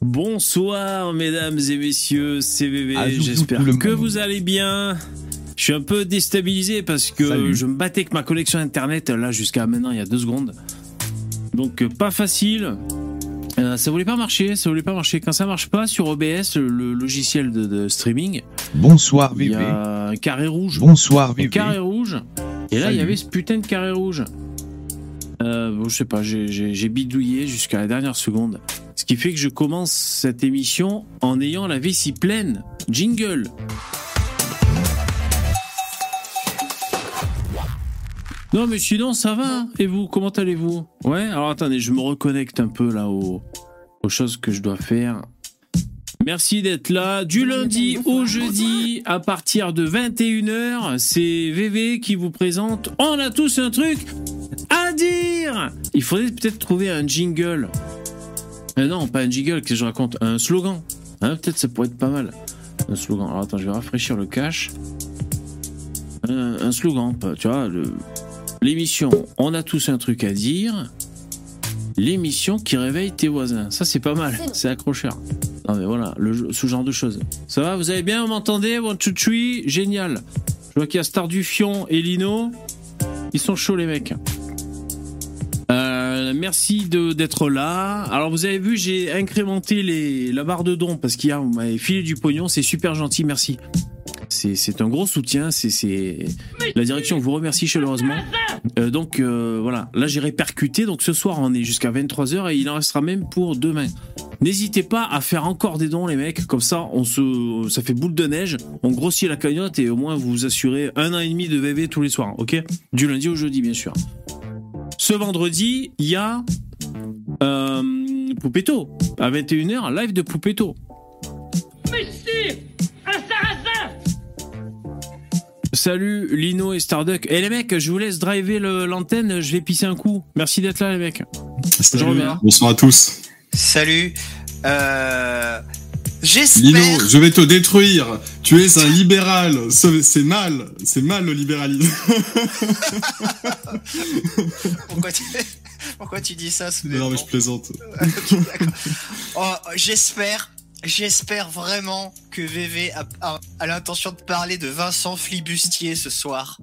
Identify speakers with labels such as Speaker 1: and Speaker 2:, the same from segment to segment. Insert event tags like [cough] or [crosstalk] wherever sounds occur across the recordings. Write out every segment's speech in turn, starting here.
Speaker 1: Bonsoir mesdames et messieurs, c'est VV,
Speaker 2: Ah, zou,
Speaker 1: j'espère que vous allez bien. Je suis un peu déstabilisé parce que
Speaker 2: Salut.
Speaker 1: je me battais avec ma connexion internet là jusqu'à maintenant il y a deux secondes. Donc euh, pas facile. Euh, ça voulait pas marcher, ça voulait pas marcher. Quand ça marche pas sur OBS, le, logiciel de, de streaming,
Speaker 2: Bonsoir
Speaker 1: il y
Speaker 2: VV.
Speaker 1: a un carré rouge.
Speaker 2: Bonsoir
Speaker 1: Un
Speaker 2: VV.
Speaker 1: carré rouge. Et là, il y avait ce putain de carré rouge. Euh, bon, je sais pas, j'ai- bidouillé jusqu'à la dernière seconde. Ce qui fait que je commence cette émission en ayant la vessie pleine. Jingle. Non, mais sinon, ça va. Et vous, comment allez-vous? Ouais, alors attendez, je me reconnecte un peu là aux, aux choses que je dois faire. Merci d'être là. Du lundi au jeudi, à partir de 21h, c'est VV qui vous présente. On a tous un truc à dire Il faudrait peut-être trouver un jingle. Euh, non, pas un jingle, que je raconte Un slogan. Hein, peut-être ça pourrait être pas mal. Un slogan. Alors attends, je vais rafraîchir le cache. Un, slogan, tu vois, l'émission On a tous un truc à dire. L'émission qui réveille tes voisins. Ça, c'est pas mal. C'est accrocheur. Non, mais voilà, le, jeu- ce genre de choses. Ça va, vous allez bien, vous m'entendez? One, two, three Génial. Je vois qu'il y a Star du Fion et Lino. Ils sont chauds, les mecs. Euh, merci d'être là. Alors, vous avez vu, j'ai incrémenté les, la barre de dons parce qu'hier, vous m'avez filé du pognon. C'est super gentil, merci. C'est un gros soutien. C'est La direction vous remercie chaleureusement. Euh, donc, euh, voilà. Là, j'ai répercuté. Donc, ce soir, on est jusqu'à 23h et il en restera même pour demain. N'hésitez pas à faire encore des dons, les mecs. Comme ça, on ça fait boule de neige. On grossit la cagnotte et au moins vous vous assurez un an et demi de VV tous les soirs. Ok? Du lundi au jeudi, bien sûr. Ce vendredi, il y a euh, Poupetto. À 21h, live de Poupetto. Salut Lino et Starduck. Et les mecs, je vous laisse driver l'antenne, je vais pisser un coup. Merci d'être là les mecs.
Speaker 3: Salut. Bonsoir à tous.
Speaker 4: Salut. Euh, J'espère.
Speaker 3: Lino, je vais te détruire. Tu es un libéral. Ce- C'est mal. C'est mal le libéralisme. [laughs]
Speaker 4: Pourquoi tu... Pourquoi tu dis ça
Speaker 3: non mais je plaisante. [laughs]
Speaker 4: Oh, j'espère, j'espère vraiment que VV a, a- a l'intention de parler de Vincent Flibustier ce soir.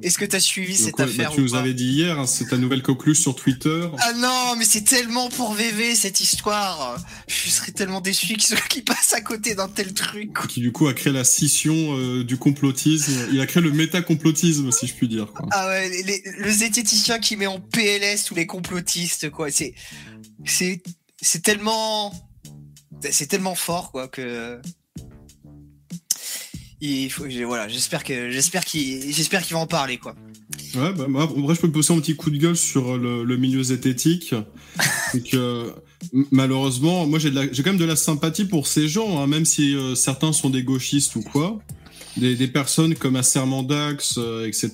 Speaker 4: Est-ce que t'as suivi
Speaker 3: Donc,
Speaker 4: cette
Speaker 3: ouais,
Speaker 4: affaire
Speaker 3: bah, tu
Speaker 4: ou
Speaker 3: nous
Speaker 4: pas
Speaker 3: avais dit hier, hein, c'est ta nouvelle coqueluche sur Twitter.
Speaker 4: Ah non, mais c'est tellement pour VV cette histoire. Je serais tellement déçu qu'il passe à côté d'un tel truc. quoi.
Speaker 3: qui du coup a créé la scission euh, du complotisme. Il a créé le métacomplotisme, si je puis dire. Quoi.
Speaker 4: Ah ouais, les- les- le zététicien qui met en PLS tous les complotistes, quoi. C'est, c'est tellement, c'est tellement fort, quoi, que. Il faut, voilà, j'espère que, j'espère qu'il, j'espère qu'il va en parler, quoi.
Speaker 3: Ouais, bah, moi, en vrai, je peux poser un petit coup de gueule sur le, le milieu zététique. [laughs] Malheureusement, moi, j'ai quand même de la sympathie pour ces gens, hein, même si euh, certains sont des gauchistes ou quoi. Des, des personnes comme Assermandax, euh, etc.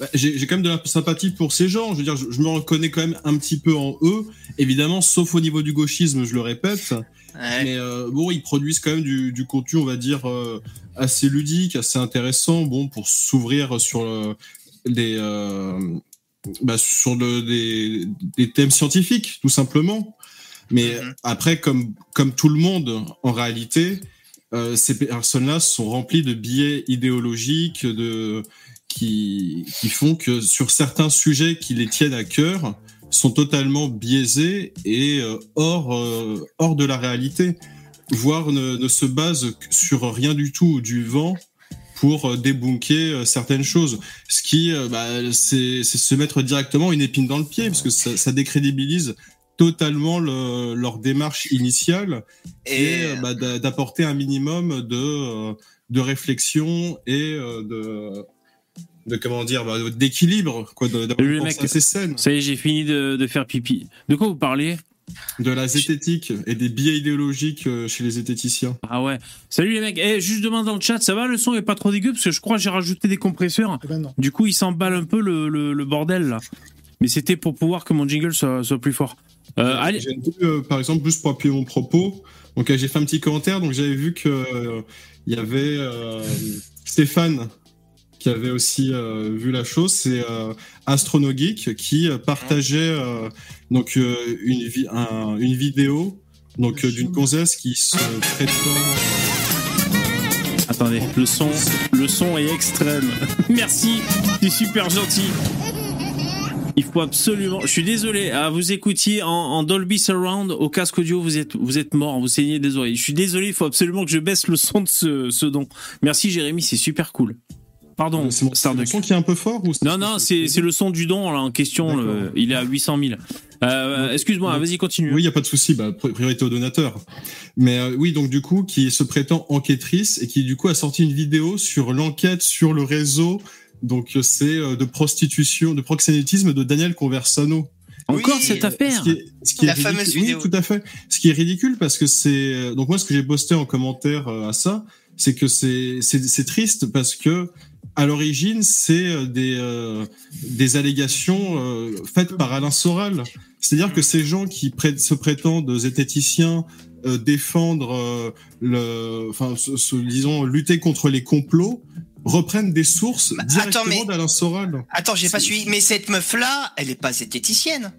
Speaker 3: Bah, j'ai j'ai quand même de la sympathie pour ces gens. Je veux dire, je, je me reconnais quand même un petit peu en eux. Évidemment, sauf au niveau du gauchisme, je le répète.
Speaker 4: Ouais.
Speaker 3: Mais euh, bon, ils produisent quand même du, du contenu, on va dire, euh, assez ludique, assez intéressant, bon, pour s'ouvrir sur le- des, euh, bah, sur le, des, des thèmes scientifiques, tout simplement. Mais
Speaker 4: Mhm.
Speaker 3: après, comme, comme tout le monde, en réalité, euh, ces personnes-là sont remplies de biais idéologiques, de, qui, qui font que sur certains sujets qui les tiennent à cœur, sont totalement biaisés et euh, hors, euh, hors de la réalité, voire ne, ne se basent sur rien du tout, du vent, pour euh, débunker certaines choses. Ce qui, bah, c'est se mettre directement une épine dans le pied, parce que ça, ça décrédibilise totalement le- leur démarche initiale,
Speaker 4: Et,
Speaker 3: bah, d'a- d'apporter un minimum de, de réflexion et de, de comment dire, bah, d'équilibre, quoi, de- assez saine.
Speaker 1: Ça y est, j'ai fini de, de faire pipi. De quoi vous parlez?
Speaker 3: De la zététique et des biais idéologiques euh, chez les zététiciens.
Speaker 1: Ah ouais. Salut les mecs. Eh, juste demande dans le chat, ça va le son est pas trop dégueu parce que je crois que j'ai rajouté des compresseurs.
Speaker 5: Eh ben non.
Speaker 1: Du coup, il s'emballe un peu le, le- le bordel là. Mais c'était pour pouvoir que mon jingle soit, soit plus fort. Euh, allez.
Speaker 3: J'ai vu, euh, par exemple, juste pour appuyer mon propos, donc euh, j'ai fait un petit commentaire, donc j'avais vu que euh, il y avait euh, Stéphane qui avait aussi euh, vu la chose, c'est euh, Astronogeek qui euh, partageait donc une, une vidéo donc d'une gonzesse qui se prétend.
Speaker 1: Attendez, le son, le son est extrême. [laughs] Merci, c'est super gentil. Il faut absolument. Je suis désolé. Ah, vous écoutiez en, en, Dolby Surround au casque audio, vous êtes vous êtes mort, vous saignez des oreilles. Je suis désolé. Il faut absolument que je baisse le son de ce, ce don. Merci Jérémy, c'est super cool. Pardon,
Speaker 3: C'est mon, son qui est un peu fort ou
Speaker 1: Non, non, c'est c'est le son du don là, en question. le- il est à 800 000. Euh, Excuse-moi,
Speaker 3: Donc-
Speaker 1: vas-y, continue.
Speaker 3: Oui, il n'y a pas de souci, bah, pri- priorité aux donateurs. Mais euh, oui, donc du coup, qui se prétend enquêtrice et qui du coup a sorti une vidéo sur l'enquête sur le réseau. Donc euh, c'est euh, de prostitution, de proxénétisme de Daniel Conversano.
Speaker 1: Encore
Speaker 4: Oui,
Speaker 1: cette
Speaker 3: Ce
Speaker 1: affaire
Speaker 3: qui est, ce qui
Speaker 4: La
Speaker 3: est
Speaker 4: fameuse
Speaker 3: oui,
Speaker 4: vidéo.
Speaker 3: tout à fait. Ce qui est ridicule parce que c'est euh, donc moi ce que j'ai posté en commentaire euh, à ça, c'est que c'est triste parce que à l'origine c'est euh, des euh, des allégations euh, faites par Alain Soral. C'est-à-dire que ces gens qui se prétendent zététiciens euh, défendre euh, le enfin disons lutter contre les complots reprennent des sources
Speaker 4: Bah,
Speaker 3: directement d'Alain Soral.
Speaker 4: Attends, j'ai pas suivi. Mais cette meuf-là, elle est pas zététicienne.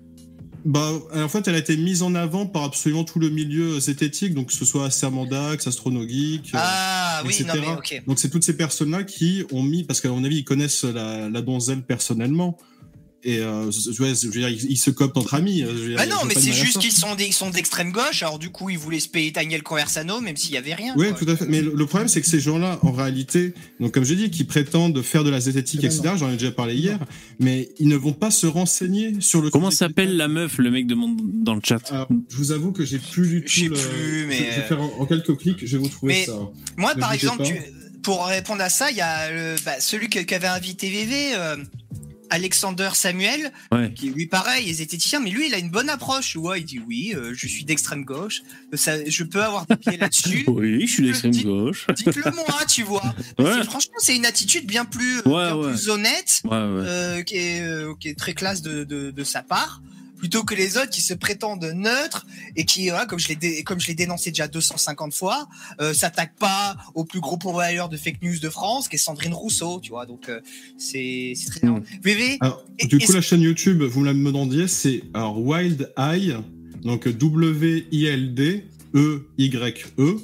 Speaker 3: Bah, en fait, elle a été mise en avant par absolument tout le milieu zététique, donc que ce soit Sermandax, Astronogeek. euh,
Speaker 4: Ah oui,
Speaker 3: etc.
Speaker 4: non mais.
Speaker 3: Donc c'est toutes ces personnes-là qui ont mis, parce qu'à mon avis, ils connaissent la, la donzelle personnellement. Et euh, je je veux dire, ils, ils se coptent entre amis. euh, je dire,
Speaker 4: Bah non, mais c'est juste qu'ils sont des- ils sont d'extrême gauche. Alors du coup, ils voulaient se payer Daniel Conversano, même s'il y avait rien.
Speaker 3: Oui, tout à fait. Mais le, le problème, c'est que ces gens-là, en réalité, donc comme j'ai dit, qui prétendent faire de la zététique, etc., j'en ai déjà parlé hier, mais ils ne vont pas se renseigner sur le.
Speaker 1: Comment s'appelle
Speaker 3: qui-
Speaker 1: la meuf, le mec demande dans le chat
Speaker 3: Alors, je vous avoue que j'ai plus du tout
Speaker 4: Je sais
Speaker 3: le.
Speaker 4: plus, mais,
Speaker 3: je, je vais faire en, en quelques clics, je vais vous trouver
Speaker 4: Mais-
Speaker 3: ça.
Speaker 4: Moi,
Speaker 3: Ne
Speaker 4: par exemple, tu- pour répondre à ça, il y a le- bah, celui que- qu'avait invité VV, euh, Alexander Samuel,
Speaker 1: Ouais.
Speaker 4: qui lui pareil, est zététicien, mais lui, il a une bonne approche. Ouais, il dit oui, euh, je suis d'extrême gauche, ça, je peux avoir des pieds là-dessus. [laughs]
Speaker 1: Oui, je suis d'extrême gauche. [laughs]
Speaker 4: Dites-le moi, tu vois.
Speaker 1: Ouais.
Speaker 4: Franchement, c'est une attitude bien plus,
Speaker 1: Ouais,
Speaker 4: bien
Speaker 1: ouais.
Speaker 4: plus honnête, euh, qui, est, euh, qui est très classe de, de, de sa part. Plutôt que les autres qui se prétendent neutres et qui, voilà, comme je l'ai dé- comme je l'ai dénoncé déjà 250 fois, euh, s'attaquent pas au plus gros pourvoyeur de fake news de France, qui est Sandrine Rousseau, tu vois. Donc euh, c'est très bien.
Speaker 1: Mm.
Speaker 4: VV,
Speaker 3: Alors,
Speaker 4: Et-
Speaker 3: du coup, la chaîne YouTube, vous me la demandiez, c'est alors Wild Eye, donc W-I-L-D, E-Y-E,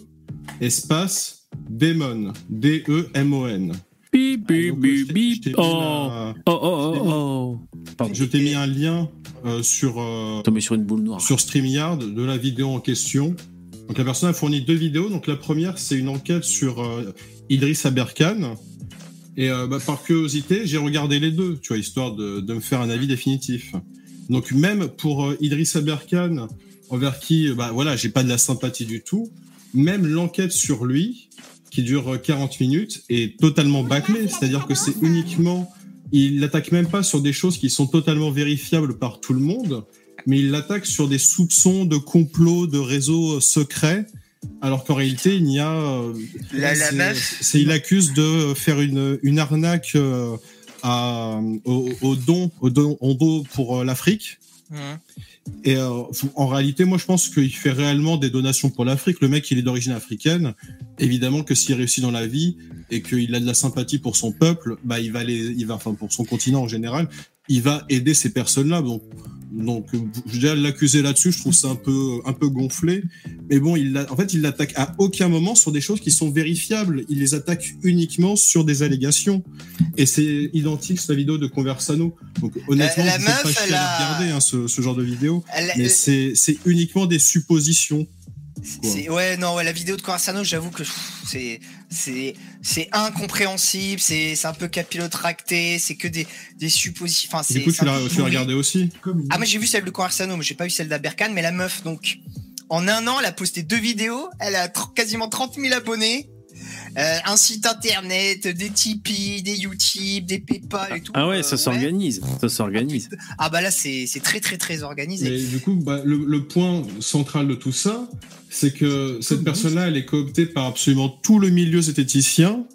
Speaker 3: espace Demon, D-E-M-O-N.
Speaker 1: Bip, bip,
Speaker 3: Donc,
Speaker 1: bip,
Speaker 3: je t'ai- je
Speaker 1: bip.
Speaker 3: t'ai mis
Speaker 1: Oh,
Speaker 3: la-
Speaker 1: oh, oh, oh, oh. Pardon.
Speaker 3: Je t'ai mis un lien euh, sur, euh,
Speaker 1: sur une boule noire.
Speaker 3: sur StreamYard de la vidéo en question. Donc la personne a fourni deux vidéos. Donc la première, c'est une enquête sur euh, Idriss Aberkan. Et euh, bah, par curiosité, j'ai regardé les deux, tu vois, histoire de, de me faire un avis définitif. Donc même pour euh, Idriss Aberkan, envers qui, bah voilà, j'ai pas de la sympathie du tout. Même l'enquête sur lui, qui dure euh, 40 minutes, est totalement bâclée. C'est-à-dire que c'est uniquement, il l'attaque même pas sur des choses qui sont totalement vérifiables par tout le monde mais il l'attaque sur des soupçons de complot, de réseaux secrets, alors qu'en réalité, il y a... euh,
Speaker 4: La- la
Speaker 3: c'est- il accuse de faire une, une arnaque euh, à, au, au don, au don, au don pour euh, l'Afrique.
Speaker 4: Mhm.
Speaker 3: Et euh, en réalité, moi, je pense qu'il fait réellement des donations pour l'Afrique. Le mec, il est d'origine africaine. Évidemment que s'il réussit dans la vie et qu'il a de la sympathie pour son peuple, bah, il va les, il va, enfin, pour son continent en général, il va aider ces personnes-là. Donc, donc, euh, je dirais l'accuser là-dessus, je trouve ça un peu, un peu gonflé. Mais bon, il l'a- en fait, il l'attaque à aucun moment sur des choses qui sont vérifiables. Il les attaque uniquement sur des allégations. Et c'est identique la vidéo de Conversano. Donc, honnêtement,
Speaker 4: la
Speaker 3: je ne pas chier
Speaker 4: elle
Speaker 3: à regarder hein, ce, ce genre de vidéo.
Speaker 4: Elle-
Speaker 3: Mais
Speaker 4: euh,
Speaker 3: c'est c'est uniquement des suppositions.
Speaker 4: C'est- ouais, non, ouais, la vidéo de Conversano, j'avoue que pff, c'est c'est c'est incompréhensible, c'est c'est un peu capillotracté, c'est que des des suppositions. Enfin,
Speaker 3: Du
Speaker 4: c'est
Speaker 3: coup,
Speaker 4: c'est
Speaker 3: tu l'as tu regardé aussi
Speaker 4: Ah, moi j'ai vu celle de Conversano, mais j'ai pas vu celle d'Aberkan, mais la meuf, donc, en un an, elle a posté deux vidéos, elle a tr- quasiment 30 000 abonnés, euh, un site internet, des Tipeee, des YouTube, des Paypal et tout.
Speaker 1: Ah ouais,
Speaker 4: euh,
Speaker 1: ça s'organise. Ça s'organise.
Speaker 4: Ah bah là, c'est c'est très très très organisé.
Speaker 3: Mais du coup, bah, le, le point central de tout ça, c'est que cette personne-là, elle est cooptée par absolument tout le milieu zététicien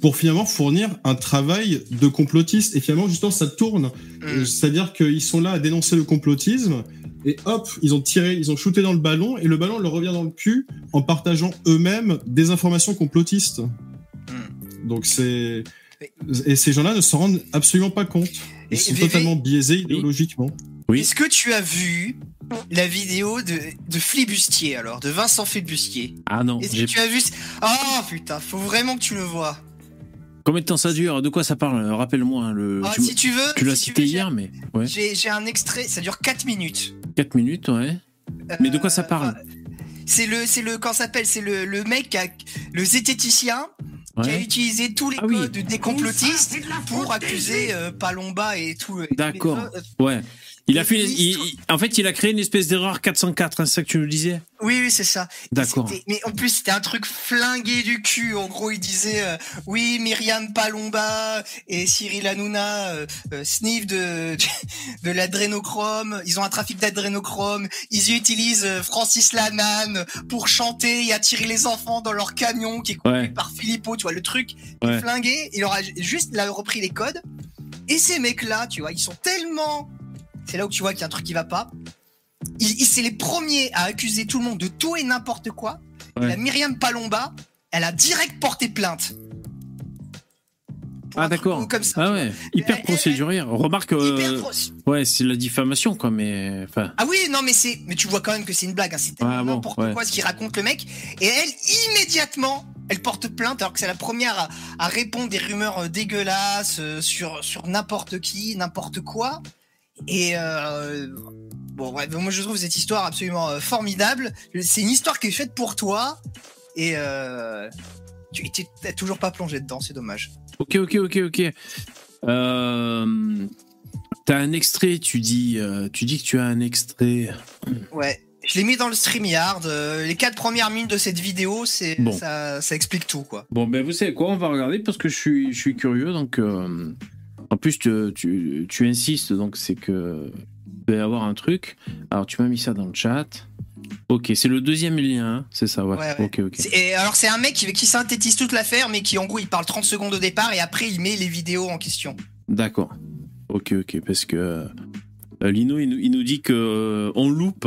Speaker 3: pour finalement fournir un travail de complotiste. Et finalement, justement, ça tourne. Euh,
Speaker 4: Mm.
Speaker 3: C'est-à-dire qu'ils sont là à dénoncer le complotisme. Et hop, ils ont tiré, ils ont shooté dans le ballon, et le ballon leur revient dans le cul en partageant eux-mêmes des informations complotistes.
Speaker 4: Mm.
Speaker 3: Donc c'est et ces gens-là ne s'en rendent absolument pas compte. Ils
Speaker 4: Et
Speaker 3: sont totalement biaisés idéologiquement.
Speaker 1: Oui.
Speaker 4: Est-ce que tu as vu la vidéo de, de Flibustier, alors, de Vincent Flibustier?
Speaker 1: Ah non.
Speaker 4: Est-ce que tu as vu Oh putain, faut vraiment que tu le vois.
Speaker 1: Combien de temps ça dure? De quoi ça parle? Rappelle-moi. hein, Le...
Speaker 4: Ah,
Speaker 1: tu
Speaker 4: si tu veux,
Speaker 1: tu l'as
Speaker 4: si
Speaker 1: cité
Speaker 4: veux,
Speaker 1: hier, mais ouais.
Speaker 4: J'ai j'ai un extrait, ça dure 4 minutes.
Speaker 1: 4 minutes, ouais. Mais de quoi ça
Speaker 4: Euh,
Speaker 1: parle?
Speaker 4: C'est le, c'est le, quand ça s'appelle, c'est le, le mec, qui a- le zététicien, qui a utilisé tous les
Speaker 1: Ah oui.
Speaker 4: codes des complotistes pour accuser euh, Palomba et tout. et tous les
Speaker 1: D'accord.
Speaker 4: euh,
Speaker 1: Ouais. Il a fait.
Speaker 4: puis,
Speaker 1: il- il- en fait, il a créé une espèce d'erreur 404, hein, c'est ça que tu nous disais?
Speaker 4: Oui, oui, c'est ça.
Speaker 1: D'accord.
Speaker 4: Mais en plus, c'était un truc flingué du cul. En gros, il disait euh, oui, Myriam Palomba et Cyril Hanouna euh, euh, sniff de de l'adrénochrome. Ils ont un trafic d'adrénochrome. Ils utilisent euh, Francis Lalanne pour chanter et attirer les enfants dans leur camion qui est conduit
Speaker 1: Ouais.
Speaker 4: par Philippot. Tu vois, le truc
Speaker 1: Ouais.
Speaker 4: flingué. Il aura juste il a repris les codes. Et ces mecs-là, tu vois, ils sont tellement. C'est là où tu vois qu'il y a un truc qui va pas. Ils- c'est les premiers à accuser tout le monde de tout et n'importe quoi.
Speaker 1: Ouais.
Speaker 4: La Myriam Palomba, elle a direct porté plainte.
Speaker 1: Ah d'accord.
Speaker 4: Comme ça.
Speaker 1: Ah ouais. Hyper procédurière. Remarque. Euh, Ouais, c'est la diffamation, quoi. Mais enfin.
Speaker 4: Ah oui, non, mais c'est, mais tu vois quand même que c'est une blague. hein, C'est
Speaker 1: bon,
Speaker 4: n'importe
Speaker 1: ouais.
Speaker 4: quoi ce qu'il raconte le mec. Et elle, immédiatement, elle porte plainte alors que c'est la première à, à répondre des rumeurs euh, dégueulasses euh, sur sur n'importe qui, n'importe quoi. Et euh, bon, ouais, moi je trouve cette histoire absolument euh, formidable. C'est une histoire qui est faite pour toi et euh, tu t'as toujours pas plongé dedans, c'est dommage.
Speaker 1: Ok, ok, ok, ok. Euh, T'as un extrait. Tu dis. euh, tu dis que tu as un extrait.
Speaker 4: Ouais. Je l'ai mis dans le StreamYard. euh, les quatre premières minutes de cette vidéo, c'est
Speaker 1: Bon.
Speaker 4: ça, ça explique tout quoi.
Speaker 1: Bon, ben vous savez quoi, on va regarder parce que je suis, je suis curieux. Donc, euh, en plus, tu, tu, tu insistes, donc c'est que il doit y avoir un truc. Alors, tu m'as mis ça dans le chat. Ok, c'est le deuxième lien, hein, c'est ça, ouais.
Speaker 4: Ouais, ouais. Et alors c'est un mec qui, qui synthétise toute l'affaire, mais qui en gros il parle 30 secondes au départ et après il met les vidéos en question.
Speaker 1: D'accord. Ok, ok, parce que euh, Lino, il nous, il nous dit que euh, on loupe,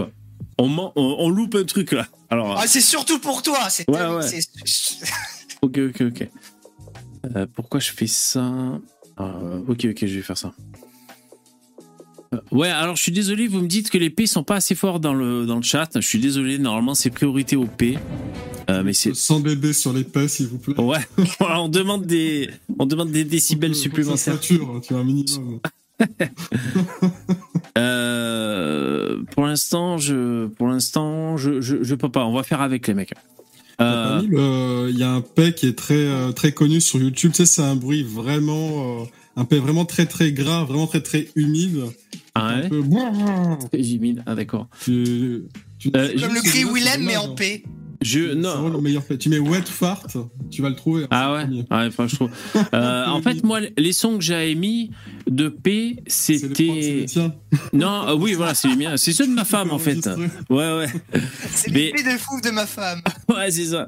Speaker 1: on, man- on, on loupe un truc là. Alors,
Speaker 4: Ah, c'est surtout pour toi. C'est
Speaker 1: Ouais, ouais. ok, ok, ok. Euh, pourquoi je fais ça? Euh, Ok, ok, je vais faire ça. Euh, Ouais, alors je suis désolé, vous me dites que les P sont pas assez forts dans le, dans le chat. Je suis désolé, normalement c'est priorité au P. Euh, mais c'est.
Speaker 3: Sans bébé sur les pas, s'il vous plaît.
Speaker 1: Ouais, [laughs] on demande des, on demande des décibels supplémentaires.
Speaker 3: sature, tu vois, un minimum. [laughs]
Speaker 1: Euh, pour l'instant, je, pour l'instant, je, je, je peux pas. On va faire avec les mecs. Euh,
Speaker 3: Il y a un paix qui est très, euh, très connu sur YouTube. Tu sais, c'est un bruit vraiment, euh, un paix vraiment très, très gras, vraiment très, très humide.
Speaker 1: ah
Speaker 3: Un
Speaker 1: ouais.
Speaker 3: peu-
Speaker 1: Humide. Ah d'accord.
Speaker 3: Tu, tu-
Speaker 1: Euh,
Speaker 4: Comme le cri Willem mais en
Speaker 3: hein.
Speaker 4: P.
Speaker 1: Je
Speaker 3: C'est vraiment
Speaker 1: non.
Speaker 3: le meilleur. Tu mets wet fart, tu vas le trouver. hein,
Speaker 1: Ah ouais? Ah ouais, enfin, je trouve. Euh, [laughs] en fait, moi, les sons que j'avais mis de P,
Speaker 3: C'est les propres, c'est
Speaker 1: c'était.
Speaker 3: les. [laughs]
Speaker 1: Non, euh, oui, voilà, c'est les miens. C'est ceux de ma femme, en fait. Ouais, ouais. [laughs]
Speaker 4: C'est
Speaker 1: Mais-
Speaker 4: l'épée de fou de ma femme.
Speaker 1: Ouais, c'est ça.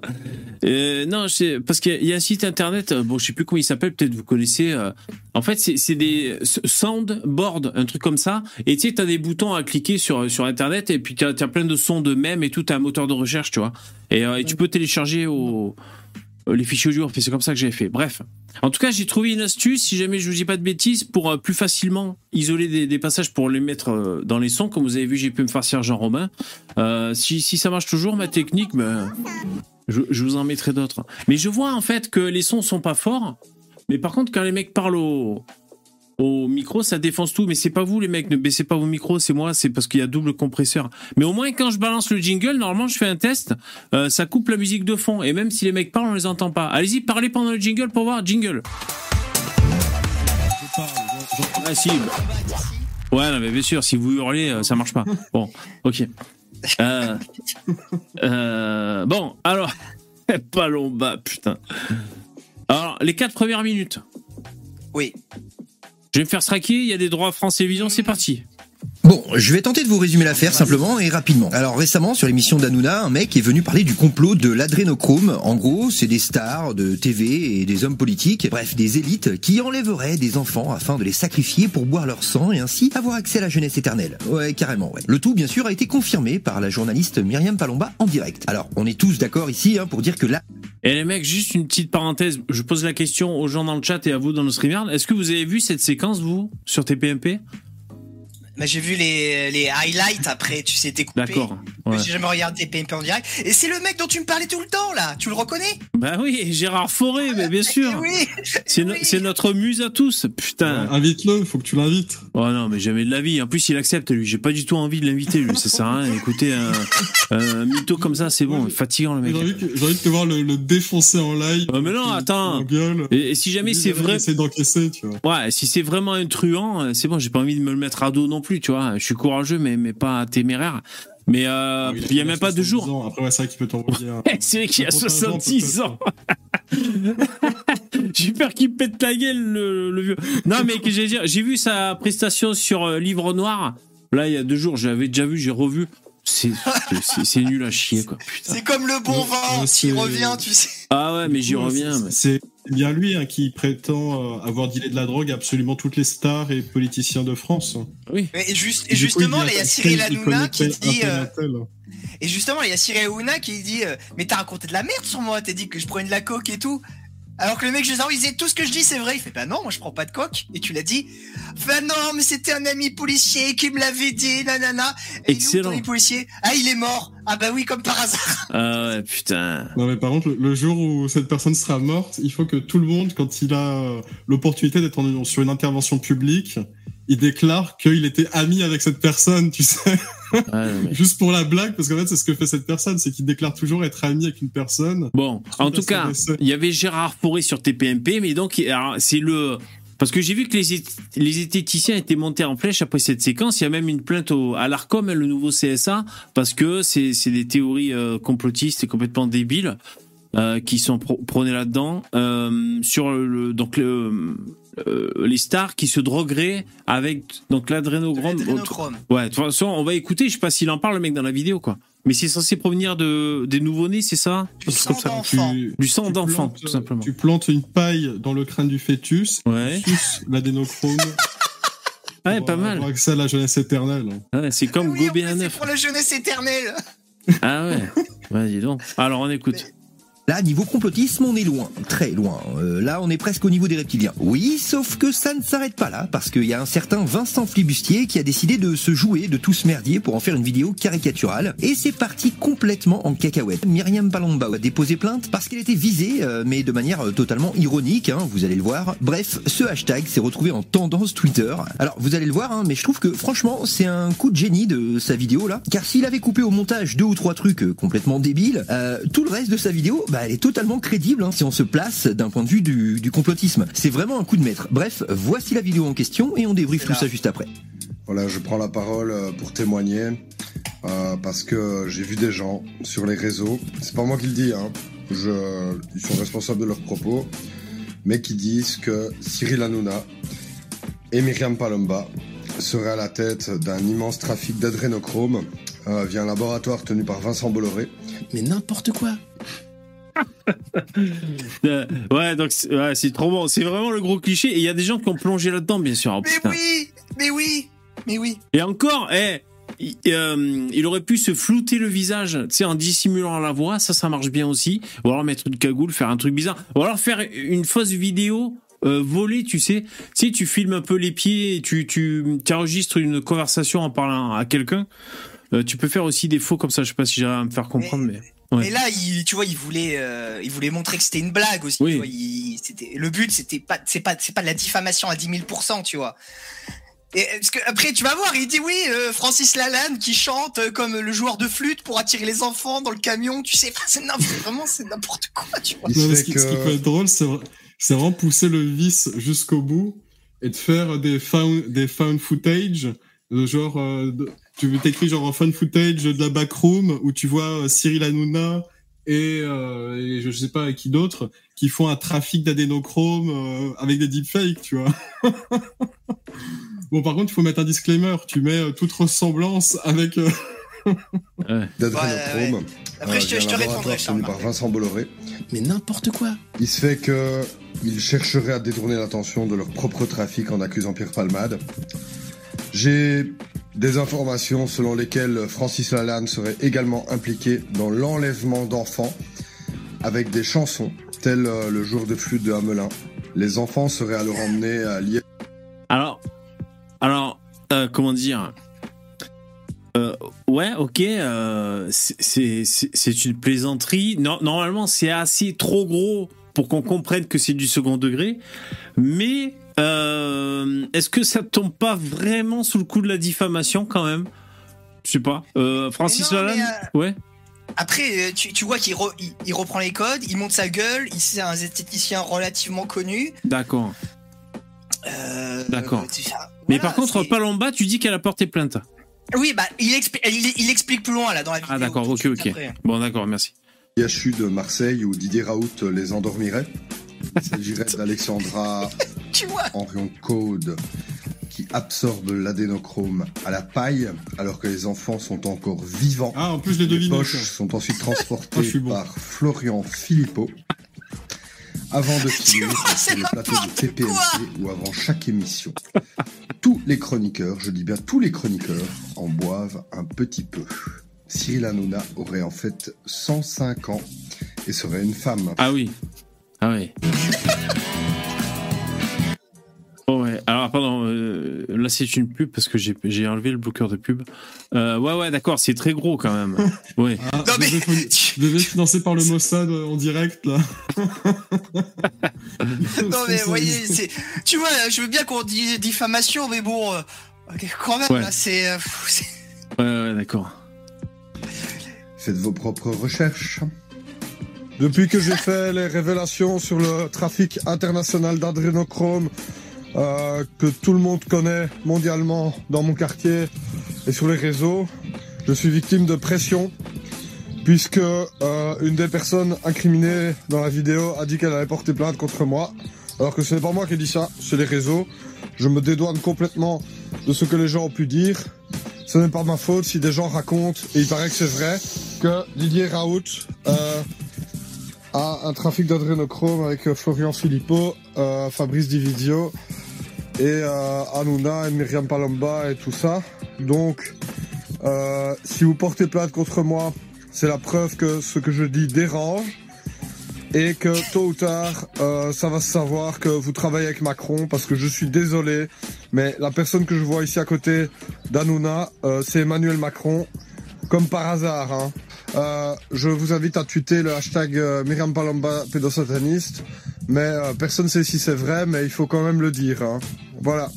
Speaker 1: Euh, non, c'est parce qu'il y a- un site internet, bon, je sais plus comment il s'appelle, peut-être vous connaissez. euh, en fait, c'est c'est des s- soundboard, un truc comme ça. Et tu sais, t'as des boutons à cliquer sur sur internet, et puis t'as as plein de sons de mèmes et tout. T'as un moteur de recherche, tu vois. Et, euh, et tu peux télécharger euh, les fichiers audio. C'est comme ça que j'avais fait. Bref. En tout cas, j'ai trouvé une astuce, si jamais je vous dis pas de bêtises, pour euh, plus facilement isoler des, passages pour les mettre dans les sons. Comme vous avez vu, j'ai pu me farcir Jean Romain. Euh, si, ça marche toujours, ma technique, ben, je, vous en mettrai d'autres. Mais je vois en fait que les sons sont pas forts. Mais par contre, quand les mecs parlent au, au micro, ça défonce tout. Mais c'est pas vous, les mecs, ne baissez pas vos micros, c'est moi, c'est parce qu'il y a double compresseur. Mais au moins, quand je balance le jingle, normalement, je fais un test, euh, ça coupe la musique de fond. Et même si les mecs parlent, on les entend pas. Allez-y, parlez pendant le jingle pour voir. Jingle. Ah si. Ouais, mais bien sûr, si vous hurlez, euh, ça marche pas. Bon, ok. Euh, euh, bon, alors, [laughs] Palomba, putain. Alors, les quatre premières minutes.
Speaker 4: Oui.
Speaker 1: Je vais me faire straquer, il y a des droits France Télévisions, c'est parti.
Speaker 2: Bon, je vais tenter de vous résumer l'affaire simplement et rapidement. Alors récemment, sur l'émission d'Anouna, un mec est venu parler du complot de l'adrénochrome. En gros, c'est des stars de TV et des hommes politiques, bref, des élites qui enlèveraient des enfants afin de les sacrifier pour boire leur sang et ainsi avoir accès à la jeunesse éternelle. Ouais, carrément, ouais. Le tout, bien sûr, a été confirmé par la journaliste Myriam Palomba en direct. Alors, on est tous d'accord ici hein, pour dire que là,
Speaker 1: Et les mecs, juste une petite parenthèse, je pose la question aux gens dans le chat et à vous dans le StreamYard. Est-ce que vous avez vu cette séquence, vous, sur TPMP
Speaker 4: Bah, j'ai vu les, les highlights après, tu sais, t'es coupé.
Speaker 1: D'accord. Ouais.
Speaker 4: J'ai jamais regardé PMP en direct. Et c'est le mec dont tu me parlais tout le temps, là. Tu le reconnais?
Speaker 1: Bah oui, Gérard Forêt, mais bien sûr.
Speaker 4: Oui. [laughs]
Speaker 1: C'est no-
Speaker 4: Oui.
Speaker 1: c'est notre muse à tous. Putain.
Speaker 3: Invite-le, faut que tu l'invites.
Speaker 1: Oh non, mais jamais de la vie. En plus, il accepte, lui. J'ai pas du tout envie de l'inviter, lui. Ça sert à rien. Écoutez, un, [laughs] un mytho comme ça, c'est bon. Fatigant, le
Speaker 3: J'ai
Speaker 1: mec.
Speaker 3: envie, j'ai envie de te voir le, le défoncer en live.
Speaker 1: Oh, mais non, attends. Et, et si jamais c'est vrai,
Speaker 3: d'encaisser, tu vois.
Speaker 1: ouais, si c'est vraiment un truand, euh, c'est bon. J'ai pas envie de me le mettre à dos non plus, tu vois. Je suis courageux, mais mais pas téméraire. Mais euh, il y a même pas deux
Speaker 3: 70
Speaker 1: jours.
Speaker 3: ans. Après, ouais, c'est vrai qu'il peut t'envoyer un. [laughs]
Speaker 1: C'est vrai qu'il a
Speaker 3: un contingent,
Speaker 1: 66 ans. [laughs] J'ai peur qu'il pète la gueule, le, le vieux. Non, mais que j'ai dire, j'ai vu sa prestation sur euh, Livre Noir. Là, il y a deux jours, j'avais déjà vu, j'ai revu. C'est nul à chier, quoi.
Speaker 4: C'est comme le bon vin, s'il
Speaker 3: c'est-
Speaker 4: revient, tu sais.
Speaker 1: Ah ouais, mais j'y reviens.
Speaker 3: c'est-
Speaker 1: mais-
Speaker 3: C'est bien lui hein, qui prétend euh, avoir dealé de la drogue à absolument toutes les stars et politiciens de France.
Speaker 1: Oui.
Speaker 4: Et, juste, justement,
Speaker 3: il
Speaker 4: là, il y a Cyril
Speaker 3: il
Speaker 4: Hanouna qui dit. euh. Et justement, il y a Cyril Hanouna qui dit euh, Mais t'as raconté de la merde sur moi, t'as dit que je prenais de la coke et tout. Alors que le mec, je dis, il disait tout ce que je dis, c'est vrai. Il fait Bah non, moi je prends pas de coke. Et tu l'as dit Bah non, mais c'était un ami policier qui me l'avait dit, nanana. Et
Speaker 1: Excellent.
Speaker 4: ton ami policier? Ah, il est mort. Ah bah oui, comme par hasard. [laughs]
Speaker 1: Ah ouais, putain.
Speaker 3: Non mais par contre, le, jour où cette personne sera morte, il faut que tout le monde, quand il a euh, l'opportunité d'être sur une intervention publique, il déclare qu'il était ami avec cette personne, tu sais,
Speaker 1: Mais-
Speaker 3: juste pour la blague, parce qu'en fait c'est ce que fait cette personne, c'est qu'il déclare toujours être ami avec une personne.
Speaker 1: Bon, en tout cas, il y avait Gérard Forêt sur TPMP, mais donc c'est le parce que j'ai vu que les, esthéticiens étaient montés en flèche après cette séquence. Il y a même une plainte au, à l'Arcom, le nouveau CSA, parce que c'est c'est des théories euh, complotistes et complètement débiles euh, qui sont prônées là-dedans euh, sur le donc le, euh, les stars qui se drogueraient avec donc l'adrénochrome. Ouais, de toute façon, on va écouter. Je sais pas s'il en parle le mec dans la vidéo quoi. Mais c'est censé provenir de des nouveaux-nés, c'est ça?
Speaker 4: Du sang
Speaker 1: comme ça.
Speaker 4: d'enfant.
Speaker 1: Du sang d'enfant, tout simplement.
Speaker 3: Tu plantes une paille dans le crâne du fœtus,
Speaker 1: Ouais.
Speaker 3: l'adénochrome. [laughs]
Speaker 1: Ouais,
Speaker 3: pour
Speaker 1: pas mal.
Speaker 3: Avoir accès à la jeunesse éternelle.
Speaker 1: Ouais, c'est comme
Speaker 4: oui, plus,
Speaker 1: un
Speaker 4: c'est
Speaker 1: œuf.
Speaker 4: pour la jeunesse éternelle.
Speaker 1: Ah ouais. [laughs] Ouais, dis donc. Alors on écoute.
Speaker 2: Là, niveau complotisme, on est loin, très loin. Euh, là, on est presque au niveau des reptiliens. Oui, sauf que ça ne s'arrête pas là, parce qu'il y a un certain Vincent Flibustier qui a décidé de se jouer de tout ce merdier pour en faire une vidéo caricaturale, et c'est parti complètement en cacahuète. Myriam Palomba a déposé plainte parce qu'elle était visée, euh, mais de manière euh, totalement ironique, hein, vous allez le voir. Bref, ce hashtag s'est retrouvé en tendance Twitter. Alors, vous allez le voir, hein, mais je trouve que franchement, c'est un coup de génie de sa vidéo là, car s'il avait coupé au montage deux ou trois trucs euh, complètement débiles, euh, tout le reste de sa vidéo, bah, elle est totalement crédible hein, si on se place d'un point de vue du, du complotisme. C'est vraiment un coup de maître. Bref, voici la vidéo en question et on débriefe tout ça juste après.
Speaker 5: Voilà, je prends la parole euh, pour témoigner euh, parce que j'ai vu des gens sur les réseaux. C'est pas moi qui le dis, hein. Je, ils sont responsables de leurs propos, mais qui disent que Cyril Hanouna et Myriam Palomba seraient à la tête d'un immense trafic d'adrénochrome euh, via un laboratoire tenu par Vincent Bolloré.
Speaker 6: Mais n'importe quoi.
Speaker 1: Euh, [laughs] ouais, donc c'est ouais, trop bon. C'est vraiment le gros cliché. Et il y a des gens qui ont plongé là-dedans, bien sûr. Oh,
Speaker 4: Mais
Speaker 1: putain.
Speaker 4: oui, mais oui, mais oui.
Speaker 1: Et encore, eh, il, euh, il aurait pu se flouter le visage, tu sais, en dissimulant la voix. Ça, ça marche bien aussi. Ou alors mettre une cagoule, faire un truc bizarre. Ou alors faire une fausse vidéo. euh, volée, tu sais, tu sais, tu filmes un peu les pieds, et tu, tu, tu enregistres une conversation en parlant à quelqu'un. Euh, tu peux faire aussi des faux comme ça. Je sais pas si j'arrive à me faire comprendre, mais. Ouais.
Speaker 4: Et là, il, tu vois, il voulait, euh, il voulait montrer que c'était une blague aussi.
Speaker 1: Oui.
Speaker 4: tu vois, il- c'était, le but, c'était pas, c'est pas, c'est pas de la diffamation à 10 000% tu vois. Et parce que après, tu vas voir, il dit oui, euh, Francis Lalanne qui chante euh, comme le joueur de flûte pour attirer les enfants dans le camion. Tu sais, [laughs] c'est vraiment, c'est n'importe quoi, tu vois.
Speaker 3: Non, mais ce, qui, ce qui
Speaker 5: que-
Speaker 3: peut être drôle, c'est vra- c'est vraiment pousser le vice jusqu'au bout et de faire des found, des found footage, de genre, euh, de- tu t'écris genre un found footage de la backroom où tu vois euh, Cyril Hanouna et, euh, et je sais pas qui d'autre qui font un trafic d'adénochrome euh, avec des deepfakes, tu vois. [laughs] bon, par contre, il faut mettre un disclaimer. Tu mets euh, toute ressemblance avec. euh,
Speaker 5: D'adrénochrome. [laughs]
Speaker 4: Ouais, Après, je te-
Speaker 5: via
Speaker 4: je te répondrai, Charles
Speaker 5: par. Vincent Bolloré.
Speaker 6: Mais n'importe quoi.
Speaker 5: Il se fait que ils chercheraient à détourner l'attention de leur propre trafic en accusant Pierre Palmade. J'ai des informations selon lesquelles Francis Lalanne serait également impliqué dans l'enlèvement d'enfants avec des chansons telles euh, le jour de flûte de Hamelin. Les enfants seraient alors emmenés à Liège.
Speaker 1: Alors, alors, euh, comment dire? Euh, Ouais, ok, c'est- une plaisanterie. Normalement, c'est assez trop gros pour qu'on comprenne que c'est du second degré. Mais euh, est-ce que ça tombe pas vraiment sous le coup de la diffamation quand même? Je sais pas. Euh, Francis
Speaker 4: non,
Speaker 1: Lalanne
Speaker 4: mais,
Speaker 1: Ouais.
Speaker 4: Après, euh, tu, tu vois qu'il re- il, il reprend les codes, il monte sa gueule, il c'est un esthéticien relativement connu.
Speaker 1: D'accord.
Speaker 4: Euh,
Speaker 1: D'accord.
Speaker 4: tu-
Speaker 1: Mais par contre, Palomba, tu dis qu'elle a porté plainte.
Speaker 4: Oui, bah, il, expli- il, il explique plus loin là dans la vidéo.
Speaker 1: Ah d'accord, ok, ok.
Speaker 4: après.
Speaker 1: Bon, d'accord, merci.
Speaker 5: IHU de Marseille où Didier Raoult les endormirait? Il s'agirait [laughs] d'Alexandra [laughs] Henrion Code qui absorbe l'adénochrome à la paille alors que les enfants sont encore vivants.
Speaker 3: Ah, en plus,
Speaker 5: Les
Speaker 3: deviné.
Speaker 5: poches sont ensuite [laughs]
Speaker 3: Ah,
Speaker 5: transportées
Speaker 3: bon.
Speaker 5: par Florian Philippot avant de
Speaker 4: c'est
Speaker 5: sur le plateau de TPMC ou avant chaque émission. Tous les chroniqueurs, je dis bien tous les chroniqueurs, en boivent un petit peu. Cyril Hanouna aurait en fait 105 ans et serait une femme.
Speaker 1: Ah oui. Ah oui. Oh ouais. Alors pardon, euh, là c'est une pub parce que j'ai j'ai enlevé le bloqueur de pub. Euh, ouais ouais d'accord, c'est très gros quand même. [laughs] Ouais.
Speaker 3: Ah,
Speaker 4: Non, mais-
Speaker 3: je devais- financé par le Mossad euh, en direct, là. [laughs]
Speaker 4: Non mais vous voyez, tu vois, je veux bien qu'on dise diffamation, mais bon, euh, ok, quand même
Speaker 1: Ouais.
Speaker 4: là, euh, c'est-
Speaker 1: Ouais ouais d'accord.
Speaker 5: Faites vos propres recherches.
Speaker 7: Depuis que j'ai fait les révélations sur le trafic international d'adrénochrome euh, que tout le monde connaît mondialement dans mon quartier et sur les réseaux, je suis victime de pression puisque euh, une des personnes incriminées dans la vidéo a dit qu'elle allait porter plainte contre moi, alors que ce n'est pas moi qui ai dit ça, c'est les réseaux. Je me dédouane complètement de ce que les gens ont pu dire. Ce n'est pas ma faute si des gens racontent, et il paraît que c'est vrai, que Didier Raoult euh, a un trafic d'adrénochrome avec euh, Florian Philippot, euh, Fabrice Dividio et euh, et Myriam Palomba et tout ça. Donc, euh, si vous portez plainte contre moi, c'est la preuve que ce que je dis dérange et que tôt ou tard, euh, ça va se savoir que vous travaillez avec Macron parce que je suis désolé, mais la personne que je vois ici à côté d'Hanouna, euh, c'est Emmanuel Macron, comme par hasard. Hein. Euh, je vous invite à tweeter le hashtag euh, Myriam Palomba pédosataniste, mais euh, personne ne sait si c'est vrai, mais il faut quand même le dire. Hein. Voilà.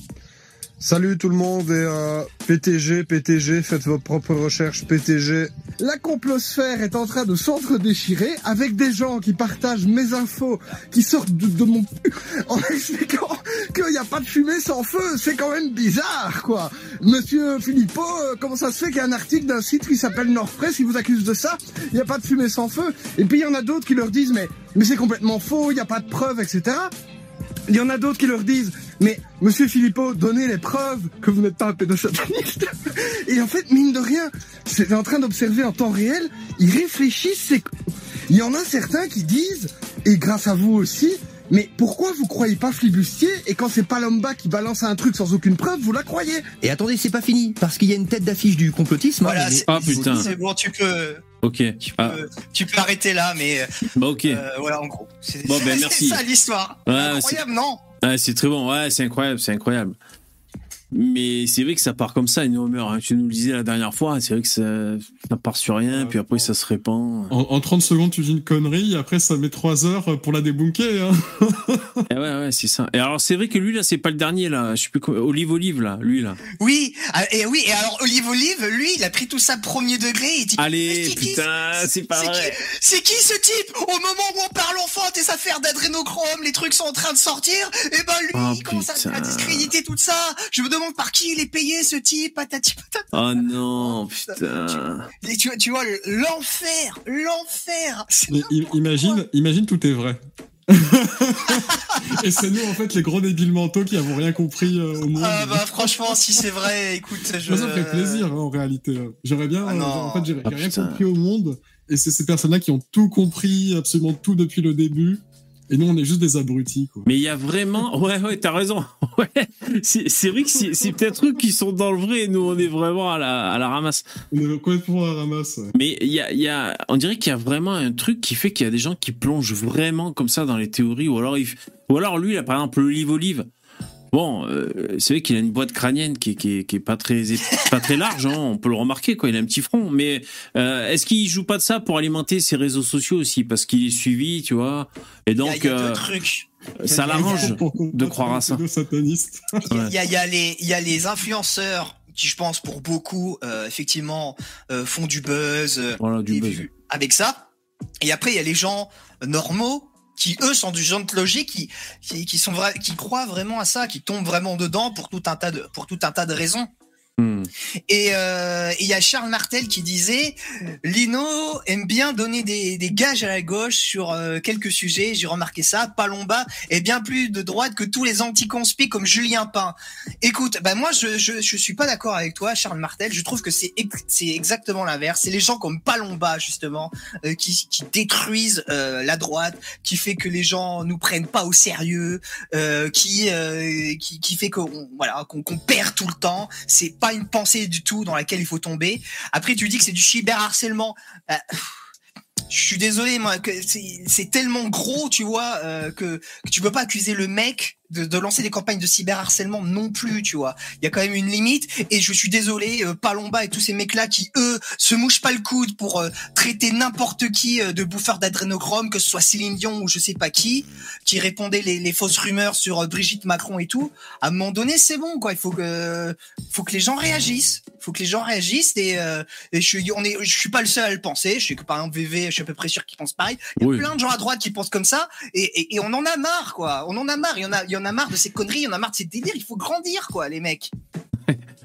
Speaker 7: Salut tout le monde et euh, PTG, PTG, faites vos propres recherches, PTG. La complosphère est en train de s'entre-déchirer avec des gens qui partagent mes infos, qui sortent de, mon [laughs] en expliquant qu'il n'y a pas de fumée sans feu. C'est quand même bizarre, quoi. Monsieur Philippot, euh, comment ça se fait qu'il y a un article d'un site qui s'appelle Nordpress qui vous accuse de ça? Il n'y a pas de fumée sans feu. Et puis il y en a d'autres qui leur disent mais mais c'est complètement faux, il n'y a pas de preuves, etc. Il y en a d'autres qui leur disent mais monsieur Philippot, donnez les preuves que vous n'êtes pas un pédosataniste. [laughs] Et en fait, mine de rien, c'est en train d'observer en temps réel, ils réfléchissent. c'est- Il y en a certains qui disent, et grâce à vous aussi, mais pourquoi vous croyez pas Flibustier et quand c'est Palomba qui balance un truc sans aucune preuve, vous la croyez?
Speaker 2: Et attendez, c'est pas fini, parce qu'il y a une tête d'affiche du complotisme. hein,
Speaker 4: voilà,
Speaker 2: mais-
Speaker 1: Ah, putain.
Speaker 4: c'est bon, tu peux,
Speaker 1: Ok.
Speaker 4: tu peux,
Speaker 1: Ah,
Speaker 4: tu peux arrêter là, mais
Speaker 1: bah ok.
Speaker 4: euh, voilà, en gros, c'est,
Speaker 1: Bon, ben,
Speaker 4: ça l'histoire.
Speaker 1: Ouais,
Speaker 4: Incroyable, non?
Speaker 1: Ouais, c'est très bon. Ouais, c'est incroyable, c'est incroyable. Mais c'est vrai que ça part comme ça, une rumeur. hein. Tu nous le disais la dernière fois, c'est vrai que ça, ça part sur rien, puis après ça se répand.
Speaker 3: En, en 30 secondes, tu dis une connerie, et après, ça met 3 heures pour la débunker. Hein. [laughs]
Speaker 1: Et ouais, ouais, c'est ça. Et alors, c'est vrai que lui, là, c'est pas le dernier, là. Je sais plus quoi. Olive Olive, là. Lui, là.
Speaker 4: Oui, ah, et oui, et alors Olive Olive, lui, il a pris tout ça premier degré. Il dit,
Speaker 1: Allez, putain, c'est pas
Speaker 4: c'est
Speaker 1: vrai.
Speaker 4: qui, c'est qui ce type? Au moment où on parle enfant, tes affaires d'adrénochrome, les trucs sont en train de sortir, et ben lui,
Speaker 1: Oh,
Speaker 4: il commence à, à discréditer tout ça. Je me demande par qui il est payé ce type, patati patata.
Speaker 1: Oh non, putain.
Speaker 4: Et tu, tu vois, le- l'enfer, l'enfer.
Speaker 3: Imagine, imagine tout est vrai. [laughs] et c'est nous, en fait, les gros débiles mentaux qui avons rien compris euh, au monde.
Speaker 4: Ah bah franchement, si c'est vrai, écoute, je...
Speaker 3: Ça me fait plaisir, hein, en réalité. J'aurais bien.
Speaker 4: Ah
Speaker 3: euh, en fait, j'ai
Speaker 1: Ah,
Speaker 3: rien
Speaker 1: putain.
Speaker 3: compris au monde. Et c'est ces personnes-là qui ont tout compris, absolument tout depuis le début. Et nous, on est juste des abrutis, quoi.
Speaker 1: Mais il y a vraiment. Ouais, ouais, t'as raison. [laughs] Ouais. C'est vrai que c'est peut-être eux qui sont dans le vrai et nous, on est vraiment à la, à la ramasse.
Speaker 3: On est complètement à la ramasse. ouais.
Speaker 1: Mais il y a, y a, on dirait qu'il y a vraiment un truc qui fait qu'il y a des gens qui plongent vraiment comme ça dans les théories, ou alors, il, ou alors lui, là, par exemple, l'olive olive. Bon, euh, c'est vrai qu'il a une boîte crânienne qui, est- qui, est- qui est pas très pas très large, hein, on peut le remarquer quoi. Il a un petit front, mais euh, est-ce qu'il joue pas de ça pour alimenter ses réseaux sociaux aussi? Parce qu'il est suivi, tu vois Et
Speaker 4: Il y a-
Speaker 1: donc
Speaker 4: il y a deux
Speaker 1: euh,
Speaker 4: trucs.
Speaker 1: ça l'arrange. De croire à ça.
Speaker 4: Il y a- il y, a, y a les il y a les influenceurs qui je pense pour beaucoup euh, effectivement euh, font du buzz euh,
Speaker 1: Voilà du buzz.
Speaker 4: avec ça. Et après il y a les gens normaux qui eux sont du genre de logique qui qui, sont qui croient vraiment à ça, qui tombent vraiment dedans pour tout un tas de pour tout un tas de raisons.
Speaker 1: Hmm.
Speaker 4: Et euh, et il y a Charles Martel qui disait Lino aime bien donner des, des gages à la gauche sur euh, quelques sujets. J'ai remarqué ça. Palomba est bien plus de droite que tous les anti-conspi comme Julien Pain. Écoute, bah moi je je, je suis pas d'accord avec toi, Charles Martel. Je trouve que c'est c'est exactement l'inverse. C'est les gens comme Palomba justement euh, qui qui détruisent euh, la droite, qui fait que les gens nous prennent pas au sérieux, euh, qui, qui qui fait qu'on voilà qu'on qu'on perd tout le temps. C'est pas une pensée du tout dans laquelle il faut tomber. Après, tu dis que c'est du cyberharcèlement. Euh, je suis désolé, moi, que c'est tellement gros, tu vois, euh, que, que tu peux pas accuser le mec de, de lancer des campagnes de cyberharcèlement non plus, tu vois. Il y a quand même une limite. Et je suis désolé, euh, Palomba et tous ces mecs-là qui, eux, se mouchent pas le coude pour euh, traiter n'importe qui euh, de bouffeur d'adrénochrome, que ce soit Céline Dion ou je sais pas qui, qui répondait les, les fausses rumeurs sur euh, Brigitte Macron et tout. À un moment donné, c'est bon, quoi. Il faut que, faut que les gens réagissent. Il faut que les gens réagissent et, euh, et je, suis- on est, je suis pas le seul à le penser. Je sais que par exemple VV, je suis à peu près sûr qu'il pense pareil. Il y a
Speaker 1: Oui.
Speaker 4: plein de gens à droite qui pensent comme ça et, et, et on en a marre, quoi. On en a marre. Il y en a, il y en a marre de ces conneries. Il y en a marre de ces délires. Il faut grandir, quoi, les mecs. [laughs]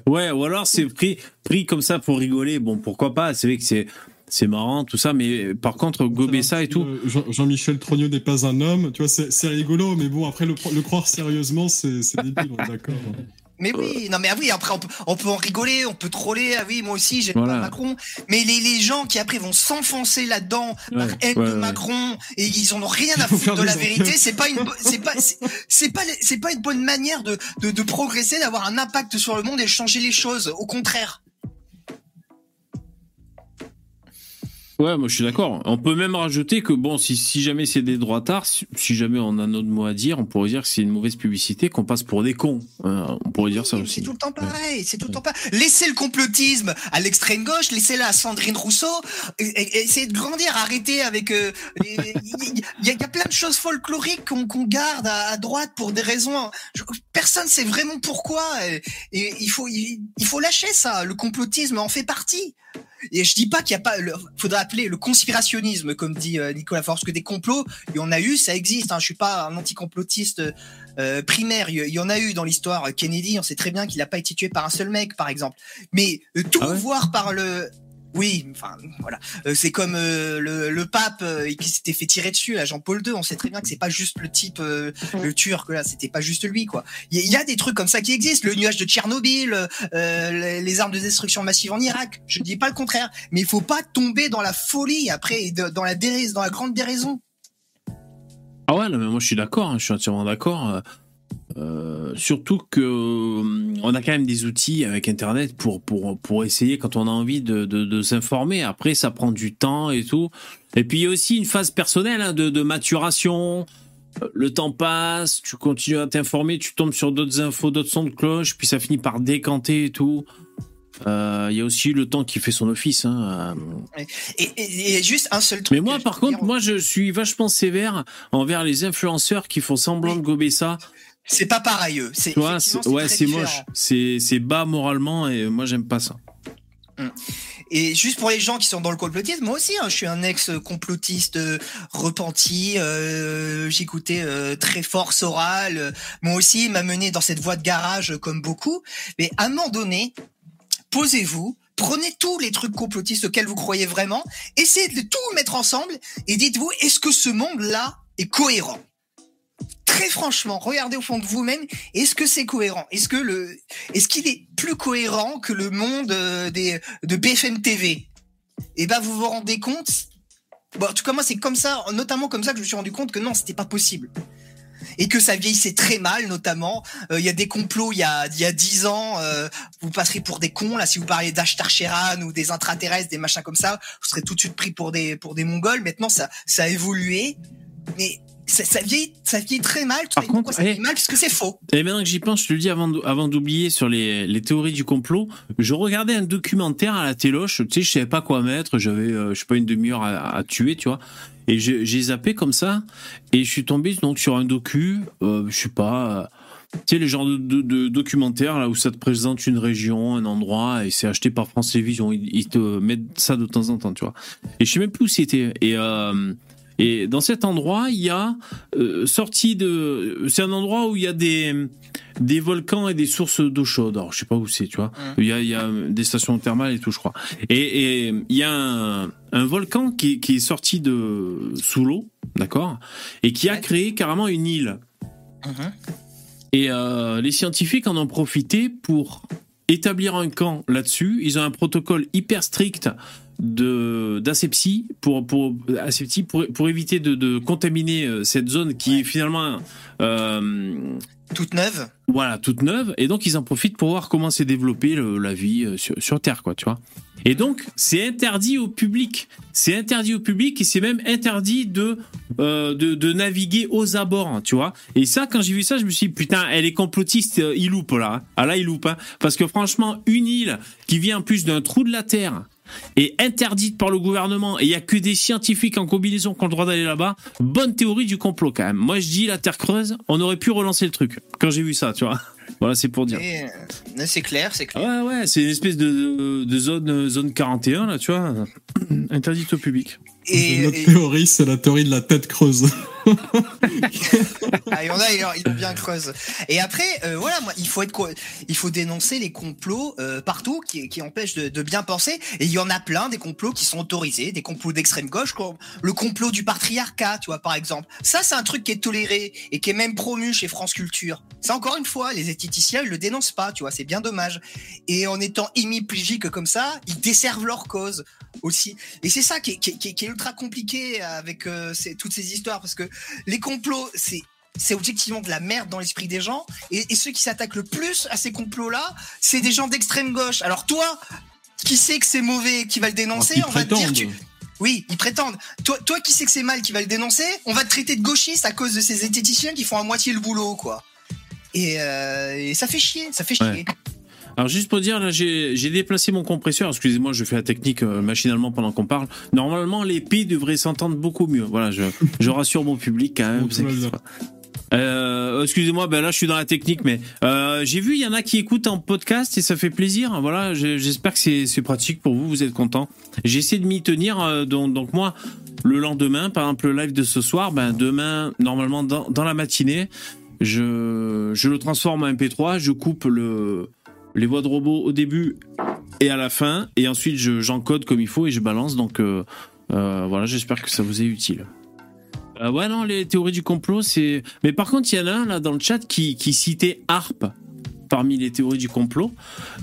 Speaker 1: Ouais, ou alors c'est pris pris comme ça pour rigoler. Bon, pourquoi pas C'est vrai que c'est c'est marrant tout ça, mais par contre gober ça et tout.
Speaker 3: Jean- Jean-Michel Trogneux n'est pas un homme, tu vois, c'est c'est rigolo, mais bon, après, le, le croire sérieusement, c'est c'est débile, on est d'accord.
Speaker 4: Mais oui, non mais ah oui, après on peut, on peut en rigoler, on peut troller, ah oui, moi aussi j'aime
Speaker 1: Voilà.
Speaker 4: pas Macron, mais les, les gens qui après vont s'enfoncer là-dedans par
Speaker 1: Ouais,
Speaker 4: haine
Speaker 1: ouais,
Speaker 4: de
Speaker 1: ouais.
Speaker 4: Macron et ils en ont rien à foutre de la vérité, c'est pas une c'est pas c'est- pas c'est pas une bonne manière de, de de progresser, d'avoir un impact sur le monde et changer les choses, au contraire.
Speaker 1: Ouais, moi je suis d'accord. On peut même rajouter que bon, si, si jamais c'est des droitards, si, si jamais on a notre mot à dire, on pourrait dire que c'est une mauvaise publicité, qu'on passe pour des cons. Hein, on pourrait dire ça aussi.
Speaker 4: C'est tout le temps pareil, c'est tout le temps pareil. Laissez le complotisme à l'extrême gauche, laissez-la à Sandrine Rousseau, et, essayez de grandir, arrêtez avec... euh, Il y, a- il y a plein de choses folkloriques qu'on garde à, à droite pour des raisons... je- personne sait vraiment pourquoi, et, et il, faut, il, il faut lâcher ça, le complotisme en fait partie. Et je dis pas qu'il y a pas, le, faudrait appeler le conspirationnisme, comme dit euh, Nicolas Force, que des complots, il y en a eu, ça existe. Hein, je suis pas un anticomplotiste euh, primaire. Il y- il y en a eu dans l'histoire. Kennedy, on sait très bien qu'il n'a pas été tué par un seul mec, par exemple. Mais euh, tout
Speaker 1: Ah ouais?
Speaker 4: voir par le oui, enfin voilà, Euh, c'est comme euh, le, le pape euh, qui s'était fait tirer dessus, là, Jean-Paul II. On sait très bien que c'est pas juste le type, euh, le turc là, c'était pas juste lui quoi. Il y, a- il y a des trucs comme ça qui existent, le nuage de Tchernobyl, euh, les, les armes de destruction massive en Irak. Je dis pas le contraire, mais il faut pas tomber dans la folie après, et de- dans la déraison, dans la grande déraison.
Speaker 1: Ah ouais, non, mais moi je suis d'accord, hein, je suis entièrement d'accord. Euh, surtout que euh, on a quand même des outils avec Internet pour pour pour essayer quand on a envie de de, de s'informer. Après, ça prend du temps et tout. Et puis il y a aussi une phase personnelle hein, de de maturation. Euh, Le temps passe, tu continues à t'informer, tu tombes sur d'autres infos, d'autres sons de cloche, puis ça finit par décanter et tout. Euh, Il y a aussi le temps qui fait son office. Hein.
Speaker 4: Et, et- et juste un seul truc.
Speaker 1: mais moi, par contre,
Speaker 4: dire,
Speaker 1: moi, je suis vachement sévère envers les influenceurs qui font semblant
Speaker 4: Oui.
Speaker 1: de gober ça.
Speaker 4: C'est pas pareil eux. C'est
Speaker 1: Tu vois, ouais, c'est moche. C'est c'est bas moralement et moi, j'aime pas ça.
Speaker 4: Et juste pour les gens qui sont dans le complotisme, moi aussi, hein, je suis un ex-complotiste euh, repenti. Euh, J'écoutais euh, très fort Soral. moi aussi, il m'a mené dans cette voie de garage comme beaucoup. Mais à un moment donné, posez-vous. Prenez tous les trucs complotistes auxquels vous croyez vraiment, essayez de tout mettre ensemble et dites-vous, est-ce que ce monde-là est cohérent? Très franchement, regardez au fond de vous-même, est-ce que c'est cohérent? Est-ce que le, est-ce qu'il est plus cohérent que le monde euh, des de BFM TV Et ben vous vous rendez compte? Bon, en tout cas moi c'est comme ça, notamment comme ça que je me suis rendu compte que non, c'était pas possible. Et que ça vieillissait très mal, notamment. Euh, Il y a des complots il y a il y a dix ans, euh, vous passerez pour des cons là si vous parlez d'Ashtar Sheran ou des intraterrestres, des machins comme ça, vous serez tout de suite pris pour des pour des Mongols. Maintenant ça ça a évolué, mais ça, ça vieillit, ça vieillit très mal. Tout
Speaker 1: Par contre,
Speaker 4: ça vieillit
Speaker 1: eh,
Speaker 4: mal parce que c'est faux.
Speaker 1: Et maintenant que j'y pense, je te le dis avant, d'oublier sur les, les théories du complot, je regardais un documentaire à la téloche, tu sais, je savais pas quoi mettre, j'avais, euh, je sais pas, une demi-heure à, à tuer, tu vois. Et j'ai zappé comme ça, et je suis tombé donc sur un docu, euh, je sais pas, euh, tu sais, les genres de, de, de documentaires là où ça te présente une région, un endroit, et c'est acheté par France Télévisions, ils, ils te mettent ça de temps en temps, tu vois. Et je sais même plus où c'était. Et, euh, et dans cet endroit, il y a euh, sorti de, c'est un endroit où il y a des des volcans et des sources d'eau chaude. Alors, je sais pas où c'est, tu vois. Il y a, il y a des stations thermales et tout, je crois. Et, et il y a un, un volcan qui, qui est sorti de sous l'eau, d'accord, et qui a créé carrément une île.
Speaker 4: Mhm.
Speaker 1: Et euh, les scientifiques en ont profité pour établir un camp là-dessus. Ils ont un protocole hyper strict de d'asepsie pour pour asepsie pour pour éviter de, de contaminer euh, cette zone qui est finalement euh,
Speaker 4: Toute neuve.
Speaker 1: voilà, toute neuve. Et donc, ils en profitent pour voir comment s'est développée la vie euh, sur, sur Terre, quoi, tu vois. Et donc, c'est interdit au public. C'est interdit au public et c'est même interdit de, euh, de, de naviguer aux abords, hein, tu vois. Et ça, quand j'ai vu ça, je me suis dit, putain, elle est complotiste, euh, il loupe, là. hein. Ah là, il loupe, hein. Parce que franchement, une île qui vient en plus d'un trou de la Terre est interdite par le gouvernement et il y a que des scientifiques en combinaison qui ont le droit d'aller là-bas. Bonne théorie du complot quand même. Moi je dis la Terre creuse, on aurait pu relancer le truc quand j'ai vu ça, tu vois. [laughs] Voilà, c'est pour dire.
Speaker 4: Euh, c'est clair, c'est clair.
Speaker 1: Ouais, ouais, c'est une espèce de, de zone, euh, zone 41, là, tu vois, [clears throat] interdite au public.
Speaker 4: Et,
Speaker 3: Notre
Speaker 4: et-
Speaker 3: théorie, c'est la théorie de la tête creuse. [laughs]
Speaker 4: ah, il y en a, il est bien creuse. Et après, euh, voilà, moi, il faut être, co- il faut dénoncer les complots euh, partout qui, empêchent de, bien penser. Et il y en a plein des complots qui sont autorisés, des complots d'extrême gauche, comme le complot du patriarcat, tu vois, par exemple. Ça, c'est un truc qui est toléré et qui est même promu chez France Culture. Ça, encore une fois, les esthéticiens, ils le dénoncent pas, tu vois, c'est bien dommage. Et en étant hémiplégiques comme ça, ils desservent leur cause aussi. Et c'est ça qui est, ultra compliqué avec euh, toutes ces histoires, parce que les complots, c'est c'est objectivement de la merde dans l'esprit des gens, et, et ceux qui s'attaquent le plus à ces complots-là, c'est des gens d'extrême gauche. Alors toi, qui sait que c'est mauvais, qui va le dénoncer, on va te dire, tu... oui, ils prétendent. Toi, toi qui sais que c'est mal, qui va le dénoncer, on va te traiter de gauchiste à cause de ces esthéticiens qui font à moitié le boulot, quoi. Et, euh, et ça fait chier, ça fait chier.
Speaker 1: Ouais. Alors juste pour dire, là j'ai déplacé mon compresseur, excusez-moi, je fais la technique euh, machinalement pendant qu'on parle. Normalement les P devraient s'entendre beaucoup mieux. Voilà, je, je rassure mon public quand même. Euh, excusez-moi, ben là je suis dans la technique, mais euh, j'ai vu il y en a qui écoutent en podcast et ça fait plaisir. Voilà, j'espère que c'est c'est pratique pour vous, vous êtes contents. J'essaie de m'y tenir, euh, donc, donc moi le lendemain, par exemple le live de ce soir, ben demain normalement dans, dans la matinée, je je le transforme en MP3, je coupe le les voix de robot au début et à la fin, et ensuite je- j'encode comme il faut et je balance. Donc euh, euh, voilà, j'espère que ça vous est utile. Euh, ouais, non, les théories du complot, c'est. Mais par contre, il y en a un là dans le chat qui, qui citait ARP parmi les théories du complot.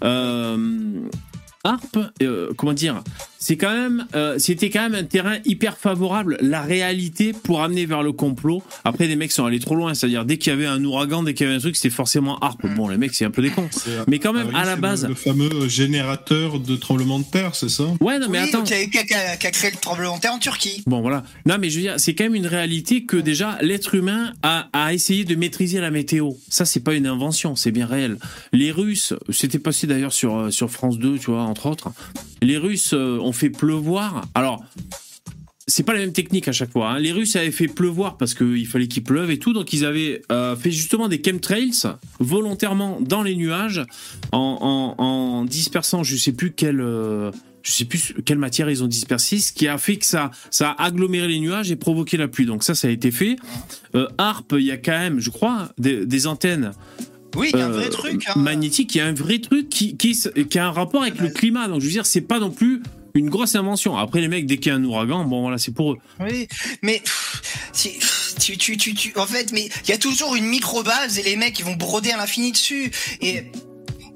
Speaker 1: ARP, euh, comment dire? C'est quand même, euh, c'était quand même un terrain hyper favorable. La réalité pour amener vers le complot. Après, les mecs sont allés trop loin, c'est-à-dire dès qu'il y avait un ouragan, dès qu'il y avait un truc, c'était forcément ARP. Bon, les mecs, c'est un peu des cons.
Speaker 3: C'est-
Speaker 1: Mais quand même,
Speaker 3: Ah oui,
Speaker 1: à la base.
Speaker 3: Le, le fameux générateur de tremblement de terre, c'est ça?
Speaker 1: Ouais, non, mais
Speaker 4: oui,
Speaker 1: attends.
Speaker 4: qui a, qui a- a créé le tremblement de terre en Turquie.
Speaker 1: Bon voilà. Non mais je veux dire, c'est quand même une réalité que déjà l'être humain a, a essayé de maîtriser la météo. Ça c'est pas une invention, c'est bien réel. Les Russes, c'était passé d'ailleurs sur euh, sur France 2, tu vois, entre autres. Les Russes euh, ont fait pleuvoir. Alors c'est pas la même technique à chaque fois. hein. Les Russes avaient fait pleuvoir parce qu'il fallait qu'il pleuve et tout, donc ils avaient euh, fait justement des chemtrails volontairement dans les nuages en, en, en dispersant, je sais plus quelle, euh, je sais plus quelle matière ils ont dispersé, ce qui a fait que ça, ça a aggloméré les nuages et provoqué la pluie. Donc ça, ça a été fait. Euh, Harp, il y a quand même, je crois, des, des antennes
Speaker 4: Oui, il y a un vrai
Speaker 1: euh,
Speaker 4: truc. hein.
Speaker 1: magnétiques. Il y a un vrai truc qui, qui, qui a un rapport avec le climat. Donc je veux dire, c'est pas non plus une grosse invention. Après, les mecs, dès qu'il y a un ouragan, bon voilà, c'est pour eux.
Speaker 4: Oui, mais tu, tu, tu, tu, en fait, mais il y a toujours une micro-base et les mecs ils vont broder à l'infini dessus. Et,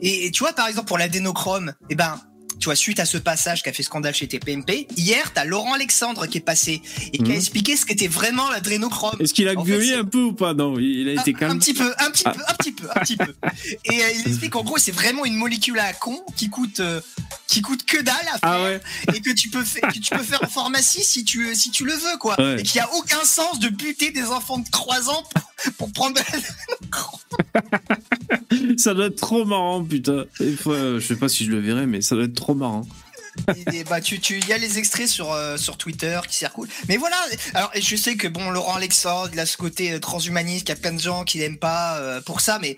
Speaker 4: et, et tu vois, par exemple, pour l'adénochrome, eh ben, tu vois, suite à ce passage qui a fait scandale chez TPMP, hier, t'as Laurent Alexandre qui est passé et qui
Speaker 1: Mhm.
Speaker 4: a expliqué ce qu'était vraiment l'adrénochrome.
Speaker 1: Est-ce qu'il a gueulé un peu ou pas? Non, il a été calme.
Speaker 4: un petit peu, un petit
Speaker 1: Ah.
Speaker 4: peu, un petit peu, un petit peu. Et euh, il explique en gros, c'est vraiment une molécule à con qui coûte, euh, qui coûte que dalle à faire
Speaker 1: Ah ouais
Speaker 4: et que tu peux faire, que tu peux faire en pharmacie si tu, si tu le veux quoi.
Speaker 1: Ouais.
Speaker 4: Et qu'il y a aucun sens de buter des enfants de 3 ans pour, pour prendre de [laughs]
Speaker 1: Ça doit être trop marrant, putain. Fois, euh, je sais pas si je le verrai, mais ça doit être trop marrant.
Speaker 4: Et bah, tu, tu, il y a les extraits sur, euh, sur Twitter qui circulent. Mais voilà. Alors, je sais que bon, Laurent Alexandre, il a ce côté euh, transhumaniste, qu'il y a plein de gens qui l'aiment pas euh, pour ça, mais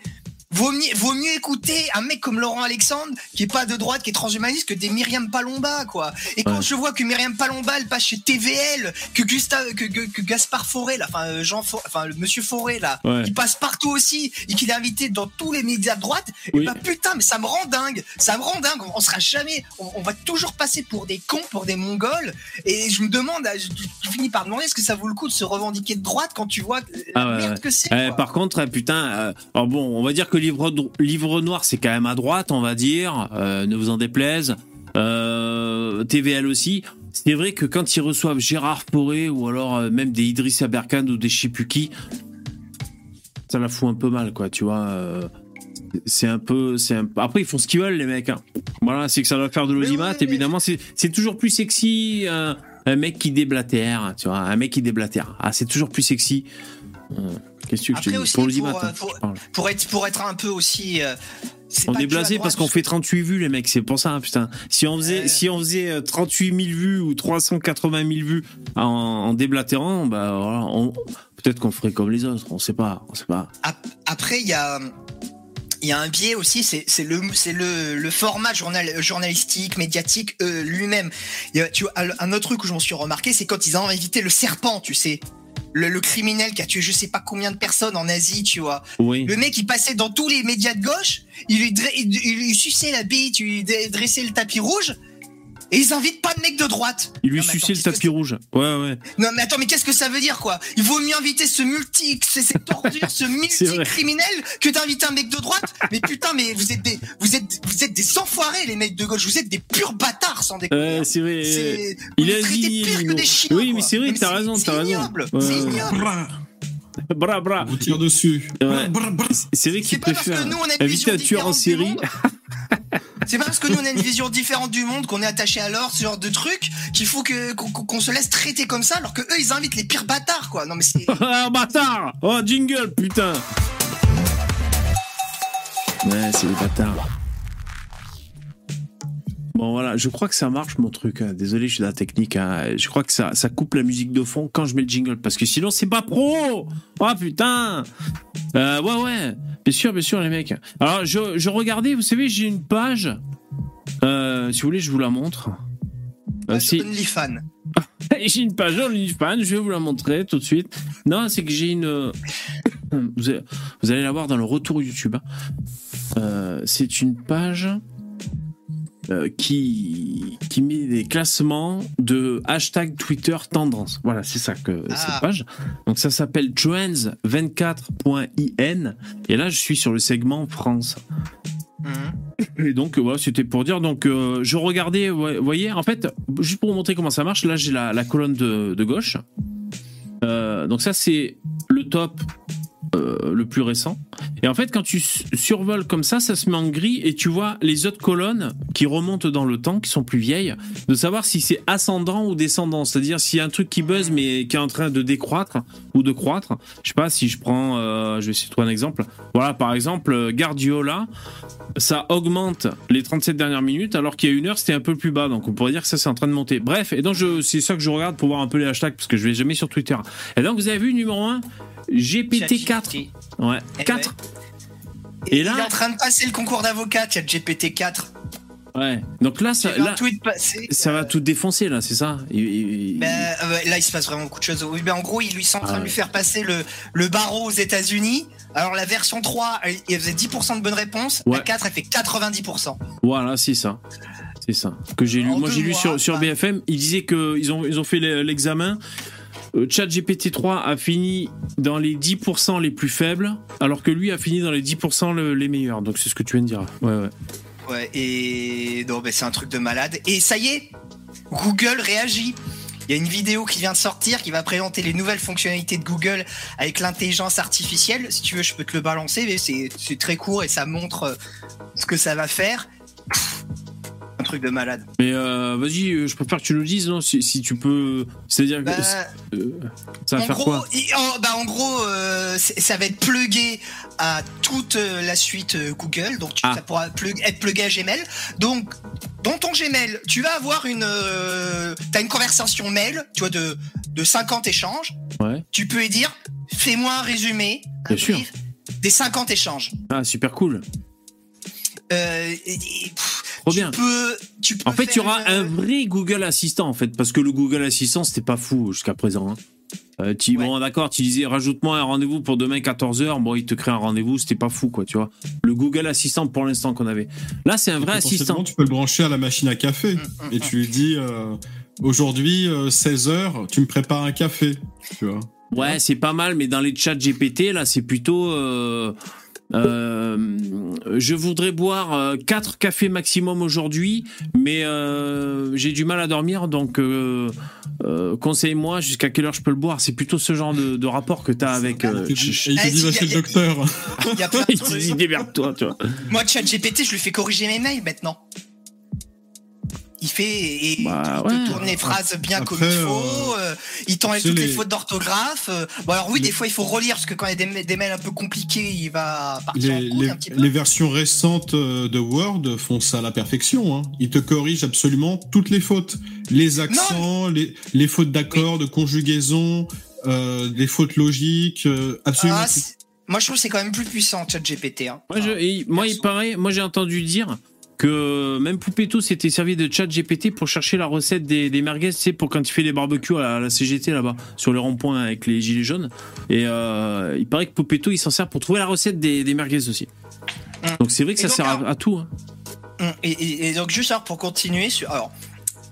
Speaker 4: vaut mieux, vaut mieux écouter un mec comme Laurent Alexandre, qui est pas de droite, qui est transhumaniste, que des Myriam Palomba, quoi. Et quand
Speaker 1: Ouais.
Speaker 4: je vois que Myriam Palomba, elle passe chez TVL, que Gustave, que, que, que Gaspard Forêt, là, enfin, euh, Jean enfin, le monsieur Forêt, là,
Speaker 1: Ouais.
Speaker 4: il passe partout aussi, et qu'il est invité dans tous les médias de droite,
Speaker 1: Oui.
Speaker 4: et bah putain, mais ça me rend dingue, ça me rend dingue, on, on sera jamais, on, on va toujours passer pour des cons, pour des mongols, et je me demande, je, je finis par me demander est-ce que ça vaut le coup de se revendiquer de droite quand tu vois la
Speaker 1: Ah ouais,
Speaker 4: merde
Speaker 1: ouais.
Speaker 4: que c'est.
Speaker 1: Euh,
Speaker 4: quoi.
Speaker 1: par contre, euh, putain, euh, alors bon, on va dire que livre, livre noir, c'est quand même à droite, on va dire, euh, ne vous en déplaise. Euh, TVL aussi. C'est vrai que quand ils reçoivent Gérard Poré ou alors euh, même des Idriss Aberkan ou des Chipuki, ça la fout un peu mal, quoi, tu vois. c'est un peu, c'est un... après ils font ce qu'ils veulent les mecs. hein. Voilà, c'est que ça doit faire de l'audimat,
Speaker 4: mais-
Speaker 1: évidemment. C'est, c'est toujours plus sexy un mec qui déblatère, tu vois, un mec qui déblatère. Ah, c'est toujours plus sexy. Qu'est-ce que je te
Speaker 4: Après
Speaker 1: dis
Speaker 4: aussi,
Speaker 1: Pour l'audimat,
Speaker 4: pour, euh,
Speaker 1: hein,
Speaker 4: pour- être, pour être un peu aussi. euh,
Speaker 1: On est
Speaker 4: que
Speaker 1: blasé parce qu'on fait 38 vues, les mecs. C'est pour ça, hein, putain. Si on faisait, si on faisait euh, 38 000 vues ou 380 000 vues en, en déblatérant, bah voilà, on- peut-être qu'on ferait comme les autres. On sait pas, on sait pas.
Speaker 4: Ap- Après, il y a. Il y a un biais aussi, c'est c'est le, c'est le, le format journal, journalistique, médiatique euh, lui-même. Tu vois, un autre truc où je m'en suis remarqué, c'est quand ils ont invité le serpent, tu sais. Le, le criminel qui a tué je sais pas combien de personnes en Asie, tu vois.
Speaker 1: Oui.
Speaker 4: Le mec, il passait dans tous les médias de gauche, il lui, il, il lui suçait la bite, il lui dre- dressait le tapis rouge, et ils invitent pas de mec de droite.
Speaker 1: Il lui
Speaker 4: Non, mais attends,
Speaker 1: suçait le tapis rouge. Ouais, ouais.
Speaker 4: non mais attends, mais qu'est-ce que ça veut dire quoi? Il vaut mieux inviter ce multi, c'est cette ordure, ce [laughs] multi-criminel que d'inviter un mec de droite. Mais putain, mais vous êtes des, vous êtes, vous êtes des enfoirés les mecs de gauche. Vous êtes des purs bâtards sans déconner.
Speaker 1: Ouais, c'est vrai. Il
Speaker 4: vous
Speaker 1: a
Speaker 4: les traitez
Speaker 1: dit,
Speaker 4: pire que des chiens.
Speaker 1: Oui, mais c'est vrai, t'as raison,
Speaker 4: c'est
Speaker 1: t'as raison.
Speaker 4: ignoble,
Speaker 1: Ouais,
Speaker 4: C'est
Speaker 1: ouais.
Speaker 4: ignoble.
Speaker 3: Bra, [laughs]
Speaker 1: Bra, bra.
Speaker 3: on vous tire dessus.
Speaker 1: Ouais.
Speaker 3: Bra.
Speaker 1: C'est vrai qu'il
Speaker 4: pas parce
Speaker 1: préfère
Speaker 4: que nous on a une
Speaker 1: inviter
Speaker 4: vision
Speaker 1: un tueur en
Speaker 4: différente du
Speaker 1: série.
Speaker 4: monde. [laughs] C'est pas parce que nous on a une vision différente du monde qu'on est attaché à l'or, ce genre de truc, qu'il faut que qu'on qu'on se laisse traiter comme ça, alors que eux ils invitent les pires bâtards quoi. Non mais c'est [laughs]
Speaker 1: Ah, bâtard Oh, jingle, putain Ouais, c'est les bâtards. Bon, voilà, je crois que ça marche, mon truc. hein. Désolé, je suis dans la technique. hein. Je crois que ça, ça coupe la musique de fond quand je mets le jingle, parce que sinon, c'est pas pro Oh, putain Euh, Ouais, ouais, bien sûr, bien sûr, les mecs. Alors, je, je regardais, vous savez, j'ai une page. Euh, si vous voulez, je vous la montre. Euh, si-
Speaker 4: OnlyFans. [laughs]
Speaker 1: j'ai une page OnlyFans, je vais vous la montrer tout de suite. Non, c'est que j'ai une. euh, Vous allez, la voir dans le retour YouTube. hein. Euh, c'est une page euh, qui, qui met des classements de hashtag Twitter tendance. Voilà, c'est ça que
Speaker 4: Ah.
Speaker 1: cette page. Donc ça s'appelle trends24.in. Et là, je suis sur le segment France.
Speaker 4: Mhm.
Speaker 1: Et donc voilà, c'était pour dire. Donc euh, je regardais, vous voyez, en fait, juste pour vous montrer comment ça marche, là j'ai la, la colonne de, de gauche. Euh, donc ça c'est le top le plus récent. Et en fait, quand tu su- survoles comme ça, ça se met en gris et tu vois les autres colonnes qui remontent dans le temps, qui sont plus vieilles, de savoir si c'est ascendant ou descendant. C'est-à-dire s'il y a un truc qui buzz mais qui est en train de décroître ou de croître. Je sais pas si je prends, euh, je vais trouver un exemple. Voilà, par exemple, euh, Guardiola, ça augmente les 37 dernières minutes, alors qu'il y a une heure, c'était un peu plus bas. Donc on pourrait dire que ça, c'est en train de monter. Bref, et donc c'est ça que je regarde pour voir un peu les hashtags, parce que je vais jamais sur Twitter. Et donc vous avez vu, numéro 1, GPT-4. Ouais,
Speaker 4: Eh
Speaker 1: 4.
Speaker 4: Et,
Speaker 1: Et là-
Speaker 4: il est en train de passer le concours d'avocat, il y a GPT-4.
Speaker 1: Ouais. Donc là, ça, là,
Speaker 4: passer.
Speaker 1: ça va tout défoncer, là, c'est ça? Il- il-
Speaker 4: Ben, euh, là, il se passe vraiment beaucoup de choses. Oui, ben, en gros, ils lui sont en train
Speaker 1: Ah
Speaker 4: de lui
Speaker 1: ouais.
Speaker 4: faire passer le, le barreau aux États-Unis. Alors, la version 3, elle, elle faisait 10% de bonnes réponses.
Speaker 1: Ouais.
Speaker 4: La 4, elle fait 90%.
Speaker 1: Voilà, c'est ça. C'est ça que j'ai lu.
Speaker 4: En
Speaker 1: Moi, j'ai lu sur, sur. BFM. Ils disaient qu'ils ont, ils ont fait le- l'examen. Euh, ChatGPT-3 a fini dans les 10% les plus faibles, alors que lui a fini dans les 10% le- les meilleurs. Donc, c'est ce que tu viens de dire. Ouais, ouais.
Speaker 4: Ouais, et non, mais c'est un truc de malade. Et ça y est, Google réagit. Il y a une vidéo qui vient de sortir qui va présenter les nouvelles fonctionnalités de Google avec l'intelligence artificielle. Si tu veux, je peux te le balancer, mais c'est c'est très court et ça montre euh, ce que ça va faire. Un truc de malade.
Speaker 1: Mais euh, vas-y, euh, je préfère que tu nous dises, non, si, si tu peux. C'est-à-dire que.
Speaker 4: Bah,
Speaker 1: euh, ça va faire
Speaker 4: gros,
Speaker 1: quoi
Speaker 4: il- en, bah, en gros, euh, ça va être plugué à toute la suite Google, donc tu,
Speaker 1: Ah.
Speaker 4: ça pourra plug- être plugué à Gmail. Donc, dans ton Gmail, tu vas avoir une, t'as une conversation mail, tu vois, de de 50 échanges.
Speaker 1: Ouais.
Speaker 4: Tu peux y dire, fais-moi un résumé, un
Speaker 1: Bien sûr.
Speaker 4: brief des 50 échanges.
Speaker 1: Ah, super cool.
Speaker 4: Euh, et- et, pff,
Speaker 1: Trop
Speaker 4: tu
Speaker 1: bien.
Speaker 4: peux, tu peux
Speaker 1: En fait, il y aura un vrai Google Assistant, en fait, parce que le Google Assistant, c'était pas fou jusqu'à présent. hein. Euh, tu-
Speaker 4: Ouais.
Speaker 1: Bon, d'accord, tu disais, rajoute-moi un rendez-vous pour demain 14h. Bon, il te crée un rendez-vous, c'était pas fou, quoi, tu vois. Le Google Assistant pour l'instant qu'on avait. Là, c'est un vrai assistant.
Speaker 3: Tu peux le brancher à la machine à café
Speaker 4: Mm, mm,
Speaker 3: et tu lui dis euh, aujourd'hui 16h, tu me prépares un café. Tu vois.
Speaker 1: Ouais, c'est pas mal, mais dans les chats GPT, là, c'est plutôt. euh, euh, je voudrais boire 4 cafés maximum aujourd'hui, mais euh, j'ai du mal à dormir, donc euh, euh, conseille-moi jusqu'à quelle heure je peux le boire. C'est plutôt ce genre de, de rapport que tu as avec. euh,
Speaker 3: il te dit- va chez le docteur.
Speaker 4: Il
Speaker 1: te [laughs] dit démerde-toi, tu vois.
Speaker 4: Moi, ChatGPT, je lui fais corriger mes mails maintenant. Il fait et
Speaker 1: Bah,
Speaker 4: il te
Speaker 1: ouais.
Speaker 4: tourne les phrases bien
Speaker 3: Après,
Speaker 4: comme il faut. euh, il t'enlève toutes les...
Speaker 3: les-
Speaker 4: fautes d'orthographe. euh. Bon alors oui,
Speaker 3: Les-
Speaker 4: des fois il faut relire parce que quand il y a des, ma- des mails un peu compliqués, il va partir
Speaker 3: Les,
Speaker 4: en couille
Speaker 3: les-
Speaker 4: un petit peu.
Speaker 3: les versions récentes euh, de Word font ça à la perfection. Hein. Ils te corrigent absolument toutes les fautes. Les accents, les, les fautes d'accord, de conjugaison, euh, des fautes logiques, euh, absolument
Speaker 4: Ah, moi je trouve que c'est quand même plus puissant ChatGPT. Hein.
Speaker 1: Moi, je- et moi, il paraît, moi j'ai entendu dire que même Poupetto s'était servi de chat GPT pour chercher la recette des, des merguez, tu sais, pour quand il fait les barbecues à la, à la CGT là-bas, sur les ronds-points avec les gilets jaunes. Et euh, il paraît que Poupetto, il s'en sert pour trouver la recette des, des merguez aussi.
Speaker 4: Mm.
Speaker 1: Donc c'est vrai que
Speaker 4: Et
Speaker 1: ça
Speaker 4: donc,
Speaker 1: sert à, à tout. hein.
Speaker 4: Hum, Et, et- et donc juste alors pour continuer sur alors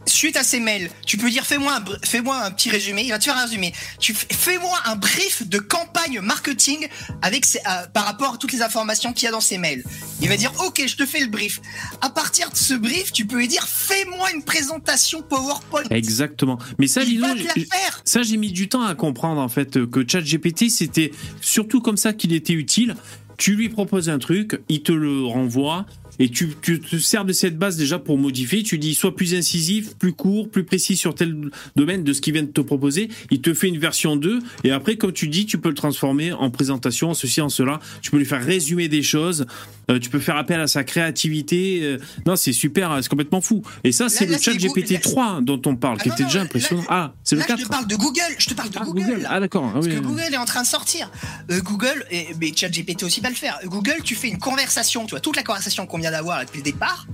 Speaker 4: suite à ces mails, tu peux dire fais-moi un, fais-moi un petit résumé, il va te faire un résumé. Tu fais-moi un brief de campagne marketing avec euh, par rapport à toutes les informations qu'il y a dans ces mails. Il va dire OK, je te fais le brief. À partir de ce brief, tu peux lui dire fais-moi une présentation PowerPoint.
Speaker 1: Exactement. Mais ça,
Speaker 4: il
Speaker 1: dis
Speaker 4: va
Speaker 1: donc,
Speaker 4: te la
Speaker 1: j'ai-
Speaker 4: faire.
Speaker 1: Ça, j'ai mis du temps à comprendre en fait que ChatGPT, c'était surtout comme ça qu'il était utile. Tu lui proposes un truc, il te le renvoie. Et tu, tu te sers de cette base déjà pour modifier. Tu dis soit plus incisif, plus court, plus précis sur tel domaine de ce qu'il vient de te proposer. Il te fait une version 2. Et après, comme tu dis, tu peux le transformer en présentation, en ceci, en cela. Tu peux lui faire résumer des choses. Euh, tu peux faire appel à sa créativité. Euh, non, c'est super, hein, c'est complètement fou. Et ça, c'est le
Speaker 4: là, c'est
Speaker 1: ChatGPT
Speaker 4: Google.
Speaker 1: 3 dont on parle,
Speaker 4: Ah
Speaker 1: qui
Speaker 4: non,
Speaker 1: était
Speaker 4: non,
Speaker 1: déjà
Speaker 4: là-
Speaker 1: impressionnant. ah, c'est le
Speaker 4: Là, je
Speaker 1: 4
Speaker 4: te parle de Google, je te parle de
Speaker 1: ah,
Speaker 4: Google.
Speaker 1: Ah, d'accord. Ah,
Speaker 4: Parce que. Google est en train de sortir. Euh, Google, et, mais ChatGPT aussi va le faire. Google, tu fais une conversation, tu vois, toute la conversation qu'on vient d'avoir depuis le départ,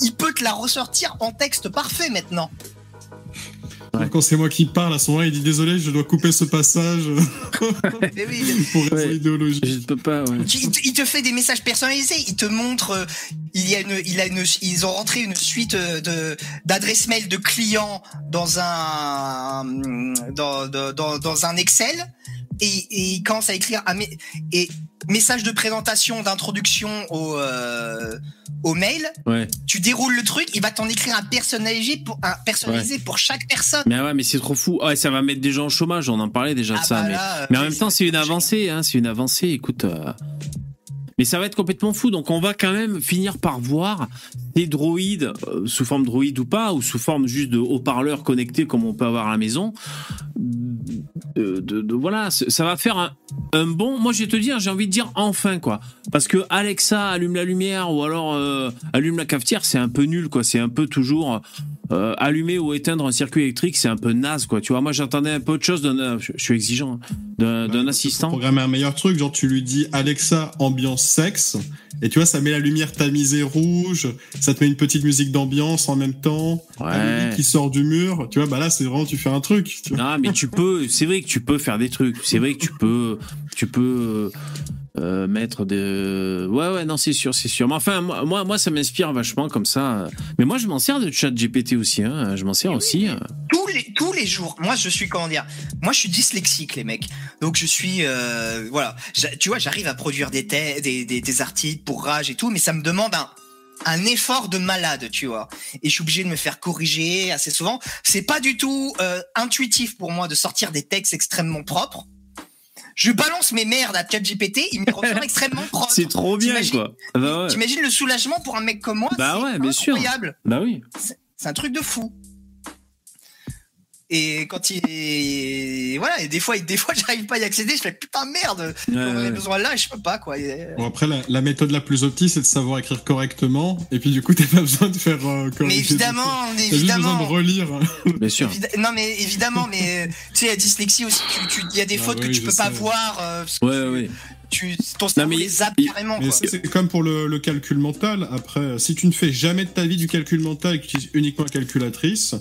Speaker 4: il peut te la ressortir en texte parfait maintenant.
Speaker 1: Ouais.
Speaker 3: Quand c'est moi qui parle, à ce moment-là, il dit désolé, je dois couper ce passage [laughs] [laughs] pour raison
Speaker 1: Ouais.
Speaker 3: idéologique.
Speaker 1: Je peux pas, ouais.
Speaker 4: il, te- il te fait des messages personnalisés, il te montre, euh, il y a une, il a une, ils ont rentré une suite euh, de d'adresses mail de clients dans un dans, dans, dans, dans un Excel et, et il commence à écrire un et message de présentation d'introduction au euh, au mail.
Speaker 1: Ouais.
Speaker 4: Tu déroules le truc, il va t'en écrire un personnalisé pour un personnalisé pour chaque personne.
Speaker 1: Mais ouais, mais c'est trop fou. Ouais, ça va mettre des gens au chômage. On en parlait déjà de
Speaker 4: Ah
Speaker 1: ça.
Speaker 4: bah
Speaker 1: mais...
Speaker 4: là,
Speaker 1: mais en même temps, c'est une avancée. Hein, c'est une avancée. Écoute. euh, Mais ça va être complètement fou. Donc, on va quand même finir par voir des droïdes, euh, sous forme droïde ou pas, ou sous forme juste de haut-parleurs connectés comme on peut avoir à la maison. De, de- de- voilà, ça va faire un, un bon. Moi, je vais te dire, j'ai envie de dire enfin, quoi. Parce que Alexa allume la lumière ou alors euh, allume la cafetière, c'est un peu nul, quoi. C'est un peu toujours euh, allumer ou éteindre un circuit électrique, c'est un peu naze, quoi. Tu vois, moi, j'attendais un peu autre chose d'un. Je, je suis exigeant. hein, D'un d'un assistant.
Speaker 3: Programmer un meilleur truc, genre tu lui dis Alexa ambiance sexe, et tu vois, ça met la lumière tamisée rouge, ça te met une petite musique d'ambiance en même temps,
Speaker 1: Ouais.
Speaker 3: qui sort du mur, tu vois, bah là c'est vraiment, tu fais un truc. Tu vois.
Speaker 1: Non, mais tu peux. C'est vrai que tu peux faire des trucs. C'est vrai que tu peux. Tu peux. Euh, mettre de ouais ouais non c'est sûr c'est sûr mais enfin moi moi, moi ça m'inspire vachement comme ça mais moi je m'en sers de chat GPT aussi hein. je m'en sers aussi hein.
Speaker 4: tous les tous les jours. Moi, je suis comment dire Moi, je suis dyslexique, les mecs. Donc, je suis euh, voilà. Tu vois, j'arrive à produire des, des, des des articles pour Rage et tout, mais ça me demande un un effort de malade, tu vois. Et je suis obligé de me faire corriger assez souvent. C'est pas du tout euh, intuitif pour moi de sortir des textes extrêmement propres. Je balance mes merdes à ChatGPT, il me [laughs] ressort extrêmement propre.
Speaker 1: C'est trop bien, quoi. Bah ouais.
Speaker 4: T'imagines le soulagement pour un mec comme moi
Speaker 1: Bah ouais, bien sûr.
Speaker 4: incroyable.
Speaker 1: Bah oui.
Speaker 4: C'est un truc de fou. Et quand il voilà, et des fois, des fois, [laughs] j'arrive pas à y accéder. Je fais putain merde.
Speaker 1: Ouais,
Speaker 4: On en a
Speaker 1: ouais.
Speaker 4: besoin là, et je peux pas quoi. Et-
Speaker 3: Bon, après, la, la méthode la plus optique, c'est de savoir écrire correctement. Et puis, du coup, t'as pas besoin de faire euh,
Speaker 4: Mais évidemment,
Speaker 3: T'as juste besoin de
Speaker 4: évidemment.
Speaker 3: relire.
Speaker 1: Bien sûr.
Speaker 4: Non mais évidemment, mais euh, tu sais, la dyslexie aussi, tu- tu- il y a des
Speaker 3: Ah
Speaker 4: fautes que tu peux pas voir. euh, parce que
Speaker 1: Ouais, ouais.
Speaker 4: tu, ton cerveau
Speaker 1: mais
Speaker 4: les zappe carrément.
Speaker 3: Mais c'est comme pour le, le calcul mental. Après, si tu ne fais jamais de ta vie du calcul mental et que tu utilises uniquement la calculatrice,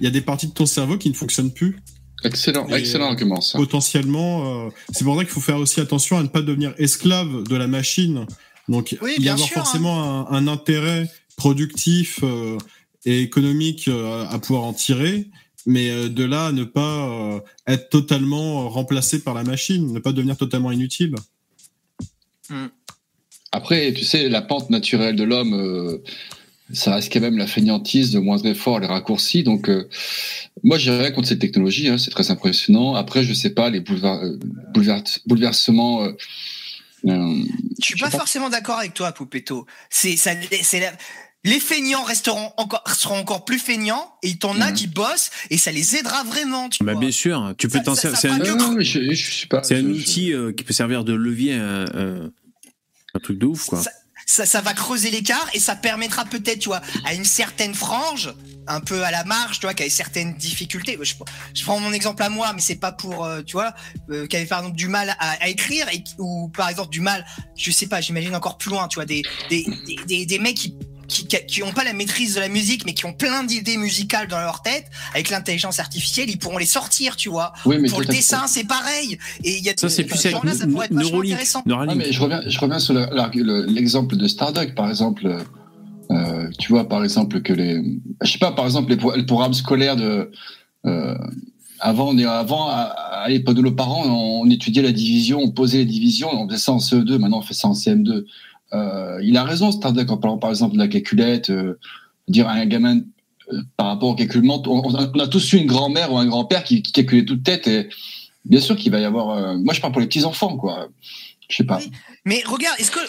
Speaker 3: il y a des parties de ton cerveau qui ne fonctionnent plus.
Speaker 8: Excellent,
Speaker 3: Et-
Speaker 8: excellent argument, ça.
Speaker 3: Potentiellement, euh, c'est pour ça qu'il faut faire aussi attention à ne pas devenir esclave de la machine. Donc,
Speaker 4: Oui,
Speaker 3: il y
Speaker 4: sûr, hein.
Speaker 3: forcément un, un intérêt productif euh, et économique euh, à pouvoir en tirer. Mais euh, de là à ne pas euh, être totalement remplacé par la machine, ne pas devenir totalement inutile.
Speaker 8: Après, tu sais, la pente naturelle de l'homme, euh, ça reste quand même la fainéantise, le moindre effort, les raccourcis. Donc, euh, moi, j'ai rien contre cette technologie, hein, c'est très impressionnant. Après, je sais pas, les euh, boulever- bouleversements. euh, euh,
Speaker 4: Je suis pas forcément d'accord avec toi, Poupetto. C'est ça, c'est la- les feignants resteront encore seront encore plus feignants et il t'en a
Speaker 8: Mhm.
Speaker 4: qui bossent et ça les aidera vraiment. Tu
Speaker 1: Bah
Speaker 4: vois.
Speaker 1: bien sûr. Tu peux t'en servir. C'est un,
Speaker 8: non, mais je, je suis pas.
Speaker 1: c'est un
Speaker 8: je- je-
Speaker 1: outil euh, qui peut servir de levier. euh, euh, un truc de ouf, quoi.
Speaker 4: Ça- ça, ça va creuser l'écart et ça permettra peut-être, tu vois, à une certaine frange, un peu à la marge, tu vois, qui a certaines difficultés. Je, prends mon exemple à moi, mais c'est pas pour, euh, tu vois, euh, qui avait par exemple du mal à, écrire ou par exemple du mal, je sais pas, j'imagine encore plus loin, tu vois, des des des, des, des mecs qui qui, qui ont pas la maîtrise de la musique, mais qui ont plein d'idées musicales dans leur tête, avec l'intelligence artificielle, ils pourront les sortir, tu vois.
Speaker 8: Oui, mais
Speaker 4: Pour le dessin, c'est pareil. Et il y a
Speaker 1: Ça, c'est
Speaker 4: ce
Speaker 1: plus avec
Speaker 4: genre-là, ça pourrait être vachement
Speaker 1: Neuralink.
Speaker 4: intéressant.
Speaker 8: Ah,
Speaker 1: Neuralink.
Speaker 8: mais je reviens, je reviens sur le- la- le- l'exemple de Starduck, par exemple. Euh, tu vois, par exemple, que les, je sais pas, par exemple, les, les programmes scolaires de, euh, avant, on est, avant, à, à l'époque de nos parents, on, on étudiait la division, on posait les divisions, on faisait ça en CE2, maintenant on fait ça en CM2. Euh, il a raison, Starduck, en parlant par exemple de la calculette, euh, dire à un gamin, euh, par rapport au calcul mental, on, a, tous eu une grand-mère ou un grand-père qui, qui calculait toute tête et bien sûr qu'il va y avoir, moi je parle pour les petits-enfants, quoi. Je sais pas.
Speaker 4: Mais regarde, est-ce que,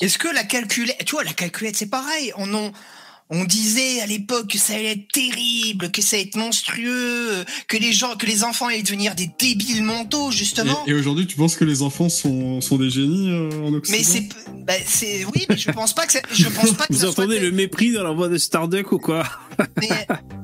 Speaker 4: est-ce que la calculette, tu vois, la calculette, c'est pareil. On, on, on disait à l'époque que ça allait être terrible, que ça allait être monstrueux, que les gens, que les enfants allaient devenir des débiles mentaux, justement.
Speaker 3: Et, et aujourd'hui, tu penses que les enfants sont, sont des génies euh, en Occident?
Speaker 4: Mais c'est, bah, c'est, oui, mais je pense pas que ça, je pense pas que
Speaker 1: Vous
Speaker 4: ça soit
Speaker 1: entendez le mépris dans la voix de Starduck ou quoi?
Speaker 4: Mais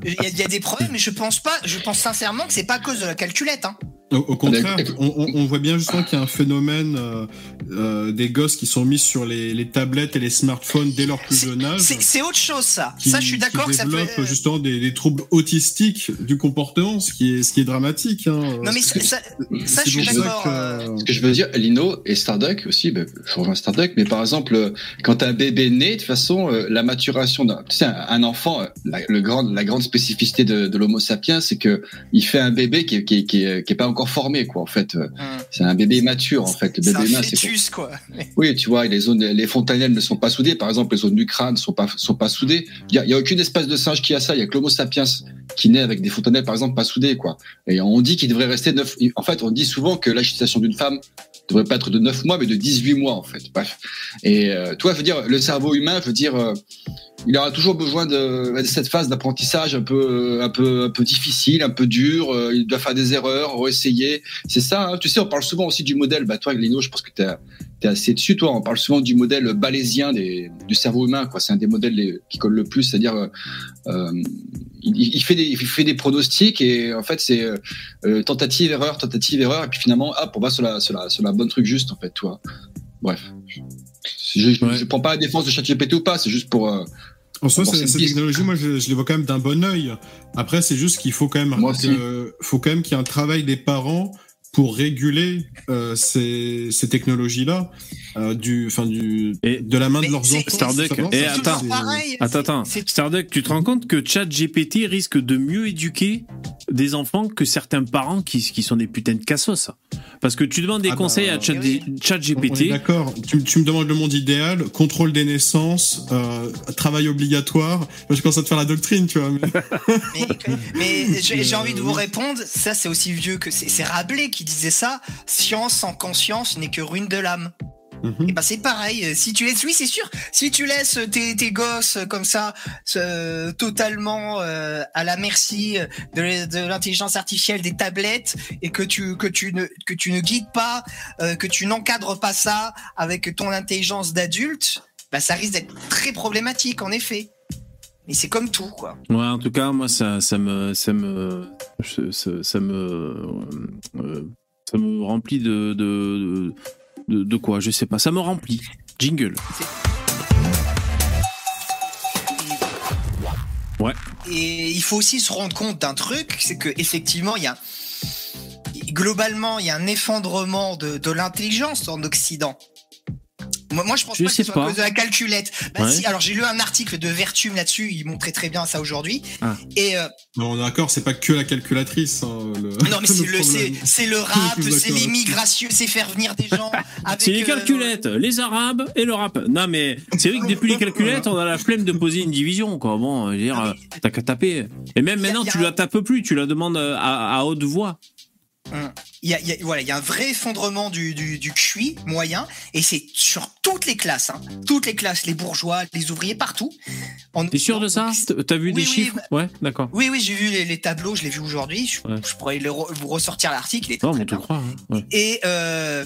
Speaker 4: Il y, a- il y a des problèmes, mais je pense pas, je pense sincèrement que c'est pas à cause de la calculette, hein.
Speaker 3: Au, au contraire, on, on- on voit bien justement qu'il y a un phénomène euh, euh, des gosses qui sont mis sur les, les tablettes et les smartphones dès leur plus jeune âge.
Speaker 4: C'est autre chose, ça.
Speaker 3: qui,
Speaker 4: ça, je suis d'accord
Speaker 3: qui
Speaker 4: que ça peut.
Speaker 3: développent justement des, des troubles autistiques du comportement, ce qui est, ce qui est dramatique. Hein.
Speaker 4: Non, mais ça, ça, ça,
Speaker 3: C'est
Speaker 4: je suis d'accord.
Speaker 3: que-
Speaker 4: euh,
Speaker 8: Ce que je veux dire, Lino et Starduck aussi, ben, je rejoins Starduck, mais par exemple, euh, quand un bébé naît, de toute façon, euh, la maturation d'un, tu sais, un, enfant, euh, la, le grand, la grande spécificité de, de l'Homo sapiens, c'est que il fait un bébé qui, est- qui, est- qui, est- qui est pas encore formé, quoi. En fait, Euh,
Speaker 4: hum.
Speaker 8: c'est un bébé immature, en fait. Le bébé
Speaker 4: un
Speaker 8: humain, c'est quoi. Oui, tu vois, les zones, les fontanelles ne sont pas soudées. Par exemple, les zones du crâne ne sont pas, sont pas soudées. Il y a, aucune espèce de singe qui a ça. Il y a que l'Homo sapiens qui naît avec des fontanelles, par exemple, pas soudées, quoi. Et on dit qu'il devrait rester neuf. En fait, on dit souvent que la gestation d'une femme devrait pas être de 9 mois, mais de 18 mois, en fait. Bref. Et, euh, toi, je dire, le cerveau humain, je dire, euh, il aura toujours besoin de, cette phase d'apprentissage un peu, un peu, un peu difficile, un peu dur. euh, il doit faire des erreurs, réessayer. C'est ça. hein. Tu sais, on parle souvent aussi du modèle. Bah, toi, Lino, je pense que tu t'es assez dessus, toi. On parle souvent du modèle balaisien des, du cerveau humain, quoi. C'est un des modèles les- qui colle le plus, c'est-à-dire, euh, euh, il, il fait des, il fait des pronostics et en fait, c'est euh, tentative, erreur, tentative, erreur, et puis finalement, hop, on va sur la, sur la, sur la bonne truc juste, en fait, toi. Bref. Je, je,
Speaker 1: Ouais.
Speaker 8: je prends pas la défense de ChatGPT ou pas, c'est juste pour. euh,
Speaker 3: En soi, cette
Speaker 8: une
Speaker 3: technologie, moi, je, je les vois quand même d'un bon œil. Après, c'est juste qu'il faut quand même,
Speaker 8: Moi
Speaker 3: que- faut quand même qu'il y ait un travail des parents pour réguler euh, ces, ces technologies-là euh, du, enfin du,
Speaker 1: Et-
Speaker 3: de la main de leurs enfants.
Speaker 1: Starduck, et attends.
Speaker 4: pareil.
Speaker 1: Attends, attends.
Speaker 4: C'est-
Speaker 1: Starduck, tu te rends compte que ChatGPT risque de mieux éduquer des enfants que certains parents qui, qui sont des putains de cassos? Parce que tu demandes des
Speaker 3: Ah bah,
Speaker 1: conseils à
Speaker 4: oui.
Speaker 3: Est
Speaker 1: ChatGPT.
Speaker 3: D'accord. Tu, tu me demandes le monde idéal, contrôle des naissances, euh, travail obligatoire. Moi, je commence à te faire la doctrine, tu vois. mais- [laughs]
Speaker 4: Mais, mais j'ai envie de vous
Speaker 3: oui.
Speaker 4: répondre, ça c'est aussi vieux que c'est c'est Rabelais qui disait ça. Science sans conscience n'est que ruine de l'âme.
Speaker 3: Mhm.
Speaker 4: Et bah c'est pareil. Si tu laisses, oui c'est sûr, si tu laisses tes, tes gosses comme ça, euh, totalement euh, à la merci de, de l'intelligence artificielle, des tablettes, et que tu que tu ne que tu ne guides pas, euh, que tu n'encadres pas ça avec ton intelligence d'adulte, bah ça risque d'être très problématique en effet. Mais c'est comme tout quoi.
Speaker 1: Ouais, en tout cas, moi, ça, ça me, ça me, ça, ça me, euh, ça me remplit de, de, de, de quoi? Je sais pas. Ça me remplit. Jingle. Ouais.
Speaker 4: Et il faut aussi se rendre compte d'un truc, c'est que effectivement, il y a globalement, il y a un effondrement de, de l'intelligence en Occident. Moi, moi, je pense
Speaker 1: Je
Speaker 4: pas que
Speaker 1: sais
Speaker 4: ce soit
Speaker 1: pas.
Speaker 4: à cause de la calculette. Bah,
Speaker 1: Ouais.
Speaker 4: si, alors j'ai lu un article de Vertum là-dessus, il montrait très bien ça aujourd'hui.
Speaker 1: Ah.
Speaker 4: Et euh,
Speaker 3: Non, on est d'accord, c'est pas que la calculatrice. hein, le-
Speaker 4: non, mais c'est [laughs] le, c'est,
Speaker 3: problème.
Speaker 4: c'est le rap, c'est l'immigration, c'est faire venir des gens. [laughs] avec,
Speaker 1: C'est les
Speaker 4: euh,
Speaker 1: calculettes, les arabes et le rap. Non, mais c'est vrai que depuis les calculettes, on a la flemme de poser une division, quoi. Bon, je veux dire,
Speaker 4: Ah,
Speaker 1: euh,
Speaker 4: mais-
Speaker 1: t'as qu'à taper. Et même maintenant,
Speaker 4: a
Speaker 1: tu la tapes plus, tu la demandes euh, à, à haute voix.
Speaker 4: Il y a, il y a- voilà, il y a un vrai effondrement du, du, du QI moyen, et c'est sur toutes les classes, hein. toutes les classes, les bourgeois, les ouvriers, partout.
Speaker 1: T'es sûr de ça T'as vu
Speaker 4: Oui,
Speaker 1: des
Speaker 4: oui,
Speaker 1: chiffres Ouais, d'accord.
Speaker 4: Oui, oui, j'ai vu les, les tableaux, je l'ai vu aujourd'hui. Je,
Speaker 1: Ouais.
Speaker 4: je pourrais le vous ressortir l'article.
Speaker 1: Non, on te croit. hein. Ouais.
Speaker 4: Et euh,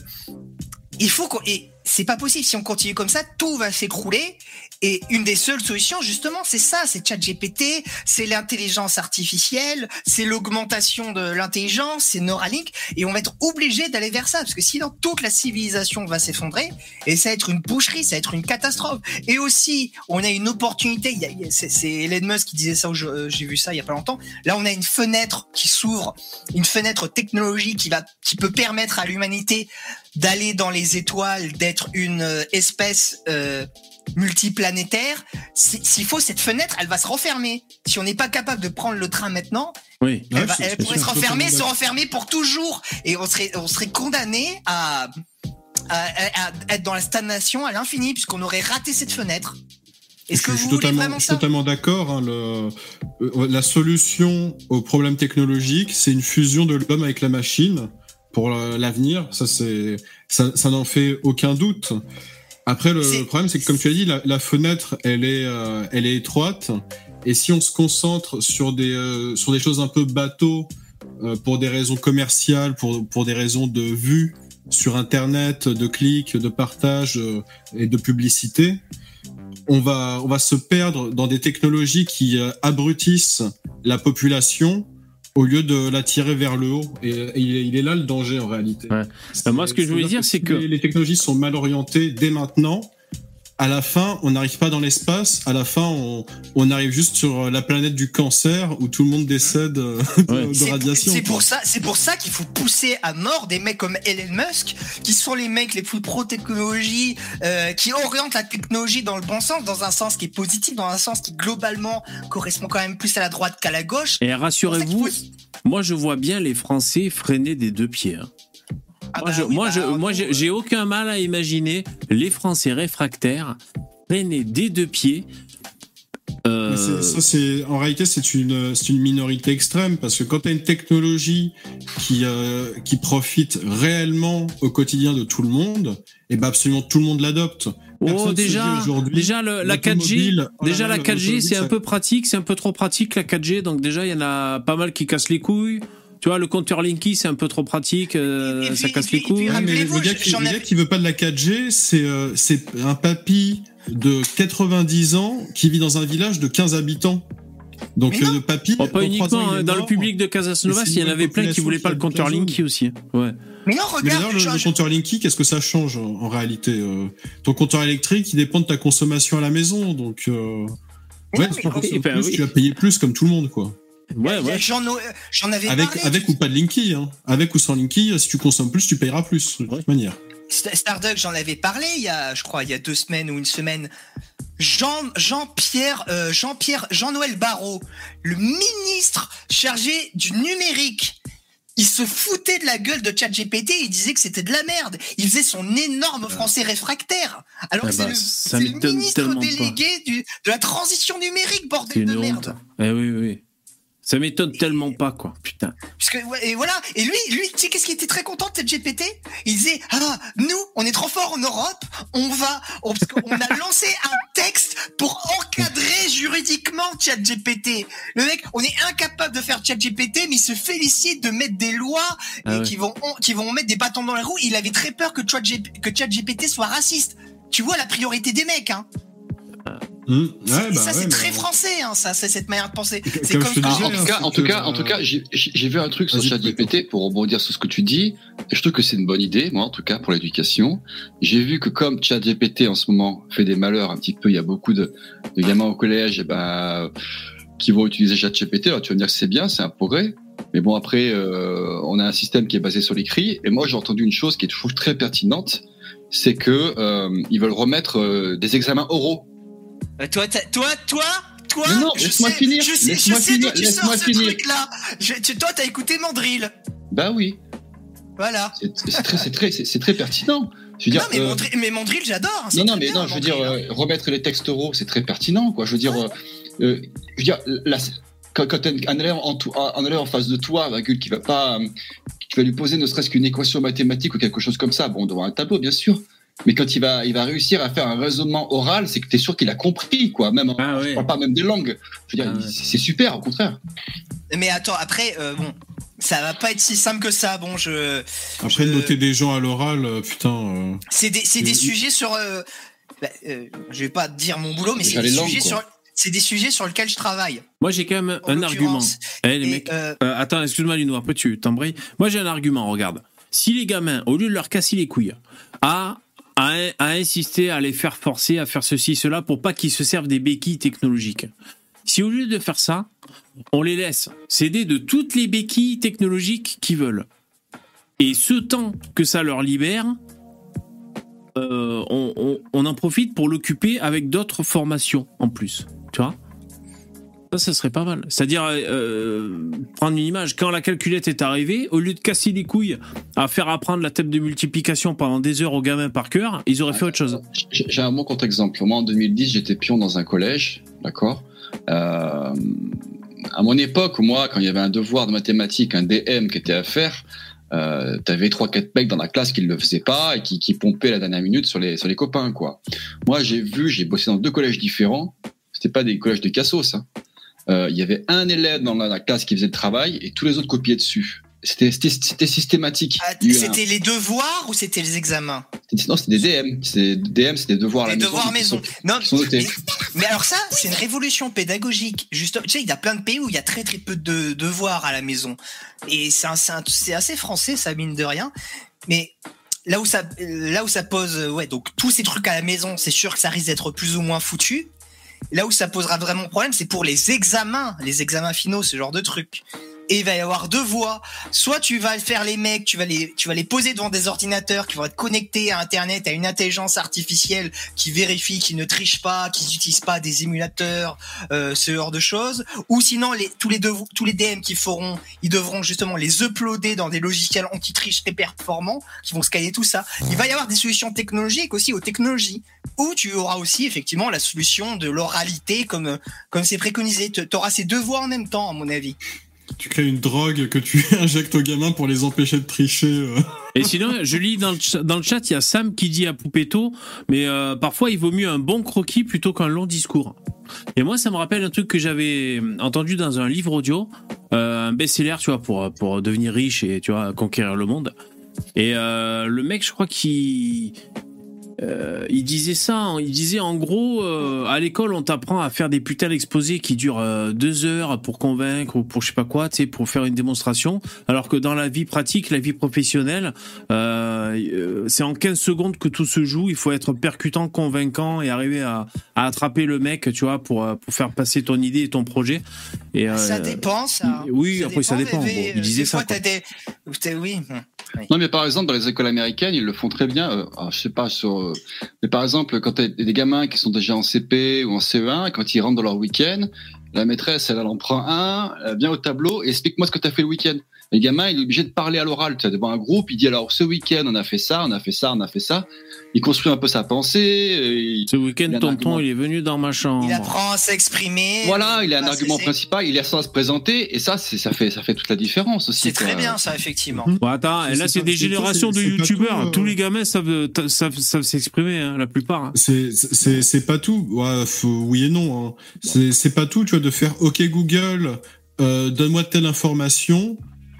Speaker 4: il faut qu'on. Et c'est pas possible. Si on continue comme ça, tout va s'écrouler. Et une des seules solutions, justement, c'est ça, c'est ChatGPT, c'est l'intelligence artificielle, c'est l'augmentation de l'intelligence, c'est Neuralink, et on va être obligé d'aller vers ça, parce que sinon toute la civilisation va s'effondrer, et ça va être une boucherie, ça va être une catastrophe. Et aussi, on a une opportunité. C'est Elon Musk qui disait ça. euh, J'ai vu ça il y a pas longtemps. Là, on a une fenêtre qui s'ouvre, une fenêtre technologique qui va, qui peut permettre à l'humanité d'aller dans les étoiles, d'être une euh, espèce euh, multiplanétaire. Si- S'il faut cette fenêtre, elle va se refermer. Si on n'est pas capable de prendre le train maintenant,
Speaker 1: Oui.
Speaker 4: elle,
Speaker 3: Ouais,
Speaker 4: va- elle pourrait se refermer, se refermer pour toujours, et on serait, on serait condamné à, à, à- à être dans la stagnation à l'infini puisqu'on aurait raté cette fenêtre. Est-ce que
Speaker 3: je
Speaker 4: vous
Speaker 3: suis
Speaker 4: voulez
Speaker 3: totalement,
Speaker 4: vraiment
Speaker 3: je suis
Speaker 4: ça
Speaker 3: totalement d'accord. hein, euh, la solution au problème technologique, c'est une fusion de l'homme avec la machine pour euh, l'avenir. Ça, ça, ça n'en fait aucun doute. Après, le problème, c'est que comme tu as dit, la, la fenêtre, elle est, euh, elle est étroite. Et si on se concentre sur des, euh, sur des choses un peu bateaux, euh, pour des raisons commerciales, pour, pour des raisons de vue sur Internet, de clics, de partage et de publicité, on va, on va se perdre dans des technologies qui abrutissent la population au lieu de la tirer vers le haut. Et, et il, est, là le danger en réalité.
Speaker 1: Ouais.
Speaker 3: C'est-
Speaker 1: moi, ce que je voulais dire, c'est que-
Speaker 3: les, les technologies sont mal orientées dès maintenant. À la fin, on n'arrive pas dans l'espace. À la fin, on, on arrive juste sur la planète du cancer où tout le monde décède euh, [laughs] de,
Speaker 1: Ouais.
Speaker 3: de
Speaker 4: C'est-
Speaker 3: radiation.
Speaker 4: C'est pour ça, c'est pour ça qu'il faut pousser à mort des mecs comme Elon Musk, qui sont les mecs les plus pro-technologie, euh, qui orientent la technologie dans le bon sens, dans un sens qui est positif, dans un sens qui globalement correspond quand même plus à la droite qu'à la gauche.
Speaker 1: Et rassurez-vous,
Speaker 4: faut-
Speaker 1: moi je vois bien les Français freiner des deux pieds. hein.
Speaker 4: Ah
Speaker 1: moi,
Speaker 4: bah
Speaker 1: je,
Speaker 4: oui,
Speaker 1: moi,
Speaker 4: bah,
Speaker 1: je-
Speaker 4: alors,
Speaker 1: moi,
Speaker 4: nous,
Speaker 1: j'ai j'ai aucun mal à imaginer les Français réfractaires freiner des deux pieds. Euh,
Speaker 3: Mais c'est- Ça, c'est en réalité c'est une c'est une minorité extrême parce que quand tu as une technologie qui euh, qui profite réellement au quotidien de tout le monde, et ben absolument tout le monde l'adopte.
Speaker 1: oh,
Speaker 3: Personne
Speaker 1: déjà, déjà le- la 4G,
Speaker 3: l'automobile, oh là
Speaker 1: déjà la 4G,
Speaker 3: l'automobile,
Speaker 1: c'est un peu pratique, c'est un peu trop pratique la 4G, donc déjà il y en a pas mal qui cassent les couilles. Tu vois, le compteur Linky, c'est un peu trop pratique, euh,
Speaker 4: puis-
Speaker 1: ça casse les couilles.
Speaker 3: Ouais, mais le gars, qui, gars qui veut pas de la 4G, c'est euh, c'est un papy de 90 ans qui vit dans un village de 15 habitants. Donc
Speaker 4: Mais
Speaker 3: euh, le papy,
Speaker 1: Bon, pas
Speaker 3: ans,
Speaker 1: uniquement, hein, dans le public de Casasnovas,
Speaker 3: Mais
Speaker 1: il y en avait plein qui voulaient pas le compteur. Linky aussi. Ouais.
Speaker 4: Mais non,
Speaker 3: Mais
Speaker 4: regarde,
Speaker 3: d'ailleurs, le,
Speaker 4: je-
Speaker 3: le compteur Linky, qu'est-ce que ça change en, réalité euh, Ton compteur électrique, il dépend de ta consommation à la maison, donc euh,
Speaker 4: Mais
Speaker 3: ouais,
Speaker 4: non,
Speaker 3: tu
Speaker 4: mais
Speaker 1: ben oui.
Speaker 3: tu vas payer plus comme tout le monde, quoi.
Speaker 1: Ouais, ouais.
Speaker 4: J'en j'en avais
Speaker 3: Avec,
Speaker 4: parlé.
Speaker 3: avec ou pas de Linky, hein. Avec ou sans Linky, si tu consommes plus, tu payeras plus, de toute manière.
Speaker 4: St- Starduck, j'en avais parlé il y a, je crois, il y a deux semaines ou une semaine. Jean, Jean-Pierre, euh, Jean-Pierre, Jean-Noël Barrot, le ministre chargé du numérique. Il se foutait de la gueule de ChatGPT, il disait que c'était de la merde. Il faisait son énorme français réfractaire. Alors
Speaker 1: Ah
Speaker 4: que
Speaker 1: bah,
Speaker 4: c'est le, c'est le ministre délégué du, de la transition numérique,
Speaker 1: C'est
Speaker 4: bordel
Speaker 1: une
Speaker 4: de
Speaker 1: honte.
Speaker 4: merde.
Speaker 1: Eh oui, oui, oui. Ça m'étonne tellement pas, quoi. Putain.
Speaker 4: Puisque, ouais, et voilà. Et lui, lui, tu sais qu'est-ce qui était très content de cette GPT Il disait, ah, nous, on est trop fort en Europe, on va, on, parce qu'on a [laughs] lancé un texte pour encadrer juridiquement ChatGPT. Le mec, on est incapable de faire ChatGPT, mais il se félicite de mettre des lois
Speaker 1: Ah
Speaker 4: et qui vont, qui vont mettre des bâtons dans les roues. Il avait très peur que ChatGPT, que ChatGPT soit raciste. Tu vois la priorité des mecs, hein. C'est-
Speaker 3: ouais, bah
Speaker 4: ça,
Speaker 3: ouais,
Speaker 4: c'est
Speaker 3: mais-
Speaker 4: très français, hein, ça, c'est cette manière de penser. C'est
Speaker 3: Comme
Speaker 4: comme,
Speaker 3: je te
Speaker 8: Ah,
Speaker 3: disais,
Speaker 8: en tout
Speaker 3: hein,
Speaker 8: cas, en tout
Speaker 3: que,
Speaker 8: cas, en tout
Speaker 3: euh,
Speaker 8: cas, j'ai j'ai- j'ai vu un truc sur ChatGPT pour rebondir sur ce que tu dis. Et je trouve que c'est une bonne idée, moi, en tout cas, pour l'éducation. J'ai vu que comme ChatGPT en ce moment fait des malheurs un petit peu, il y a beaucoup de, de gamins au collège, et ben, qui vont utiliser ChatGPT. Alors tu vas me dire que c'est bien, c'est un progrès. Mais bon, après, euh, on a un système qui est basé sur l'écrit. Et moi, j'ai entendu une chose qui est toujours très pertinente, c'est que euh, ils veulent remettre euh, des examens oraux.
Speaker 4: Euh, Toi, toi, toi, toi,
Speaker 8: Mais non,
Speaker 4: je
Speaker 8: laisse-moi
Speaker 4: sais,
Speaker 8: finir,
Speaker 4: je sais,
Speaker 8: laisse-moi
Speaker 4: je sais d'où tu sors ce truc-là. Je- tu- Toi, t'as écouté Mandrill.
Speaker 8: Bah oui,
Speaker 4: Voilà.
Speaker 8: c'est très, pertinent. Je veux dire,
Speaker 4: non, mais,
Speaker 8: euh,
Speaker 4: Mandrill, mais Mandrill, j'adore. hein,
Speaker 8: Non, non, mais
Speaker 4: bien,
Speaker 8: non, je veux dire,
Speaker 4: hein.
Speaker 8: euh, remettre les textes oraux, c'est très pertinent, quoi. Je veux dire, euh, euh, je veux dire, quand, quand t'as un élève en, tout- un élève en face de toi, virgule, qui va pas, euh, qui va lui poser ne serait-ce qu'une équation mathématique ou quelque chose comme ça, bon, devant un tableau, bien sûr. Mais quand il va, il va réussir à faire un raisonnement oral, c'est que t'es sûr qu'il a compris, quoi. Même, en-
Speaker 1: Ah
Speaker 8: je
Speaker 1: ouais.
Speaker 8: parle pas même des langues. Je veux dire,
Speaker 1: Ah
Speaker 8: c'est super, au contraire.
Speaker 4: Mais attends, après, euh, bon, ça va pas être si simple que ça. Bon, je.
Speaker 3: Après,
Speaker 4: je-
Speaker 3: noter des gens à l'oral, euh, putain. euh,
Speaker 4: C'est des, c'est des sujets sur. euh, bah, euh, je vais pas dire mon boulot, mais c'est des sujets
Speaker 8: quoi.
Speaker 4: sur. C'est des sujets sur lesquels je travaille.
Speaker 1: Moi, j'ai quand même un argument. Eh, les
Speaker 4: Et,
Speaker 1: mecs.
Speaker 4: euh,
Speaker 1: Euh, attends, excuse-moi, Lino, après tu t'embrayes. Moi, j'ai un argument, regarde. Si les gamins, au lieu de leur casser les couilles, à, à, insister, à les faire forcer, à faire ceci, cela, pour pas qu'ils se servent des béquilles technologiques. Si au lieu de faire ça, on les laisse céder de toutes les béquilles technologiques qu'ils veulent, et ce temps que ça leur libère, euh, on, on- on en profite pour l'occuper avec d'autres formations en plus. Tu vois ça, ça serait pas mal. C'est-à-dire, euh, prendre une image, quand la calculette est arrivée, au lieu de casser les couilles à faire apprendre la table de multiplication pendant des heures aux gamins par cœur, ils auraient fait autre chose.
Speaker 8: J'ai un bon contre-exemple. Moi, en 2010, j'étais pion dans un collège, d'accord Euh, À mon époque, moi, quand il y avait un devoir de mathématiques, un DM qui était à faire, euh, t'avais trois, quatre mecs dans la classe qui ne le faisaient pas et qui, pompaient la dernière minute sur les, copains, quoi. Moi, j'ai vu, j'ai bossé dans deux collèges différents. C'était pas des collèges de cassos, hein. Euh, Il y avait un élève dans la, la classe qui faisait le travail et tous les autres copiaient dessus. C'était c'était- c'était systématique.
Speaker 4: ah,
Speaker 8: un-
Speaker 4: C'était les devoirs ou c'était les examens
Speaker 8: Non, c'était des DM. C'est des DM, c'est des devoirs à la
Speaker 4: Les
Speaker 8: maison.
Speaker 4: devoirs
Speaker 8: qui
Speaker 4: maison.
Speaker 8: sont-
Speaker 4: Non,
Speaker 8: qui sont notés.
Speaker 4: mais, mais alors ça, c'est une révolution pédagogique. Juste, tu sais, il y a plein de pays où il y a très très peu de devoirs à la maison. Et c'est assez français, ça mine de rien. Mais là où ça, là où ça pose, ouais, donc tous ces trucs à la maison, c'est sûr que ça risque d'être plus ou moins foutu. Là où ça posera vraiment problème, c'est pour les examens, les examens finaux, ce genre de trucs. Et il va y avoir deux voies. Soit tu vas faire les mecs, tu vas les, tu vas les poser devant des ordinateurs qui vont être connectés à Internet, à une intelligence artificielle qui vérifie, qui ne triche pas, qui n'utilise pas des émulateurs, euh, ce genre de choses. Ou sinon, les, tous les devo- tous les DM qui feront, ils devront justement les uploader dans des logiciels anti-triche très performants, qui vont scanner tout ça. Il va y avoir des solutions technologiques aussi aux technologies, où tu auras aussi effectivement la solution de l'oralité comme comme c'est préconisé. Tu auras ces deux voies en même temps, à mon avis.
Speaker 3: Tu crées une drogue que tu [laughs] injectes aux gamins pour les empêcher de tricher. euh.
Speaker 1: Et sinon, je lis dans le, chat, il y a Sam qui dit à Poupetto, mais euh, parfois il vaut mieux un bon croquis plutôt qu'un long discours. Et moi, ça me rappelle un truc que j'avais entendu dans un livre audio, euh, un best-seller, tu vois, pour, devenir riche et tu vois, conquérir le monde. Et euh, le mec, je crois qu'il euh, il disait ça, hein. il disait en gros, euh, à l'école on t'apprend à faire des putains d'exposés qui durent euh, deux heures pour convaincre ou pour je sais pas quoi, tu sais, pour faire une démonstration, alors que dans la vie pratique, la vie professionnelle, c'est en 15 secondes que tout se joue, il faut être percutant, convaincant et arriver à, à attraper le mec, tu vois, pour, pour faire passer ton idée et ton projet. Et, euh,
Speaker 4: Ça dépend, ça.
Speaker 1: Oui, après ça dépend. Bon, il disait
Speaker 4: des
Speaker 1: ça.
Speaker 4: fois, des... Oui.
Speaker 8: Non, mais par exemple, dans les écoles américaines, ils le font très bien. Euh, alors, je sais pas sur. Euh, mais par exemple, quand t'as des gamins qui sont déjà en CP ou en CE1, quand ils rentrent dans leur week-end, la maîtresse, elle, en prend un, elle vient au tableau et explique-moi ce que t'as fait le week-end. Le gamin, il est obligé de parler à l'oral. Tu devant un groupe, il dit alors ce week-end, on a fait ça, on a fait ça, on a fait ça. Il construit un peu sa pensée. il-
Speaker 1: Ce week-end, tonton,
Speaker 8: argument.
Speaker 1: il est venu dans ma chambre.
Speaker 4: Il apprend à s'exprimer.
Speaker 8: Voilà, il a un argument principal, il a ça à se présenter et ça, ça fait ça fait toute la différence aussi.
Speaker 4: C'est très bien, ça, effectivement.
Speaker 1: Bon, attends, et là,
Speaker 3: c'est
Speaker 1: des générations de youtubeurs.
Speaker 3: tout, euh.
Speaker 1: Tous les gamins savent, savent, savent s'exprimer, hein, la plupart. hein.
Speaker 3: C'est c'est c'est pas tout. Ouais, faut- oui et non. Hein. C'est c'est pas tout. Tu vois de faire OK Google, euh, donne-moi telle information.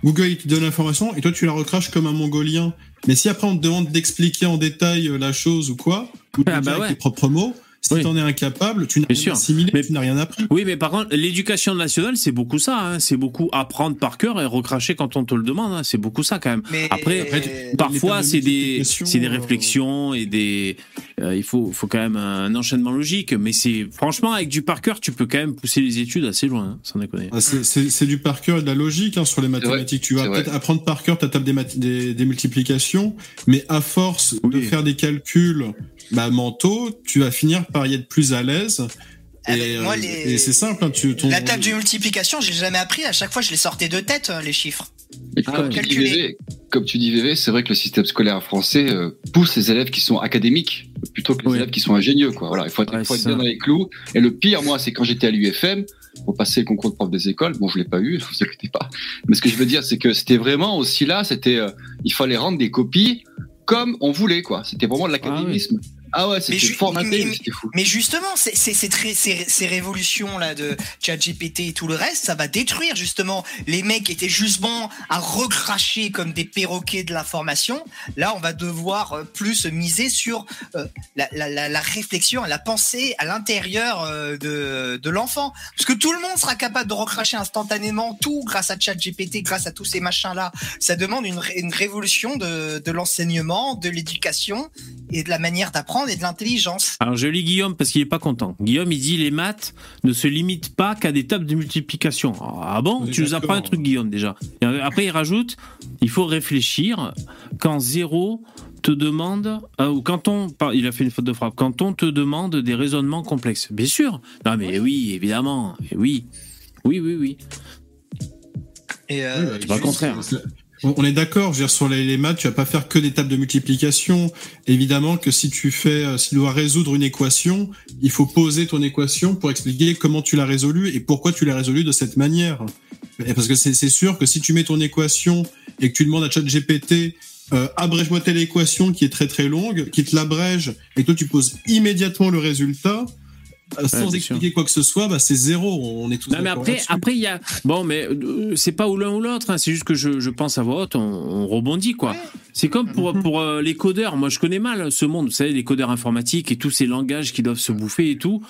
Speaker 3: Google il te donne l'information et toi tu la recraches comme un mongolien. Mais si après on te demande d'expliquer en détail euh, la chose ou quoi, ou de
Speaker 1: Ah,
Speaker 3: dire
Speaker 1: bah
Speaker 3: avec
Speaker 1: ouais.
Speaker 3: tes propres mots, si
Speaker 1: Oui.
Speaker 3: t'en es incapable, tu n'as rien
Speaker 1: sûr.
Speaker 3: assimilé,
Speaker 1: Mais-
Speaker 3: tu n'as rien appris.
Speaker 1: Oui, mais par contre, l'éducation nationale, c'est beaucoup ça. Hein. C'est beaucoup apprendre par cœur et recracher quand on te le demande. hein. C'est beaucoup ça, quand même.
Speaker 4: Mais
Speaker 1: Après,
Speaker 3: après,
Speaker 1: Parfois, c'est des, c'est des
Speaker 3: euh,
Speaker 1: réflexions et des. euh, il faut, faut quand même un enchaînement logique. Mais c'est franchement avec du par cœur, tu peux quand même pousser les études assez loin, hein, sans déconner.
Speaker 3: Ah, c'est- c'est c'est du par cœur et de la logique hein, sur les mathématiques. tu vas peut-être apprendre par cœur ta table des, des, des multiplications, mais à force de faire des calculs bah, mentaux, tu vas finir par y être plus à l'aise.
Speaker 4: Ah,
Speaker 3: Et,
Speaker 4: moi,
Speaker 3: euh,
Speaker 4: les-
Speaker 3: et c'est simple. Hein, tu, ton-
Speaker 4: La table de multiplication, j'ai jamais appris. À chaque fois, je les sortais de tête, euh, les chiffres.
Speaker 8: Et
Speaker 1: Ah
Speaker 8: comme, tu dis. VV, comme tu dis, VV, c'est vrai que le système scolaire français euh, pousse les élèves qui sont académiques plutôt que les
Speaker 1: Oui.
Speaker 8: élèves qui sont ingénieux. Quoi. Voilà, il faut être,
Speaker 1: Ouais,
Speaker 8: il faut être
Speaker 1: c'est
Speaker 8: bien dans les clous. Et le pire, moi, c'est quand j'étais à l'UFM, pour passer le concours de prof des écoles. Bon, je l'ai pas eu, ne [laughs] vous inquiétez pas. Mais ce que je veux dire, c'est que c'était vraiment aussi là, c'était, euh, il fallait rendre des copies comme on voulait, quoi. C'était vraiment de l'académisme. Ah, ouais, c'était formaté, c'était fou.
Speaker 4: Mais justement, c'est- c'est c'est très- ces, ces révolutions là de ChatGPT et tout le reste, ça va détruire justement les mecs qui étaient juste bons à recracher comme des perroquets de l'information. Là, on va devoir euh, plus miser sur euh, la, la, la, la réflexion, la pensée à l'intérieur euh, de, de l'enfant, parce que tout le monde sera capable de recracher instantanément tout grâce à ChatGPT, grâce à tous ces machins là. Ça demande une, une révolution de, de l'enseignement, de l'éducation et de la manière d'apprendre et de l'intelligence.
Speaker 1: Alors je lis Guillaume parce qu'il est pas content. Guillaume il dit les maths ne se limitent pas qu'à des tables de multiplication. Ah bon? Tu nous apprends un truc Guillaume déjà. Et après il rajoute il faut réfléchir quand zéro te demande euh, ou quand on il a fait une faute de frappe quand on te demande des raisonnements complexes. Bien sûr. Non mais oui évidemment. Oui. Oui oui oui.
Speaker 4: Et euh,
Speaker 3: Oui, bah,
Speaker 1: c'est pas le contraire.
Speaker 3: On est d'accord, je veux dire, sur les, maths, tu vas pas faire que des tables de multiplication. Évidemment que si tu fais, euh, si tu dois résoudre une équation, il faut poser ton équation pour expliquer comment tu l'as résolue et pourquoi tu l'as résolue de cette manière. Parce que c'est sûr que si tu mets ton équation et que tu demandes à ChatGPT, euh, abrège-moi telle équation qui est très très longue, qui te l'abrège, et toi tu poses immédiatement le résultat, euh, sans expliquer quoi que ce soit, bah c'est zéro. On est tous
Speaker 1: Non mais après, après il y a bon mais euh, c'est pas ou l'un ou l'autre. hein, c'est juste que je, je pense à voix haute, on, on rebondit quoi. C'est comme pour pour euh, les codeurs. Moi je connais mal ce monde. Vous savez les codeurs informatiques et tous ces langages qui doivent se bouffer et tout.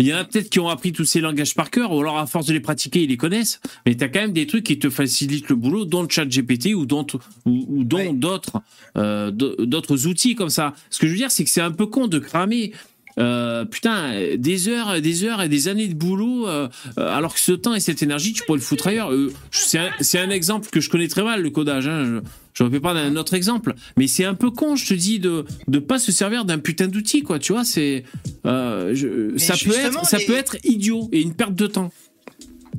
Speaker 1: Il y en a peut-être qui ont appris tous ces langages par cœur, ou alors à force de les pratiquer, ils les connaissent. Mais t'as quand même des trucs qui te facilitent le boulot, dont le chat GPT ou dont, ou, ou dont
Speaker 4: Ouais.
Speaker 1: d'autres euh, d'autres outils comme ça. Ce que je veux dire, c'est que c'est un peu con de cramer euh, putain, des heures, des heures et des années de boulot, euh, alors que ce temps et cette énergie, tu pourrais le foutre ailleurs. Euh, c'est un, un exemple que je connais très mal, le codage. Hein. Je ne fais pas d'un autre exemple, mais c'est un peu con, je te dis, de de pas se servir d'un putain d'outil, quoi. Tu vois, c'est ça peut être ça
Speaker 4: les-
Speaker 1: peut être idiot et une perte de temps.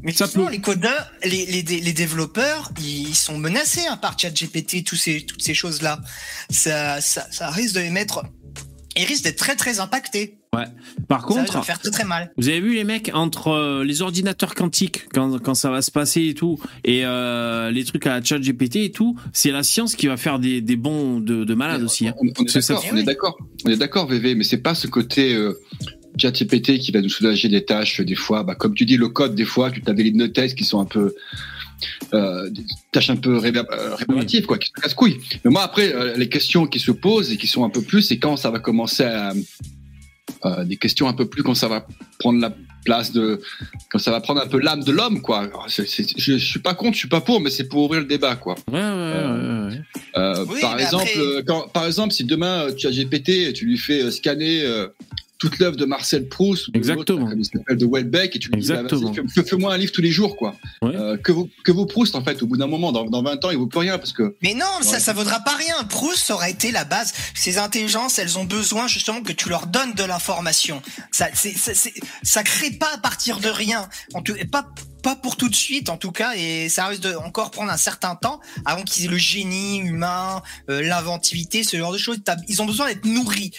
Speaker 4: Mais
Speaker 1: Ça peut.
Speaker 4: les codeurs, les, les, dé- les développeurs, ils sont menacés hein, par ChatGPT, tous ces, toutes ces choses-là. Ça, ça, ça risque de les mettre. Ils risquent d'être très très impactés.
Speaker 1: Par
Speaker 4: Ça risque de
Speaker 1: contre,
Speaker 4: leur faire très très mal.
Speaker 1: Vous avez vu les mecs entre euh, les ordinateurs quantiques quand, quand ça va se passer et tout et euh, les trucs à la chat GPT et tout, c'est la science qui va faire des, des bons de, de malades aussi. hein.
Speaker 8: On, on est
Speaker 1: ça.
Speaker 8: d'accord, on est d'accord, on est d'accord, VV, mais c'est pas ce côté euh, ChatGPT qui va nous soulager des tâches des fois. Bah, comme tu dis, le code des fois, tu as des lignes de test qui sont un peu euh, des tâches un peu réver- euh, répétitives, quoi, qui se cassent couilles. Mais moi, après, euh, les questions qui se posent et qui sont un peu plus, c'est quand ça va commencer à euh, des questions un peu plus quand ça va prendre la place de quand ça va prendre un peu l'âme de l'homme, quoi. Je, je suis pas contre, je suis pas pour, mais c'est pour ouvrir le débat, quoi.
Speaker 1: Ouais, ouais, ouais, ouais.
Speaker 8: Euh,
Speaker 4: Oui,
Speaker 8: par exemple,
Speaker 4: après-
Speaker 8: quand, par exemple, si demain tu as GPT, et tu lui fais scanner euh, toute l'œuvre de Marcel Proust, ou de
Speaker 1: Exactement.
Speaker 8: comme il s'appelle, de Welbeck, et tu lui dis, bah,
Speaker 1: Exactement.
Speaker 8: vas-y, fais- fais-moi un livre tous les jours, quoi.
Speaker 1: Ouais.
Speaker 8: Euh, que vous que vous Proust, en fait, au bout d'un moment, dans, dans 20 ans, il vaut plus rien parce que
Speaker 4: Mais non, ça,
Speaker 8: Ouais.
Speaker 4: ça vaudra pas rien. Proust ça aurait été la base. Ces intelligences, elles ont besoin justement que tu leur donnes de l'information. Ça, c'est, ça, ça crée pas à partir de rien. En tout, pas, pas pour tout de suite, en tout cas, et ça risque de encore prendre un certain temps avant qu'ils aient le génie humain, euh, l'inventivité, ce genre de choses. Ils ont besoin d'être nourris.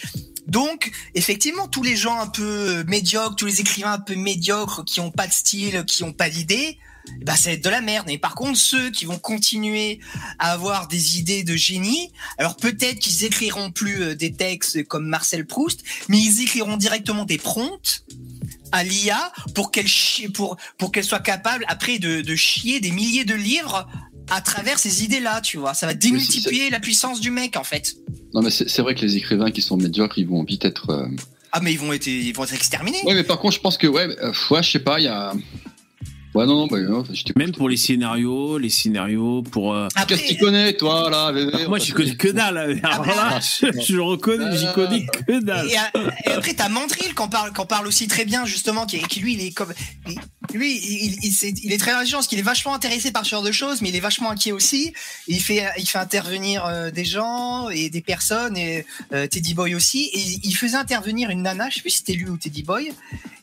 Speaker 4: Donc, effectivement, tous les gens un peu médiocres, tous les écrivains un peu médiocres, qui ont pas de style, qui ont pas d'idées, bah, ça va être de la merde. Mais par contre, ceux qui vont continuer à avoir des idées de génie. Alors peut-être qu'ils écriront plus euh, des textes comme Marcel Proust, mais ils écriront directement des prompts à l'IA pour qu'elle chie- pour pour qu'elle soit capable après de, de chier des milliers de livres à travers ces idées-là, tu vois. Ça va démultiplier la puissance du mec en fait.
Speaker 8: Non, mais c'est vrai que les écrivains qui sont médiocres, ils vont vite être. euh,
Speaker 4: Ah mais ils vont être ils vont être exterminés.
Speaker 8: Ouais, mais par contre, je pense que ouais, euh, ouais, je sais pas, il y a. Ouais, non, non, bah, non.
Speaker 1: Même pour les scénarios, les scénarios pour. euh,
Speaker 4: Après,
Speaker 8: Qu'est-ce que tu connais, toi, là bébé
Speaker 1: Moi, j'y connais que dalle. Alors là, je, je le reconnais, j'y connais que dalle.
Speaker 4: Et, a- et après, t'as Mandrill qui en parle, qui en parle aussi très bien, justement, qui, qui lui, il est comme, lui, il, il, est très intelligent, parce qu'il est vachement intéressé par ce genre de choses, mais il est vachement inquiet aussi. Il fait, il fait intervenir euh, des gens et des personnes, et euh, Teddy Boy aussi. Et il faisait intervenir une nana, je sais plus si c'était lui ou Teddy Boy.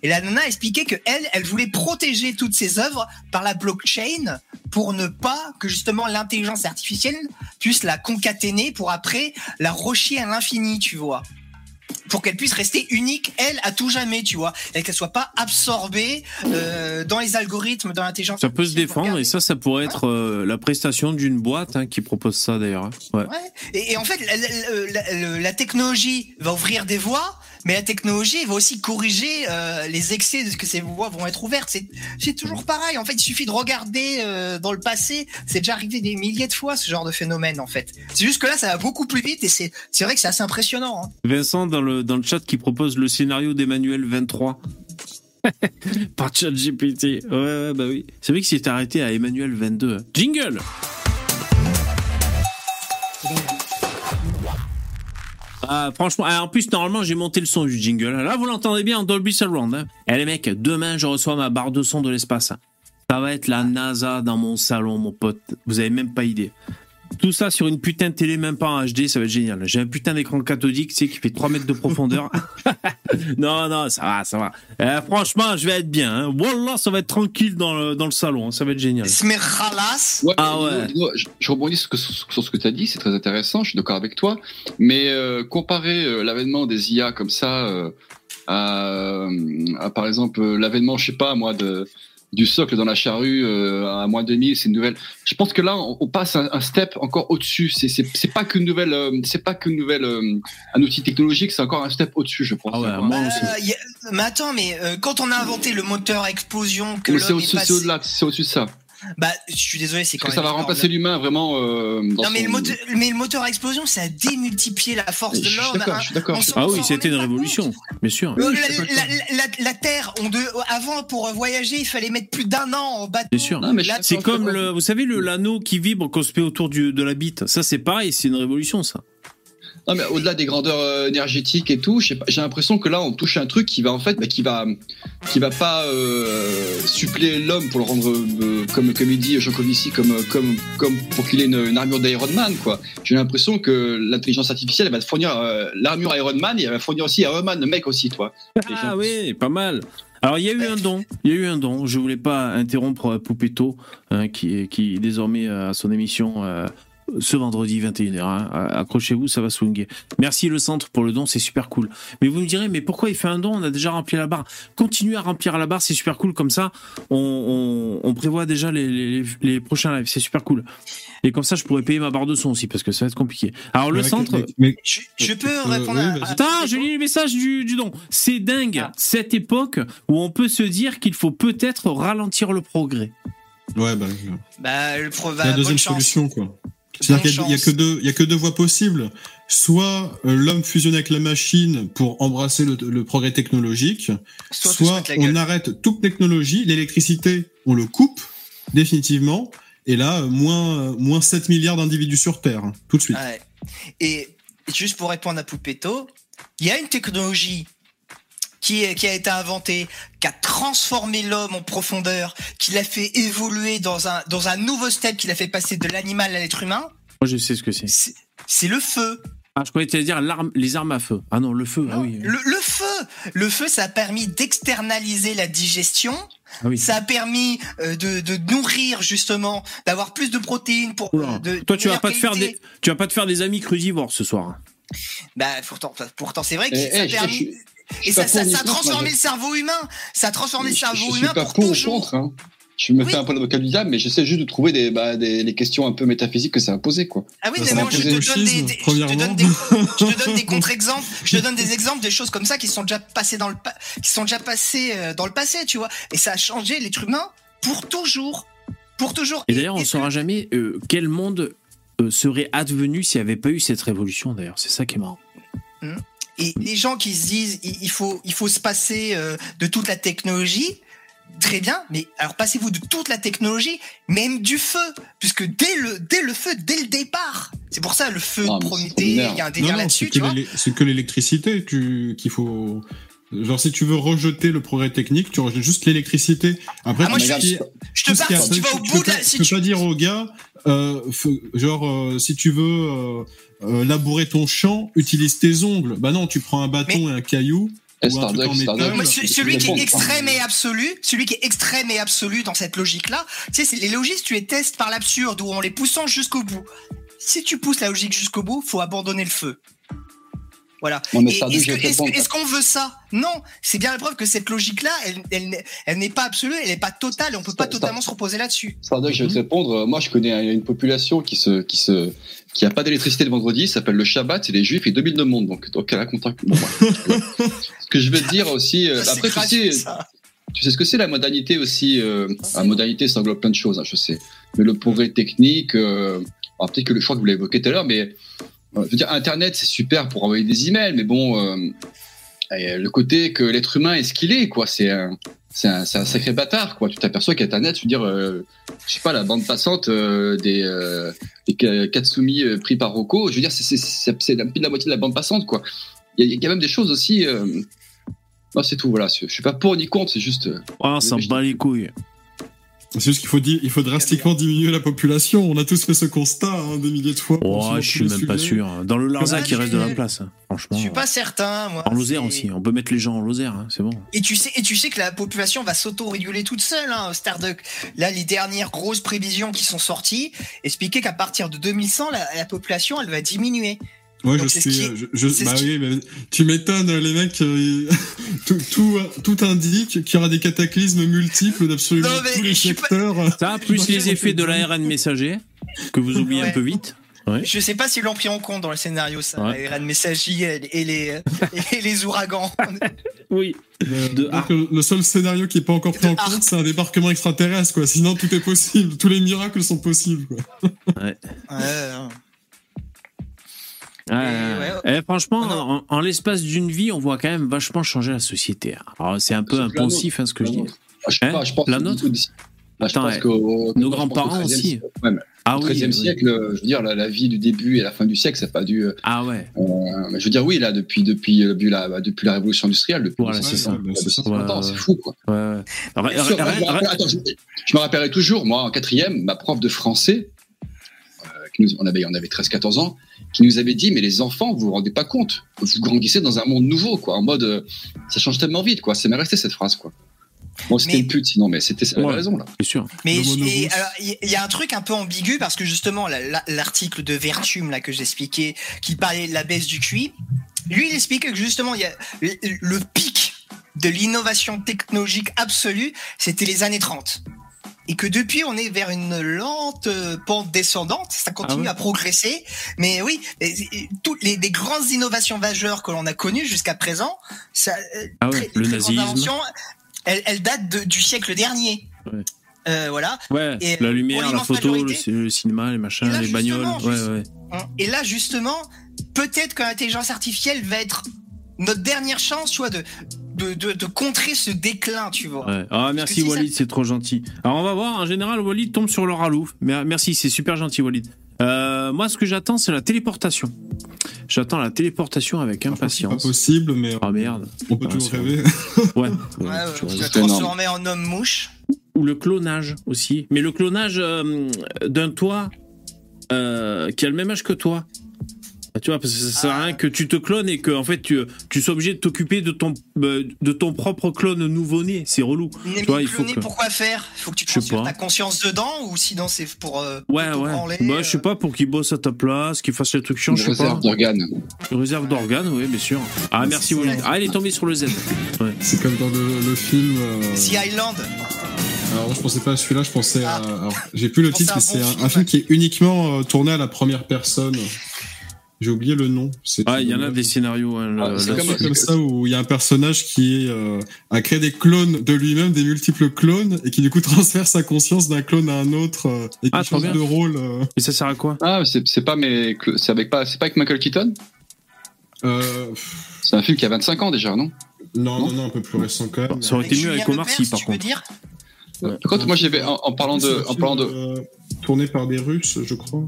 Speaker 4: Et la nana expliquait que elle, elle voulait protéger toutes ses œuvres par la blockchain pour ne pas que justement l'intelligence artificielle puisse la concaténer pour après la rocher à l'infini, tu vois pour qu'elle puisse rester unique, elle, à tout jamais, tu vois, et qu'elle soit pas absorbée euh, dans les algorithmes, dans l'intelligence.
Speaker 1: Ça peut se défendre et ça, ça pourrait être euh, la prestation d'une boîte hein, qui propose ça d'ailleurs. hein. Ouais.
Speaker 4: Ouais. Et, et en fait, la, la- la- la technologie va ouvrir des voies, mais la technologie va aussi corriger euh, les excès de ce que ces voies vont être ouvertes. C'est, toujours pareil. En fait, il suffit de regarder euh, dans le passé. C'est déjà arrivé des milliers de fois ce genre de phénomène. En fait, c'est juste que là, ça va beaucoup plus vite et c'est, vrai que c'est assez impressionnant. hein.
Speaker 1: Vincent dans le, dans le chat qui propose le scénario d'Emmanuel 23. [laughs] Par ChatGPT. Ouais, ouais, bah oui. C'est vrai qu'il s'est arrêté à Emmanuel 22. Jingle Ah, franchement, ah, en plus, normalement, j'ai monté le son du jingle. Là, vous l'entendez bien en Dolby Surround. Hein. Eh les mecs, demain, je reçois ma barre de son de l'espace. Ça va être la NASA dans mon salon, mon pote. Vous avez même pas idée. Tout ça sur une putain de télé, même pas en HD, ça va être génial. J'ai un putain d'écran cathodique, tu sais, qui fait 3 mètres de profondeur. [laughs] non, non, ça va, ça va. Euh, franchement, je vais être bien. Hein. Wallah, ça va être tranquille dans le, dans le salon. hein. Ça va être génial.
Speaker 4: Smerralas.
Speaker 8: Ouais,
Speaker 1: Ah ouais.
Speaker 8: je, je rebondis sur, ce que- sur ce que tu as dit, c'est très intéressant, je suis d'accord avec toi. Mais euh, comparer euh, l'avènement des IA comme ça euh, à, à, par exemple, euh, l'avènement, je sais pas moi, de, du socle dans la charrue euh, à moins 2000, c'est une nouvelle. Je pense que là, on, on passe un, un step encore au-dessus. C'est, c'est, c'est pas qu'une nouvelle, euh, c'est pas qu'une nouvelle, euh, un outil technologique, c'est encore un step au-dessus, je pense.
Speaker 1: Ah ouais,
Speaker 8: Encore
Speaker 1: moi
Speaker 8: un-
Speaker 1: aussi.
Speaker 4: Euh, y a- mais attends, mais euh, quand on a inventé le moteur à explosion, que
Speaker 8: Mais c'est au-dessus,
Speaker 4: est
Speaker 8: c'est au-delà, c'est au-dessus de ça.
Speaker 4: Bah, je suis désolé, c'est quand
Speaker 8: Parce que ça
Speaker 4: même
Speaker 8: va
Speaker 4: énorme.
Speaker 8: remplacer l'humain vraiment. Euh, dans
Speaker 4: Non, mais
Speaker 8: son-
Speaker 4: le, moteur, mais le moteur à explosion, ça a démultiplié la force
Speaker 8: Je
Speaker 4: de l'homme.
Speaker 8: d'accord,
Speaker 4: hein. On
Speaker 1: Ah
Speaker 4: on
Speaker 1: oui, c'était une révolution, bien sûr.
Speaker 4: Euh,
Speaker 8: Oui,
Speaker 4: la, la- la- la Terre, on de, avant pour voyager, il fallait mettre plus d'un an en bateau.
Speaker 1: Bien sûr. C'est comme le, vous savez, le l'anneau qui vibre qu'on se met autour du, de la bite. Ça, c'est pareil, c'est une révolution, ça.
Speaker 8: Non, mais au-delà des grandeurs euh, énergétiques et tout, j'ai l'impression que là, on touche un truc qui va en fait, bah, qui va, qui va pas euh, suppléer l'homme pour le rendre, euh, comme, comme il dit Jancovici, comme, comme, comme pour qu'il ait une, une armure d'Iron Man, quoi. J'ai l'impression que l'intelligence artificielle, elle va te fournir euh, l'armure Iron Man et elle va fournir aussi Iron Man, le mec aussi, toi.
Speaker 1: Ah oui, pas mal. Alors il y a eu un don, il y a eu un don. Je voulais pas interrompre euh, Poupetto, hein, qui, qui désormais euh, a son émission euh, ce vendredi 21h. hein. Accrochez-vous, ça va swinguer. Merci le centre pour le don, c'est super cool. Mais vous me direz, mais pourquoi il fait un don? On a déjà rempli la barre. Continuez à remplir la barre, c'est super cool. Comme ça, on, on- on prévoit déjà les, les- les prochains lives, c'est super cool. Et comme ça, je pourrais payer ma barre de son aussi, parce que ça va être compliqué. Alors le
Speaker 3: Mais-
Speaker 1: centre,
Speaker 3: mais- mais-
Speaker 4: Je, je peux
Speaker 3: Euh,
Speaker 4: répondre
Speaker 3: oui,
Speaker 4: à,
Speaker 1: Attends, je lis le message du, du don. C'est dingue,
Speaker 4: Ah.
Speaker 1: cette époque où on peut se dire qu'il faut peut-être ralentir le progrès.
Speaker 3: Ouais, bah,
Speaker 4: Bah, le pro,
Speaker 3: c'est
Speaker 4: bah,
Speaker 3: la deuxième solution, quoi. C'est-à-dire qu'il y a- a que deux, il y a que deux voies possibles. Soit euh, l'homme fusionne avec la machine pour embrasser le, le progrès technologique,
Speaker 4: Soit, on
Speaker 3: soit arrête toute technologie, l'électricité, on le coupe définitivement, et là, euh, moins, euh, moins 7 milliards d'individus sur Terre, hein, tout de suite.
Speaker 4: Ouais. Et juste pour répondre à Poupetto, il y a une technologie qui, a été inventée, qui a transformé l'homme en profondeur, qui l'a fait évoluer dans un, dans un nouveau step, qui l'a fait passer de l'animal à l'être humain,
Speaker 1: Moi, je sais ce que c'est.
Speaker 4: c'est c'est le feu.
Speaker 1: Ah, je croyais que tu allais dire l'arme- les armes à feu. Ah non, le feu, ah oui.
Speaker 4: Le, le feu Le feu, ça a permis d'externaliser la digestion,
Speaker 1: Ah oui.
Speaker 4: ça a permis euh, de, de nourrir justement, d'avoir plus de protéines pour... De-
Speaker 1: Toi, tu vas pas te faire des, tu vas pas te faire des amis crudivores ce soir. hein.
Speaker 4: Bah pourtant, pourtant c'est vrai que
Speaker 8: Eh,
Speaker 4: ça a
Speaker 8: eh,
Speaker 4: permis...
Speaker 8: je- je
Speaker 4: Et
Speaker 8: suis
Speaker 4: ça, ça, ça a
Speaker 8: contre,
Speaker 4: transformé
Speaker 8: moi,
Speaker 4: le cerveau humain. Ça a transformé le
Speaker 8: Je,
Speaker 4: cerveau
Speaker 8: je suis
Speaker 4: humain
Speaker 8: pas
Speaker 4: pour
Speaker 8: contre. Hein. Je me
Speaker 4: Oui.
Speaker 8: fais un peu l'avocat du diable, mais j'essaie juste de trouver des, bah, des, les questions un peu métaphysiques que ça a posé, quoi.
Speaker 4: Ah oui,
Speaker 3: Ça,
Speaker 4: mais
Speaker 3: ça
Speaker 4: moi
Speaker 3: m'a
Speaker 4: je te donne des,
Speaker 3: schisme,
Speaker 4: des- je te
Speaker 3: premièrement.
Speaker 4: donne des, je te donne des [laughs] contre-exemples. Je te donne des exemples de choses comme ça qui sont déjà passées dans le, qui sont déjà passées euh, dans le passé, tu vois. Et ça a changé l'être humain pour toujours, pour toujours.
Speaker 1: Et d'ailleurs, on ne saura jamais euh, quel monde euh, serait advenu s'il n'y avait pas eu cette révolution. D'ailleurs, c'est ça qui est marrant.
Speaker 4: Et les gens qui se disent il faut, il faut se passer euh, de toute la technologie, très bien, mais alors passez-vous de toute la technologie, même du feu, puisque dès le, dès le feu, dès le départ, c'est pour ça le feu
Speaker 8: Ah,
Speaker 4: de Prométhée, il y a un délire là-dessus,
Speaker 3: c'est que l'électricité qu'il faut. Genre, si tu veux rejeter le progrès technique, tu rejettes juste l'électricité. Après,
Speaker 4: Ah, moi, je
Speaker 3: qui
Speaker 4: te parle, si tu vas au bout de la, si
Speaker 3: tu peux
Speaker 4: tu,
Speaker 3: pas dire aux gars, euh, f- genre, euh, si tu veux euh, euh, labourer ton champ, utilise tes ongles. Bah non, tu prends un bâton et un caillou. Ou un métal.
Speaker 4: Moi, celui qui est extrême et absolu, celui qui est extrême et absolu dans cette logique-là, tu sais, c'est les logiques, tu les testes par l'absurde ou en les poussant jusqu'au bout. Si tu pousses la logique jusqu'au bout, faut abandonner le feu. Voilà. Est-ce qu'on veut ça? Non. C'est bien la preuve que cette logique-là, elle, elle, n'est- elle n'est pas absolue, elle n'est pas totale, et on peut pas totalement se reposer là-dessus.
Speaker 8: Starduck, je vais te
Speaker 3: Mhm.
Speaker 8: répondre. Moi, je connais une population qui se, qui se, qui a pas d'électricité le vendredi. Ça s'appelle le Shabbat. C'est les Juifs et 2000 de monde. Donc, donc, elle a contact. Bon. Ce que je veux te dire aussi. euh, [laughs]
Speaker 4: Ça, c'est
Speaker 8: après, tu sais, tu sais ce que c'est la modernité aussi. Euh, la modernité, ça englobe plein de choses. hein, je sais. Mais le progrès technique. Euh, alors peut-être que le choix que vous l'avez évoqué tout à l'heure, mais je veux dire, Internet, c'est super pour envoyer des emails, mais bon, euh, le côté que l'être humain est ce qu'il est, quoi. C'est un, c'est un, c'est un sacré bâtard, quoi. Tu t'aperçois qu'Internet, je veux dire, euh, je sais pas, la bande passante euh, des, euh, des Ka- Katsumi euh, pris par Rocco, je veux dire, c'est, c'est, c'est, c'est la, la moitié de la bande passante, quoi. Il y, y a quand même des choses aussi. Euh... Non, c'est tout, voilà. Je suis pas pour ni contre, c'est juste.
Speaker 1: Oh, on s'en bat les couilles.
Speaker 3: C'est juste qu'il faut, il faut drastiquement diminuer la population. On a tous fait ce constat hein, des milliers de fois.
Speaker 1: Oh, je suis même pas sûr. Dans le Larzac, il reste de la place. hein, Franchement.
Speaker 4: Je suis pas certain, moi.
Speaker 1: En Lozère aussi. On peut mettre les gens en Lozère, hein, c'est bon.
Speaker 4: Et tu sais, et tu sais que la population va s'auto-réguler toute seule, hein, Starduck. Là, les dernières grosses prévisions qui sont sorties expliquaient qu'à partir de 2100, la, la population, elle va diminuer.
Speaker 3: Ouais,
Speaker 4: Donc,
Speaker 3: je suis.
Speaker 4: qui est-
Speaker 3: je, je-
Speaker 4: c'est
Speaker 3: bah
Speaker 4: qui-
Speaker 3: oui, mais tu m'étonnes, les mecs. euh, [laughs] tout, tout, tout indique qu'il y aura des cataclysmes multiples d'absolument tous les
Speaker 4: pas-
Speaker 3: secteurs.
Speaker 1: Ça, plus [laughs] les effets de l'ARN messager, que vous oubliez un
Speaker 4: Ouais.
Speaker 1: peu vite.
Speaker 4: Je sais pas s'ils l'ont pris en compte dans le scénario, ça,
Speaker 1: Ouais.
Speaker 4: de messagerie et les, [laughs] et les ouragans.
Speaker 1: Oui.
Speaker 3: Euh,
Speaker 1: De
Speaker 3: donc, euh, le seul scénario qui est pas encore pris en compte, c'est un débarquement extraterrestre, quoi. Sinon, tout est possible. Tous les miracles sont possibles, quoi.
Speaker 4: Ouais, ouais.
Speaker 1: Ouais,
Speaker 4: ouais.
Speaker 1: Eh, franchement,
Speaker 4: Ah
Speaker 1: en, en l'espace d'une vie, on voit quand même vachement changer la société. Alors, c'est un peu impensif hein, ce que je dis.
Speaker 8: Ah, je
Speaker 1: Hein
Speaker 8: pas, je pense
Speaker 1: La nôtre
Speaker 8: Bah, je pense
Speaker 1: Nos grands-parents
Speaker 8: qu'au 13e
Speaker 1: aussi.
Speaker 8: ouais,
Speaker 1: Ah
Speaker 8: au. 13e
Speaker 1: oui.
Speaker 8: siècle, euh, je veux dire, la, la vie du début et la fin du siècle, ça n'a pas dû. euh,
Speaker 1: Ah ouais.
Speaker 8: mais je veux dire, oui, là, depuis, depuis, depuis, la, bah, depuis la révolution industrielle, depuis
Speaker 1: Voilà,
Speaker 8: 200,
Speaker 1: c'est ça.
Speaker 3: C'est ça.
Speaker 8: 250 ans,
Speaker 1: Ouais,
Speaker 8: c'est
Speaker 1: ouais.
Speaker 8: fou, quoi.
Speaker 1: Ouais, ouais. Arrête-
Speaker 8: Bien sûr,
Speaker 1: arrête-
Speaker 8: moi, je, me rappellerai toujours, moi, en quatrième, ma prof de français, euh, qui nous- on avait, on avait 13-14 ans, qui nous avait dit, mais les enfants, vous vous rendez pas compte, vous grandissez dans un monde nouveau, quoi, en mode, euh, ça change tellement vite, quoi. C'est même resté cette phrase, quoi. Bon, c'était
Speaker 4: Mais-
Speaker 8: une pute, sinon, mais c'était,
Speaker 1: Ouais.
Speaker 8: raison, là.
Speaker 1: C'est sûr.
Speaker 4: Mais il y, y a un truc un peu ambigu parce que justement la- la- l'article de Vertum là que j'expliquais, qui parlait de la baisse du QI, lui il expliquait que justement il y a le, le pic de l'innovation technologique absolue, c'était les années 30. Et que depuis, on est vers une lente euh, pente descendante, ça continue
Speaker 1: Ah ouais
Speaker 4: à progresser. Mais oui, toutes les, les grandes innovations majeures que l'on a connues jusqu'à présent, ça, euh,
Speaker 1: Ah
Speaker 4: très-
Speaker 1: le
Speaker 4: très
Speaker 1: nazisme.
Speaker 4: elles datent de- du siècle dernier.
Speaker 1: Ouais.
Speaker 4: Euh, voilà.
Speaker 1: Ouais,
Speaker 4: Et,
Speaker 1: la
Speaker 4: euh,
Speaker 1: lumière, la photo, le,
Speaker 4: majorité-
Speaker 1: le cinéma, les machins,
Speaker 4: là,
Speaker 1: les bagnoles.
Speaker 4: juste-
Speaker 1: ouais.
Speaker 4: Et là, justement, peut-être que l'intelligence artificielle va être notre dernière chance, tu vois, de, de, de, de contrer ce déclin, tu vois.
Speaker 1: Ouais. Ah, merci
Speaker 4: si
Speaker 1: Walid, c'est trop gentil. Alors on va voir, en général, Walid tombe sur le ralou. Mais merci, c'est super gentil Walid. Euh, moi, ce que j'attends, c'est la téléportation. J'attends la téléportation avec
Speaker 3: C'est pas
Speaker 1: impatience.
Speaker 3: possible, mais
Speaker 1: Ah merde.
Speaker 3: on peut
Speaker 1: Ah,
Speaker 3: toujours
Speaker 1: c'est
Speaker 3: rêver. [laughs]
Speaker 1: Ouais.
Speaker 4: Ouais,
Speaker 1: tu
Speaker 8: c'est
Speaker 4: transformer en homme mouche.
Speaker 1: Ou le clonage aussi. Mais le clonage euh, d'un toi euh, qui a le même âge que toi. Ah, Tu vois, parce que ça sert à
Speaker 4: Ah.
Speaker 1: rien que tu te clones et que en fait tu, tu sois obligé de t'occuper de ton, euh, de ton propre clone nouveau-né. C'est relou.
Speaker 4: Mais
Speaker 1: vois, il faut que-
Speaker 4: pourquoi faire? Faut que tu
Speaker 1: pas.
Speaker 4: ta conscience dedans ou sinon c'est pour. euh,
Speaker 1: Ouais,
Speaker 4: pour
Speaker 1: ouais.
Speaker 4: branler,
Speaker 1: Bah,
Speaker 4: euh,
Speaker 1: je sais pas, pour qu'il bosse à ta place, qu'il fasse les trucs chiants,
Speaker 8: Une
Speaker 1: je sais pas.
Speaker 8: réserve d'organes.
Speaker 1: Une réserve d'organes, oui, bien sûr. Ah, merci Walid. Ah, il est tombé sur le Z. Ouais.
Speaker 3: C'est comme dans le, le film. euh,
Speaker 4: The Island.
Speaker 3: Alors, je pensais pas à celui-là, je pensais à.
Speaker 4: Ah.
Speaker 3: alors, J'ai plus le titre,
Speaker 4: à
Speaker 3: mais c'est un,
Speaker 4: film.
Speaker 3: un film qui est uniquement euh, tourné à la première personne. J'ai oublié le nom. C'est
Speaker 1: Ah, il y en a des scénarios. hein,
Speaker 8: Ah, c'est comme-
Speaker 3: comme ça où il y a un personnage qui est, euh, a créé des clones de lui-même, des multiples clones, et qui du coup [laughs] transfère sa conscience d'un clone à un autre euh, et qui
Speaker 1: Ah,
Speaker 3: change
Speaker 1: bien.
Speaker 3: de rôle. euh.
Speaker 1: Et ça sert à quoi?
Speaker 8: Ah, c'est c'est pas mais c'est avec pas c'est pas avec Michael Keaton?
Speaker 3: Euh,
Speaker 8: C'est un film qui a 25 ans déjà, non?
Speaker 3: Non,
Speaker 8: Non.
Speaker 3: non, non, un peu plus récent quand même.
Speaker 1: Ça aurait été mieux avec Omar Sy, par
Speaker 4: tu veux
Speaker 1: contre.
Speaker 4: dire?
Speaker 8: Par contre, moi j'avais en, en parlant de en
Speaker 3: film,
Speaker 8: parlant de
Speaker 3: euh, tourné par des Russes, je crois.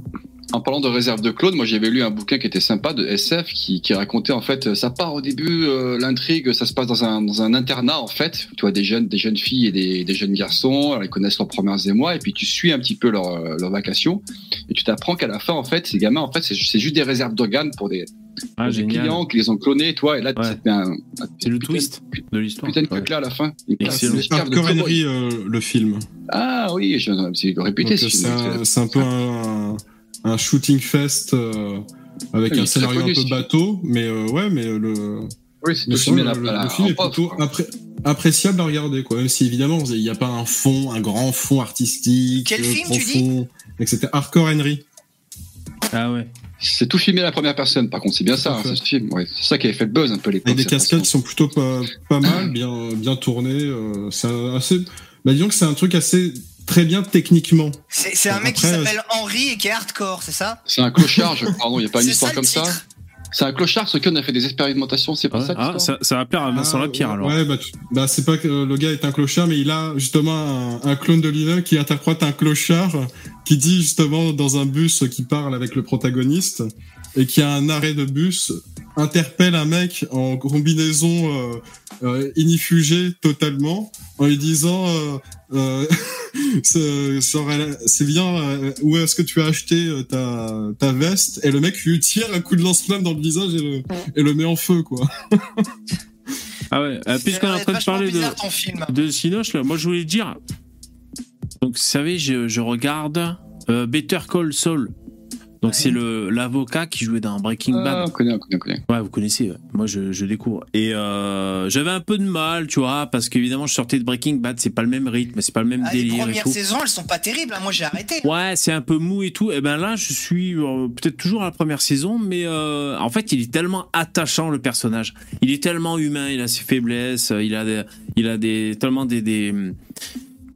Speaker 8: En parlant de réserve de clones, moi j'avais lu un bouquin qui était sympa de SF qui, qui racontait en fait, ça part au début, euh, l'intrigue, ça se passe dans un, dans un internat en fait, tu vois des jeunes, des jeunes filles et des, des jeunes garçons, alors, ils connaissent leurs premiers émois et puis tu suis un petit peu leur, euh, leur vacation et tu t'apprends qu'à la fin en fait, ces gamins en fait c'est ju- c'est juste des réserves d'organes pour des,
Speaker 1: Ah,
Speaker 8: pour des
Speaker 1: génial.
Speaker 8: clients qui les ont clonés, toi et là
Speaker 1: Ouais.
Speaker 8: ça te met un, un
Speaker 1: C'est le twist de l'histoire.
Speaker 8: Putain de
Speaker 1: Ouais.
Speaker 8: là à la fin.
Speaker 3: C'est euh, le film.
Speaker 8: Ah oui, je- c'est répété.
Speaker 3: Donc,
Speaker 8: ce
Speaker 3: C'est
Speaker 8: film.
Speaker 3: un, c'est un peu un, un shooting fest euh, avec un scénario un peu bateau, mais euh, ouais, mais le,
Speaker 8: Oui,
Speaker 3: le film,
Speaker 8: filmé
Speaker 3: le,
Speaker 8: à la- à la-
Speaker 3: le film
Speaker 8: en
Speaker 3: est plutôt appré- appréciable à regarder, quoi. Même si évidemment il n'y a pas un fond, un grand fond artistique,
Speaker 4: Quel
Speaker 3: euh,
Speaker 4: film, tu
Speaker 3: profond, etc. Hardcore Henry.
Speaker 1: Ah ouais.
Speaker 8: C'est tout filmé à la première personne, par contre, c'est bien ça, hein, ce film. Ouais, c'est ça qui avait fait le buzz un peu l'époque.
Speaker 3: Avec des cascades qui sont plutôt pas, pas mal, bien, bien tournées. euh, c'est assez. Bah, disons que c'est un truc assez très bien techniquement.
Speaker 4: C'est un mec qui s'appelle Henri et qui est hardcore, c'est ça?
Speaker 8: C'est un clochard, je... pardon, il n'y a pas une
Speaker 4: C'est
Speaker 8: histoire
Speaker 4: ça,
Speaker 8: comme ça? C'est un clochard sur qui on a fait des expérimentations, c'est pas
Speaker 1: Ouais.
Speaker 8: ça
Speaker 1: Ah, ça, ça va plaire à Vincent
Speaker 3: Ah,
Speaker 1: Lapierre
Speaker 3: ouais,
Speaker 1: alors.
Speaker 3: Ouais, bah, bah, c'est pas que euh, le gars est un clochard, mais il a justement un, un clone de lui-même qui interprète un clochard qui dit justement dans un bus qui parle avec le protagoniste et qui a un arrêt de bus interpelle un mec en combinaison euh, euh, inifugée totalement en lui disant euh, euh, [laughs] c'est bien euh, où est-ce que tu as acheté euh, ta, ta veste? Et le mec lui tire un coup de lance-flamme dans le visage et le, et le met en feu quoi [laughs]
Speaker 1: Ah ouais. Euh, Puisqu'on est en train de parler de,
Speaker 4: bizarre, ton film.
Speaker 1: de Sinoche, là, moi je voulais dire. Donc, vous savez, je, je regarde euh, Better Call Saul. Donc, c'est le l'avocat qui jouait dans Breaking
Speaker 8: Ah,
Speaker 1: Bad.
Speaker 8: on connaît, on connaît, on connaît.
Speaker 1: Ouais, vous connaissez. ouais. Moi, je, je découvre. Et euh, j'avais un peu de mal, tu vois, parce qu'évidemment, je sortais de Breaking Bad. C'est pas le même rythme, c'est pas le même
Speaker 4: Ah, les
Speaker 1: délire et
Speaker 4: premières
Speaker 1: tout.
Speaker 4: saisons, elles sont pas terribles. hein. Moi, j'ai arrêté.
Speaker 1: Ouais, c'est un peu mou et tout. Et ben là, je suis euh, peut-être toujours à la première saison, mais euh, en fait, il est tellement attachant le personnage. Il est tellement humain, il a ses faiblesses, il a des, il a des tellement des des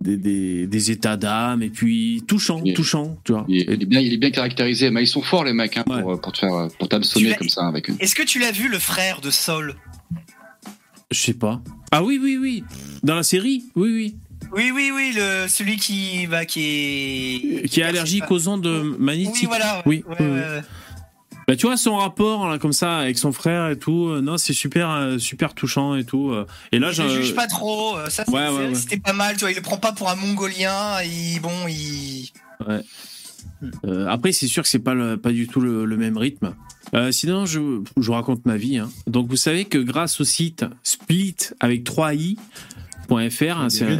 Speaker 1: des, des, des états d'âme et puis touchant,
Speaker 8: Il est-
Speaker 1: touchant, tu vois.
Speaker 8: Il est,
Speaker 1: Et-
Speaker 8: il est bien, il est bien caractérisé, mais ils sont forts les mecs hein,
Speaker 1: Ouais.
Speaker 8: pour, pour te faire, pour t'absommer comme ça avec une.
Speaker 4: Est-ce que tu l'as vu, le frère de Saul?
Speaker 1: Je sais pas. Ah oui, oui, oui. Dans la série, oui, oui.
Speaker 4: Oui, oui, oui, le, celui qui, bah, qui est.
Speaker 1: Qui est allergique aux ondes magnétiques.
Speaker 4: Oui, voilà.
Speaker 1: Oui,
Speaker 4: ouais,
Speaker 1: oui,
Speaker 4: ouais,
Speaker 1: oui.
Speaker 4: ouais.
Speaker 1: Bah, tu vois son rapport là comme ça avec son frère et tout. euh, non, c'est super, euh, super touchant et tout. euh. Et là,
Speaker 4: Je le juge pas trop. euh, Ça, c'est-
Speaker 1: Ouais, ouais,
Speaker 4: c'est-
Speaker 1: ouais.
Speaker 4: c'était pas mal. Tu vois, il le prend pas pour un Mongolien. Il, bon, il.
Speaker 1: Euh, après, c'est sûr que c'est pas le- pas du tout le, le même rythme. Euh, sinon, je, je vous raconte ma vie. hein. Donc, vous savez que grâce au site Split avec 3i.fr,
Speaker 3: Des
Speaker 1: c'est un,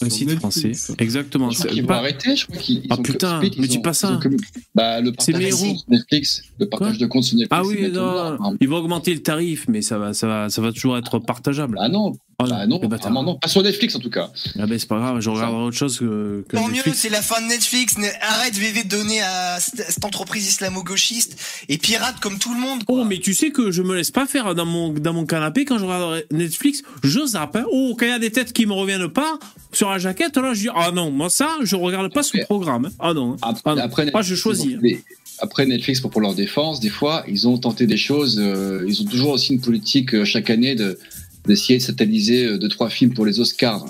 Speaker 1: un site
Speaker 3: Netflix.
Speaker 1: français. Exactement.
Speaker 8: Je crois
Speaker 1: C'est
Speaker 8: qu'ils vont
Speaker 1: pas-
Speaker 8: arrêter, je crois qu'ils.
Speaker 1: Ah, putain,
Speaker 8: Split,
Speaker 1: mais
Speaker 8: ils
Speaker 1: dis
Speaker 8: ont-
Speaker 1: pas ça.
Speaker 8: comme- Bah, le
Speaker 1: C'est
Speaker 8: partage
Speaker 1: mes
Speaker 8: de
Speaker 1: héros.
Speaker 8: compte sur Netflix, le partage de compte sur Netflix.
Speaker 1: Ah oui, non, ils vont augmenter le tarif, mais ça va, ça va, ça va toujours être partageable.
Speaker 8: Ah non,
Speaker 1: Oh,
Speaker 8: Bah non, pas sur Netflix en tout cas.
Speaker 1: Ah ben c'est pas grave, je regarderai autre chose que, que
Speaker 4: Tant mieux, c'est la fin de Netflix. Ne- Arrête VV de donner à cette entreprise islamo-gauchiste et pirate comme tout le monde.
Speaker 1: Oh, mais tu sais que je me laisse pas faire dans mon, dans mon canapé quand je regarde Netflix. Je zappe. hein. Oh, quand il y a des têtes qui me reviennent pas sur la jaquette, là, je dis, ah non, moi ça, je regarde pas ce programme. hein. Ah non.
Speaker 8: Après,
Speaker 1: Ah non.
Speaker 8: après,
Speaker 1: Ah, je choisis.
Speaker 8: les- après Netflix, pour, pour leur défense, des fois, ils ont tenté des choses. euh, ils ont toujours aussi une politique euh, chaque année de d'essayer de satelliser euh, deux trois films pour les Oscars.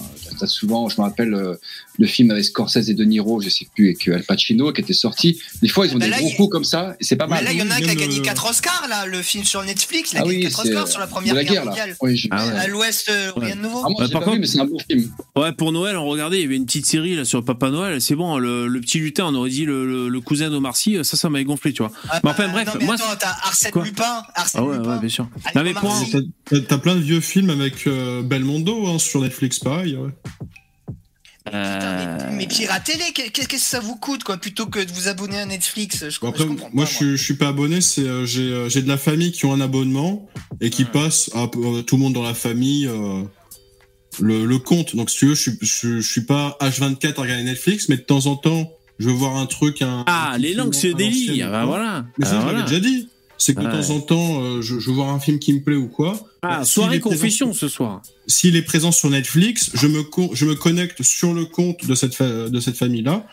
Speaker 8: Souvent, je me rappelle euh, le film avec Scorsese et De Niro, je sais plus, et que Al Pacino qui était sorti. Des fois, ils ont
Speaker 4: Bah
Speaker 8: des
Speaker 4: là,
Speaker 8: gros coups comme ça, et c'est pas
Speaker 4: Mais
Speaker 8: mal.
Speaker 4: là, il y en a un qui a gagné
Speaker 3: euh,
Speaker 4: 4 Oscars, là, le film sur Netflix. Il a
Speaker 8: ah
Speaker 4: gagné
Speaker 8: oui,
Speaker 4: 4
Speaker 8: c'est
Speaker 4: Oscars sur la Première
Speaker 8: la
Speaker 4: Guerre, mondiale.
Speaker 8: Oui,
Speaker 1: Ah ouais.
Speaker 4: À l'ouest, euh, rien de nouveau.
Speaker 8: Ah, moi, j'ai
Speaker 1: par
Speaker 8: pas vu,
Speaker 1: contre-
Speaker 8: mais c'est un bon film.
Speaker 1: Ouais, pour Noël, on regardait, il y avait une petite série là sur Papa Noël. C'est bon, le, le petit lutin, on aurait dit le, le, le cousin d'Omar Sy. Ça, ça m'avait gonflé, tu vois.
Speaker 4: Ah,
Speaker 1: Mais enfin,
Speaker 4: bah,
Speaker 1: bref,
Speaker 4: non, mais
Speaker 1: moi,
Speaker 4: attends, t'as Arsène
Speaker 1: Quoi
Speaker 4: Lupin. Arsène
Speaker 1: Ah ouais,
Speaker 4: Lupin.
Speaker 1: ouais, bien sûr.
Speaker 3: T'as- plein de vieux films avec euh, Belmondo hein, sur Netflix, pareil. ouais.
Speaker 4: Putain,
Speaker 1: Euh,
Speaker 4: mais, mais piratez-les, qu'est- qu'est-ce que ça vous coûte, quoi, plutôt que de vous abonner à Netflix Je,
Speaker 3: Bon,
Speaker 4: je
Speaker 3: après,
Speaker 4: comprends
Speaker 3: moi,
Speaker 4: pas,
Speaker 3: je, suis- je suis pas abonné. C'est euh, j'ai euh, j'ai de la famille qui ont un abonnement et qui
Speaker 4: Ouais.
Speaker 3: passent à euh, tout le monde dans la famille euh, le, le compte. Donc, si tu veux, je suis je, je suis pas H24 à regarder Netflix, mais de temps en temps, je veux voir un truc. Un,
Speaker 1: Ah,
Speaker 3: un
Speaker 1: les langues délient.
Speaker 3: ou
Speaker 1: Bah voilà.
Speaker 3: Mais ça,
Speaker 1: Ah,
Speaker 3: je
Speaker 1: voilà.
Speaker 3: l'avais déjà dit. C'est que de
Speaker 1: Ouais.
Speaker 3: temps en temps, euh, je, je veux voir un film qui me plaît ou quoi.
Speaker 1: Ah,
Speaker 3: s'il
Speaker 1: soirée
Speaker 3: est présent
Speaker 1: confession
Speaker 3: sur-
Speaker 1: ce soir.
Speaker 3: S'il est présent sur Netflix, je me, con- je me connecte sur le compte de cette, fa- de cette famille-là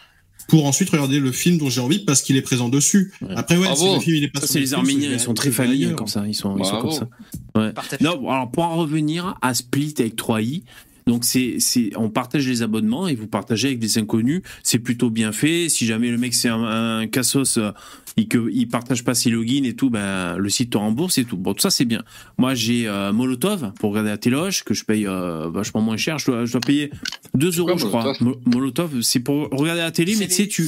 Speaker 3: pour ensuite regarder le film dont j'ai envie parce qu'il est présent dessus.
Speaker 1: Ouais.
Speaker 3: Après, ouais, si le film il est pas
Speaker 1: Ça,
Speaker 3: sur
Speaker 1: c'est les Arméniens, ils sont très familiers comme ça. Ils sont, ils sont comme ça. Ouais. Non, alors pour en revenir à Split avec 3i, donc c'est, c'est, on partage les abonnements et vous partagez avec des inconnus. C'est plutôt bien fait. Si jamais le mec c'est un, un cassos euh, et que il partage pas ses logins et tout, ben le site te rembourse et tout. Bon, tout ça c'est bien. Moi j'ai euh, Molotov pour regarder la téloche que je paye euh, vachement moins cher. Je dois, je dois payer 2 euros,
Speaker 8: quoi,
Speaker 1: je crois.
Speaker 8: Molotov?
Speaker 1: Mo- Molotov, c'est pour regarder la télé, mais tu sais tu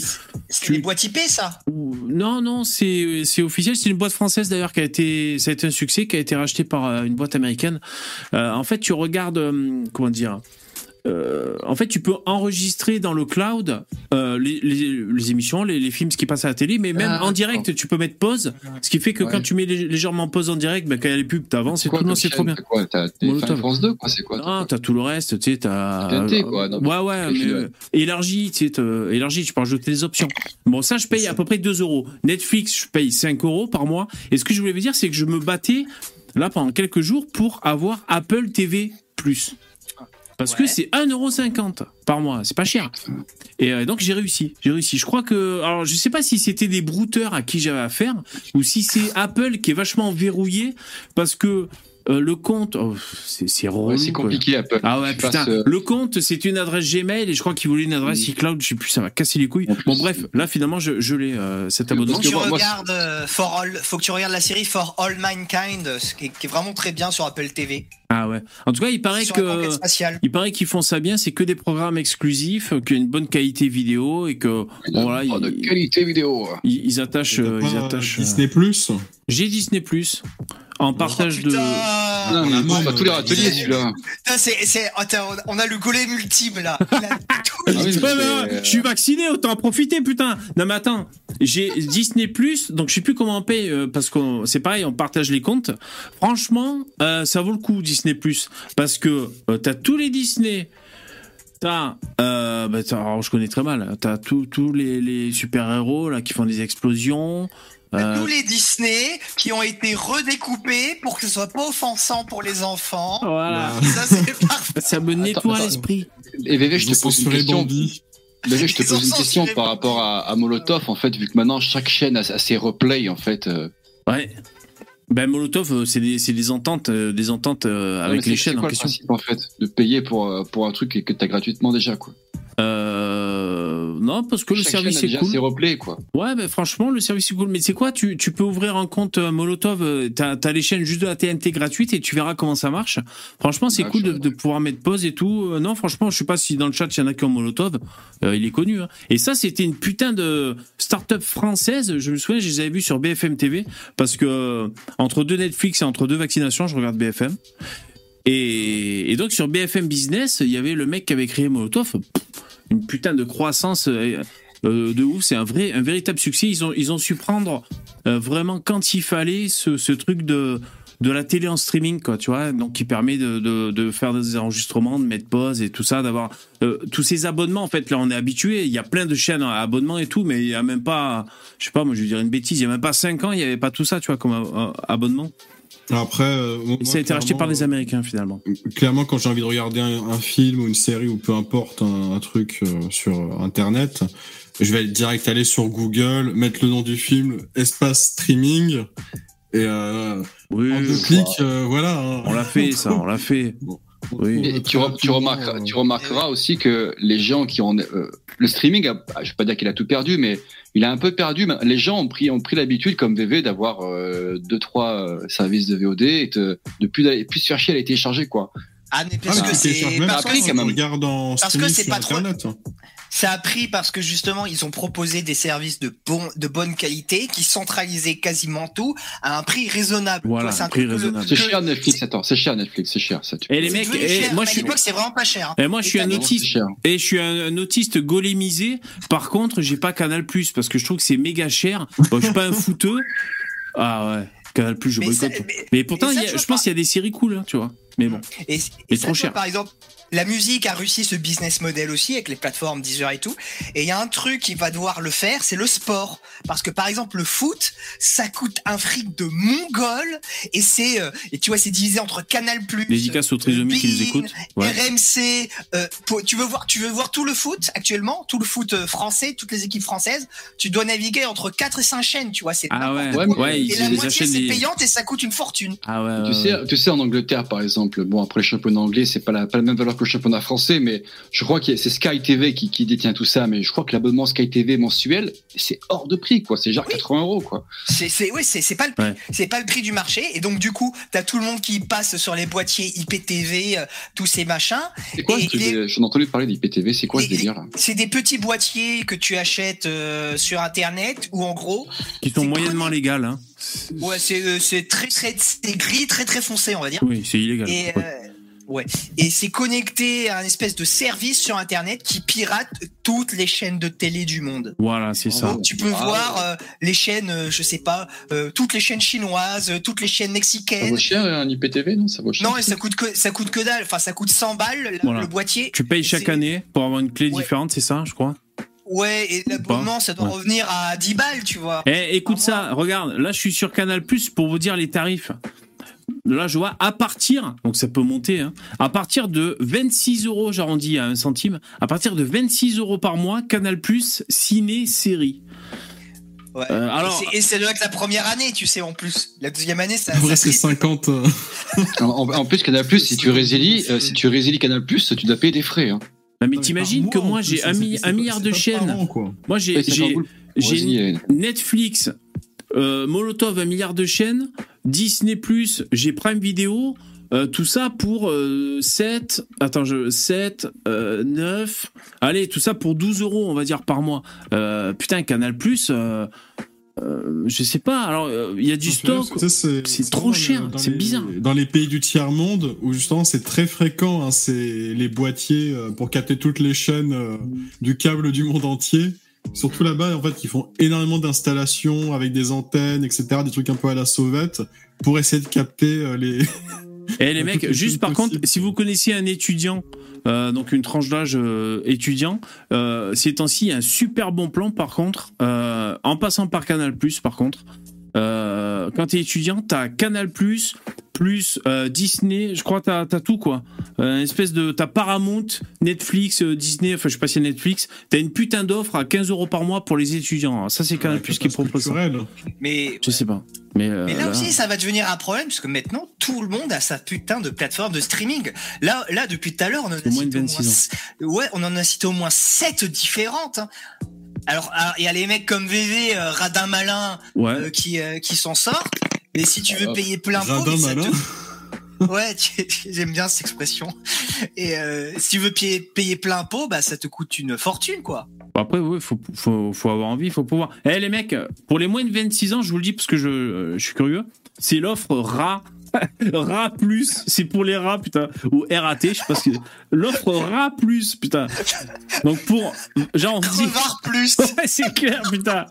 Speaker 4: C'est
Speaker 1: tu-
Speaker 4: des boîtes IP, ça?
Speaker 1: Non, non, c'est c'est officiel. C'est une boîte française d'ailleurs qui a été, ça a été un succès, qui a été racheté par euh, une boîte américaine. Euh, en fait, tu regardes, euh, comment dire. Euh, en fait, tu peux enregistrer dans le cloud euh, les, les- les émissions, les, les films, ce qui passe à la télé, mais même
Speaker 8: Ah,
Speaker 1: en direct, tu peux mettre pause. Ce qui fait que
Speaker 8: Ouais.
Speaker 1: quand tu mets lég- légèrement pause en direct, ben, quand il y a les pubs, t'avances et tout. C'est trop bien.
Speaker 8: T'as quoi France 2, quoi C'est quoi
Speaker 1: Non, t'as tout le reste, tu sais, t'as.
Speaker 8: TNT, quoi, non
Speaker 1: ouais, mais euh,
Speaker 8: ouais.
Speaker 1: élargi, tu sais, élargi, tu peux rajouter des options. Bon, ça, je paye à peu près 2 euros. Netflix, je paye 5 euros par mois. Et ce que je voulais vous dire, c'est que je me battais, là, pendant quelques jours, pour avoir Apple TV. Parce que c'est 1,50€ par mois, c'est pas cher. Et euh, donc j'ai réussi, j'ai réussi. Je crois que, alors je sais pas si c'était des brouteurs à qui j'avais affaire ou si c'est Apple qui est vachement verrouillé parce que euh, le compte, oh, c'est c'est relou.
Speaker 8: Ouais, c'est
Speaker 1: quoi.
Speaker 8: compliqué, Apple.
Speaker 1: Ah ouais, putain.
Speaker 8: passes, euh,
Speaker 1: Le compte, c'est une adresse Gmail et je crois qu'il voulait une adresse
Speaker 8: Oui.
Speaker 1: iCloud. Je sais plus, ça va casser les couilles. Bon, bref, là, finalement, je, je l'ai, euh, cet abonnement.
Speaker 4: Faut que tu
Speaker 8: moi-
Speaker 4: regardes euh, For All, faut que tu regardes la série For All Mankind, ce qui est, qui est vraiment très bien sur Apple TV.
Speaker 1: Ah ouais. En tout cas, il paraît que. Il paraît qu'ils font ça bien, c'est que des programmes exclusifs, qu'il y a une bonne qualité vidéo et que bon, voilà,
Speaker 8: oh, de qualité vidéo.
Speaker 1: ils- ils attachent, ils attachent.
Speaker 3: Disney Plus.
Speaker 1: J'ai Disney Plus en partage
Speaker 4: Oh,
Speaker 1: de.
Speaker 8: Non,
Speaker 3: même,
Speaker 8: à tous les
Speaker 3: euh,
Speaker 8: râteliers, celui-là.
Speaker 4: Putain, c'est, c'est, attends, on a le golem ultime là. A [laughs] tout
Speaker 8: Ah oui,
Speaker 1: euh, je suis vacciné, autant en profiter, putain. Non, mais attends, j'ai Disney Plus, donc je sais plus comment on paye, euh, parce que c'est pareil, on partage les comptes. Franchement, euh, ça vaut le coup, Disney Plus, parce que euh, t'as tous les Disney. T'as, euh, bah, t'as- alors je connais très mal. T'as tous tous les, les super héros là qui font des explosions. Euh,
Speaker 4: Tous les Disney qui ont été redécoupés pour que ce soit pas offensant pour les enfants.
Speaker 1: voilà,
Speaker 4: Ça c'est [laughs] parfait.
Speaker 1: ça me nettoie l'esprit.
Speaker 8: Et VV, je te pose une question. VV, je te pose une question par rapport à, à Molotov, en fait, vu que maintenant chaque chaîne a, a ses replays, en fait. euh,
Speaker 1: Ouais. Ben Molotov, euh, c'est des, c'est des ententes, euh, des ententes euh,
Speaker 8: non,
Speaker 1: avec les chaînes en
Speaker 8: quoi le
Speaker 1: question.
Speaker 8: principe, en fait, de payer pour, pour un truc que, que t'as gratuitement déjà, quoi?
Speaker 1: Euh, non, parce que le service est cool.
Speaker 8: ses replays, quoi.
Speaker 1: Ouais, mais franchement, le service est cool. Mais c'est quoi tu, tu peux ouvrir un compte euh, Molotov, euh, t'as as les chaînes juste de la TNT gratuite et tu verras comment ça marche. Franchement, c'est
Speaker 8: Ah,
Speaker 1: cool de, de pouvoir mettre pause et tout. Euh, non, franchement, je sais pas si dans le chat il y en a qui ont Molotov. Euh, il est connu. Hein. Et ça, c'était une putain de start-up française. Je me souviens, je les avais vus sur BFM TV parce que euh, entre deux Netflix et entre deux vaccinations, je regarde BFM. Et, et donc sur BFM Business, il y avait le mec qui avait créé Molotov. Pff, Une putain de croissance euh, euh, de ouf. C'est un vrai, un véritable succès. Ils ont, su prendre euh, vraiment quand il fallait ce, truc de de la télé en streaming, quoi, tu vois, donc qui permet de, faire des enregistrements, de mettre pause et tout ça, d'avoir tous ces abonnements. En fait, là, on est habitué. Il y a plein de chaînes à abonnement et tout, mais il y a même pas, je sais pas, moi, je vais dire une bêtise, il y a même pas 5 ans, il y avait pas tout ça, tu vois, comme abonnement.
Speaker 3: Après, euh, moi,
Speaker 1: ça a été racheté par les Américains finalement.
Speaker 3: Clairement, quand j'ai envie de regarder un, un film ou une série ou peu importe un, un truc euh, sur Internet, je vais direct aller sur Google, mettre le nom du film, espace streaming, et euh,
Speaker 1: Oui,
Speaker 3: en deux clics, euh, voilà. hein.
Speaker 1: on l'a fait, ça, on l'a fait. Oui.
Speaker 8: Et tu, re- tu, remarqueras, tu remarqueras aussi que les gens qui ont euh, le streaming, a, je vais pas dire qu'il a tout perdu, mais il a un peu perdu. mais Les gens ont pris ont pris l'habitude comme VV d'avoir euh, deux trois euh, services de VOD et de, de plus d'aller- plus se faire chier à les télécharger quoi.
Speaker 4: Ah, mais
Speaker 3: Ah,
Speaker 4: parce que c'est parce
Speaker 3: pas,
Speaker 4: que
Speaker 8: quand même.
Speaker 3: en
Speaker 4: Parce que c'est pas trop-
Speaker 3: Internet.
Speaker 4: ça a pris parce que justement ils ont proposé des services de bon de bonne qualité qui centralisaient quasiment tout à un prix raisonnable.
Speaker 1: Voilà,
Speaker 4: c'est un
Speaker 1: prix raisonnable.
Speaker 8: Cher Netflix, attends, c'est cher Netflix, c'est cher ça. Tu...
Speaker 1: Et les mecs, et
Speaker 4: cher,
Speaker 1: moi je
Speaker 4: à
Speaker 1: suis,
Speaker 4: l'époque c'est vraiment pas cher. hein.
Speaker 1: et moi je suis un
Speaker 4: Et
Speaker 1: autiste. Et je suis un, autiste golémisé. Par contre, j'ai pas Canal Plus parce que je trouve que c'est méga cher. Bon, je suis pas un fouteux. Ah ouais, Canal Plus, je boycotte.
Speaker 4: mais-
Speaker 1: Mais pourtant,
Speaker 4: mais ça,
Speaker 1: il y a-
Speaker 4: je
Speaker 1: pense qu'il y a des séries cool, hein, tu vois. Mais bon.
Speaker 4: Et, et ça,
Speaker 1: trop cher.
Speaker 4: Par exemple, la musique a réussi ce business model aussi avec les plateformes Deezer et tout. Et il y a un truc qui va devoir le faire, c'est le sport. Parce que par exemple, le foot, ça coûte un fric de mongol. Et c'est, euh, et tu vois, c'est divisé entre Canal+,
Speaker 1: Dédicace aux qui nous écoutent. Ouais.
Speaker 4: RMC. euh, pour- tu veux voir, tu veux voir tout le foot actuellement, tout le foot euh, français, toutes les équipes françaises. Tu dois naviguer entre 4 et 5 chaînes, tu vois. C'est
Speaker 1: Ah ouais,
Speaker 8: Ouais,
Speaker 1: ouais,
Speaker 4: et la moitié c'est
Speaker 1: des.
Speaker 4: payante et ça coûte une fortune.
Speaker 1: Ah ouais.
Speaker 8: Tu
Speaker 1: ouais,
Speaker 8: sais,
Speaker 1: ouais.
Speaker 8: tu sais, en Angleterre, par exemple, bon, après le championnat anglais, c'est pas la, pas la même valeur que le championnat français, mais je crois que c'est Sky TV qui, qui détient tout ça, mais je crois que l'abonnement Sky TV mensuel, c'est hors de prix, quoi. C'est genre
Speaker 4: Oui.
Speaker 8: 80 euros, quoi.
Speaker 4: C'est, c'est, oui, c'est, c'est pas le prix.
Speaker 1: Ouais.
Speaker 4: C'est pas le prix du marché. Et donc, du coup, t'as tout le monde qui passe sur les boîtiers IPTV, euh, tous ces machins.
Speaker 8: C'est quoi
Speaker 4: Et
Speaker 8: ce de- J'en ai entendu parler d'IPTV, c'est quoi ce délire, là?
Speaker 4: C'est des petits boîtiers que tu achètes euh, sur Internet ou en gros,
Speaker 1: Qui sont moyennement légales. Hein.
Speaker 4: ouais, c'est, euh, c'est très, très, c'est gris, très, très foncé, on va dire.
Speaker 1: Oui, c'est illégal.
Speaker 4: Et,
Speaker 1: Ouais.
Speaker 4: Ouais. Et c'est connecté à un espèce de service sur Internet qui pirate toutes les chaînes de télé du monde.
Speaker 1: Voilà, c'est ça.
Speaker 4: Donc, tu peux
Speaker 8: Ah,
Speaker 4: voir euh, les chaînes, euh, je sais pas, euh, toutes les chaînes chinoises, euh, toutes les chaînes
Speaker 8: Ça
Speaker 4: mexicaines.
Speaker 8: vaut cher, un IPTV, non? Ça vaut cher
Speaker 4: Non, et ça coûte que ça coûte que dalle. Enfin, ça coûte 100 balles le,
Speaker 1: Voilà.
Speaker 4: le boîtier.
Speaker 1: Tu payes chaque année pour avoir une clé
Speaker 4: Ouais.
Speaker 1: différente, c'est ça, je crois?
Speaker 4: Ouais, et l'abonnement, ça doit
Speaker 1: Ouais.
Speaker 4: revenir à 10 balles, tu vois.
Speaker 1: Eh, écoute ça, regarde, là je suis sur Canal Plus pour vous dire les tarifs. Là, je vois à partir, donc ça peut monter, hein, à partir de 26 euros, j'arrondis à un centime, à partir de 26 euros par mois, Canal Plus, ciné, série.
Speaker 4: Ouais.
Speaker 1: Euh, alors-
Speaker 4: Et c'est- doit être la première année, tu sais, en plus. La deuxième année, ça. [laughs]
Speaker 3: En vrai,
Speaker 4: ça
Speaker 3: c'est
Speaker 4: triple.
Speaker 3: 50. [laughs] euh,
Speaker 8: En, plus, Canal si tu résilies, euh, si tu résilies Canal tu dois payer des frais. Hein.
Speaker 1: Non, mais t'imagines que moi
Speaker 3: plus,
Speaker 1: j'ai un, milliard de chaînes. Moi j'ai
Speaker 8: Ouais, c'est
Speaker 1: j'ai-
Speaker 8: 50 boules pour
Speaker 1: j'ai
Speaker 8: résilier.
Speaker 1: Netflix, euh, Molotov, un milliard de chaînes, Disney Plus, j'ai Prime Video, euh, tout ça pour euh, 7, attends, je, 7, euh, 9, allez, tout ça pour 12 euros, on va dire, par mois. Euh, putain, Canal Plus, euh, euh, je sais pas, alors euh, il y a du stock.
Speaker 3: C'est
Speaker 1: trop cher, c'est bizarre.
Speaker 3: Dans les pays du tiers-monde, où justement c'est très fréquent, hein, c'est les boîtiers euh, pour capter toutes les chaînes euh, du câble du monde entier. Surtout là-bas, en fait, ils font énormément d'installations avec des antennes, etc., des trucs un peu à la sauvette, pour essayer de capter euh, les... [laughs]
Speaker 1: Et les [laughs] mecs, juste par contre, si vous connaissez un étudiant, euh, donc une tranche d'âge euh, étudiant, euh, ces temps-ci, un super bon plan par contre, en passant par Canal+, par contre, euh, quand t'es étudiant, t'as Canal+, plus euh, Disney, je crois t'as as tout quoi. Euh, une espèce de... T'as Paramount, Netflix, euh, Disney, enfin je sais pas si c'est Netflix, t'as une putain d'offre à 15 euros par mois pour les étudiants. Ça c'est Canal+, qui propose ça.
Speaker 3: culturel.
Speaker 4: Mais,
Speaker 1: Je sais pas. Mais, euh,
Speaker 4: mais là,
Speaker 1: là-
Speaker 4: aussi, ça va devenir un problème, parce que maintenant, tout le monde a sa putain de plateforme de streaming. Là, là depuis tout à l'heure, on en a cité au
Speaker 1: 26
Speaker 4: moins, ouais, on en a cité au moins 7 différentes. hein. Alors, alors, il y a les mecs comme VV, euh, Radin Malin,
Speaker 1: ouais.
Speaker 4: euh, qui, euh, qui s'en sortent. Mais si tu veux
Speaker 8: Ah,
Speaker 4: payer plein pot, te-. [laughs] Ouais, tu- [laughs] j'aime bien cette expression. Et euh, si tu veux payer, payer plein pot, bah ça te coûte une fortune, quoi.
Speaker 1: Après, oui, faut, faut, faut avoir envie, faut pouvoir. Eh les mecs, pour les moins de 26 ans, je vous le dis parce que je, euh, je suis curieux, c'est l'offre rat [laughs] Rat plus, c'est pour les rats, putain. Ou RAT, je sais pas ce que. L'offre Rat plus, putain. Donc pour. Genre, on dit.
Speaker 4: Plus. [laughs]
Speaker 1: Ouais, c'est clair, putain.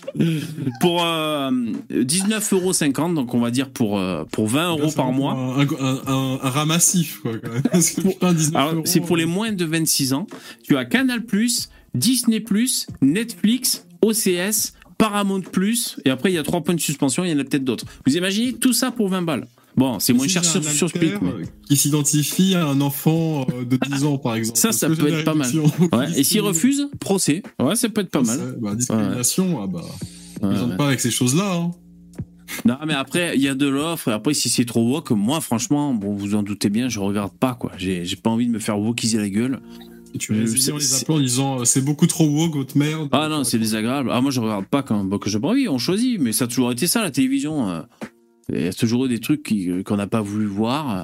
Speaker 1: Pour euh, 19,50€, donc on va dire pour, euh, pour 20 euros par mois.
Speaker 3: Un, un, un, un rat massif, quoi. Quand même. Parce que, putain, 19
Speaker 1: Alors,
Speaker 3: euros,
Speaker 1: c'est pour les
Speaker 3: euh,
Speaker 1: moins de 26 ans. Tu as Canal+, Disney+, Netflix, OCS, Paramount+, et après il y a trois points de suspension, il y en a peut-être d'autres. Vous imaginez tout ça pour 20 balles Bon, c'est moins
Speaker 3: si
Speaker 1: cher sur, sur mais-
Speaker 3: euh, Qui s'identifie à un enfant euh, de 10 ans, par exemple.
Speaker 1: Ça, ça peut être pas mal. Ouais, et s'il refuse, procès. Ouais, ça peut être pas mal.
Speaker 3: Bah, discrimination, ah bah. Ils ont
Speaker 1: ouais.
Speaker 3: pas avec ces choses-là. Hein.
Speaker 1: Non, mais après, il y a de l'offre. Et après, si c'est trop woke, moi, franchement, bon, vous en doutez bien, je regarde pas, quoi. J'ai pas envie de me faire wokiser la gueule.
Speaker 3: Et tu
Speaker 1: Euh,
Speaker 3: les, en les
Speaker 1: c'est-
Speaker 3: appelant en disant euh, c'est beaucoup trop woke, votre merde.
Speaker 1: Ah non, c'est désagréable. Ah, moi, je regarde pas quand bah, que j'ai pas envie. On choisit, mais ça a toujours été ça, la télévision. Euh. Il y a toujours eu des trucs qui- qu'on n'a pas voulu voir. euh.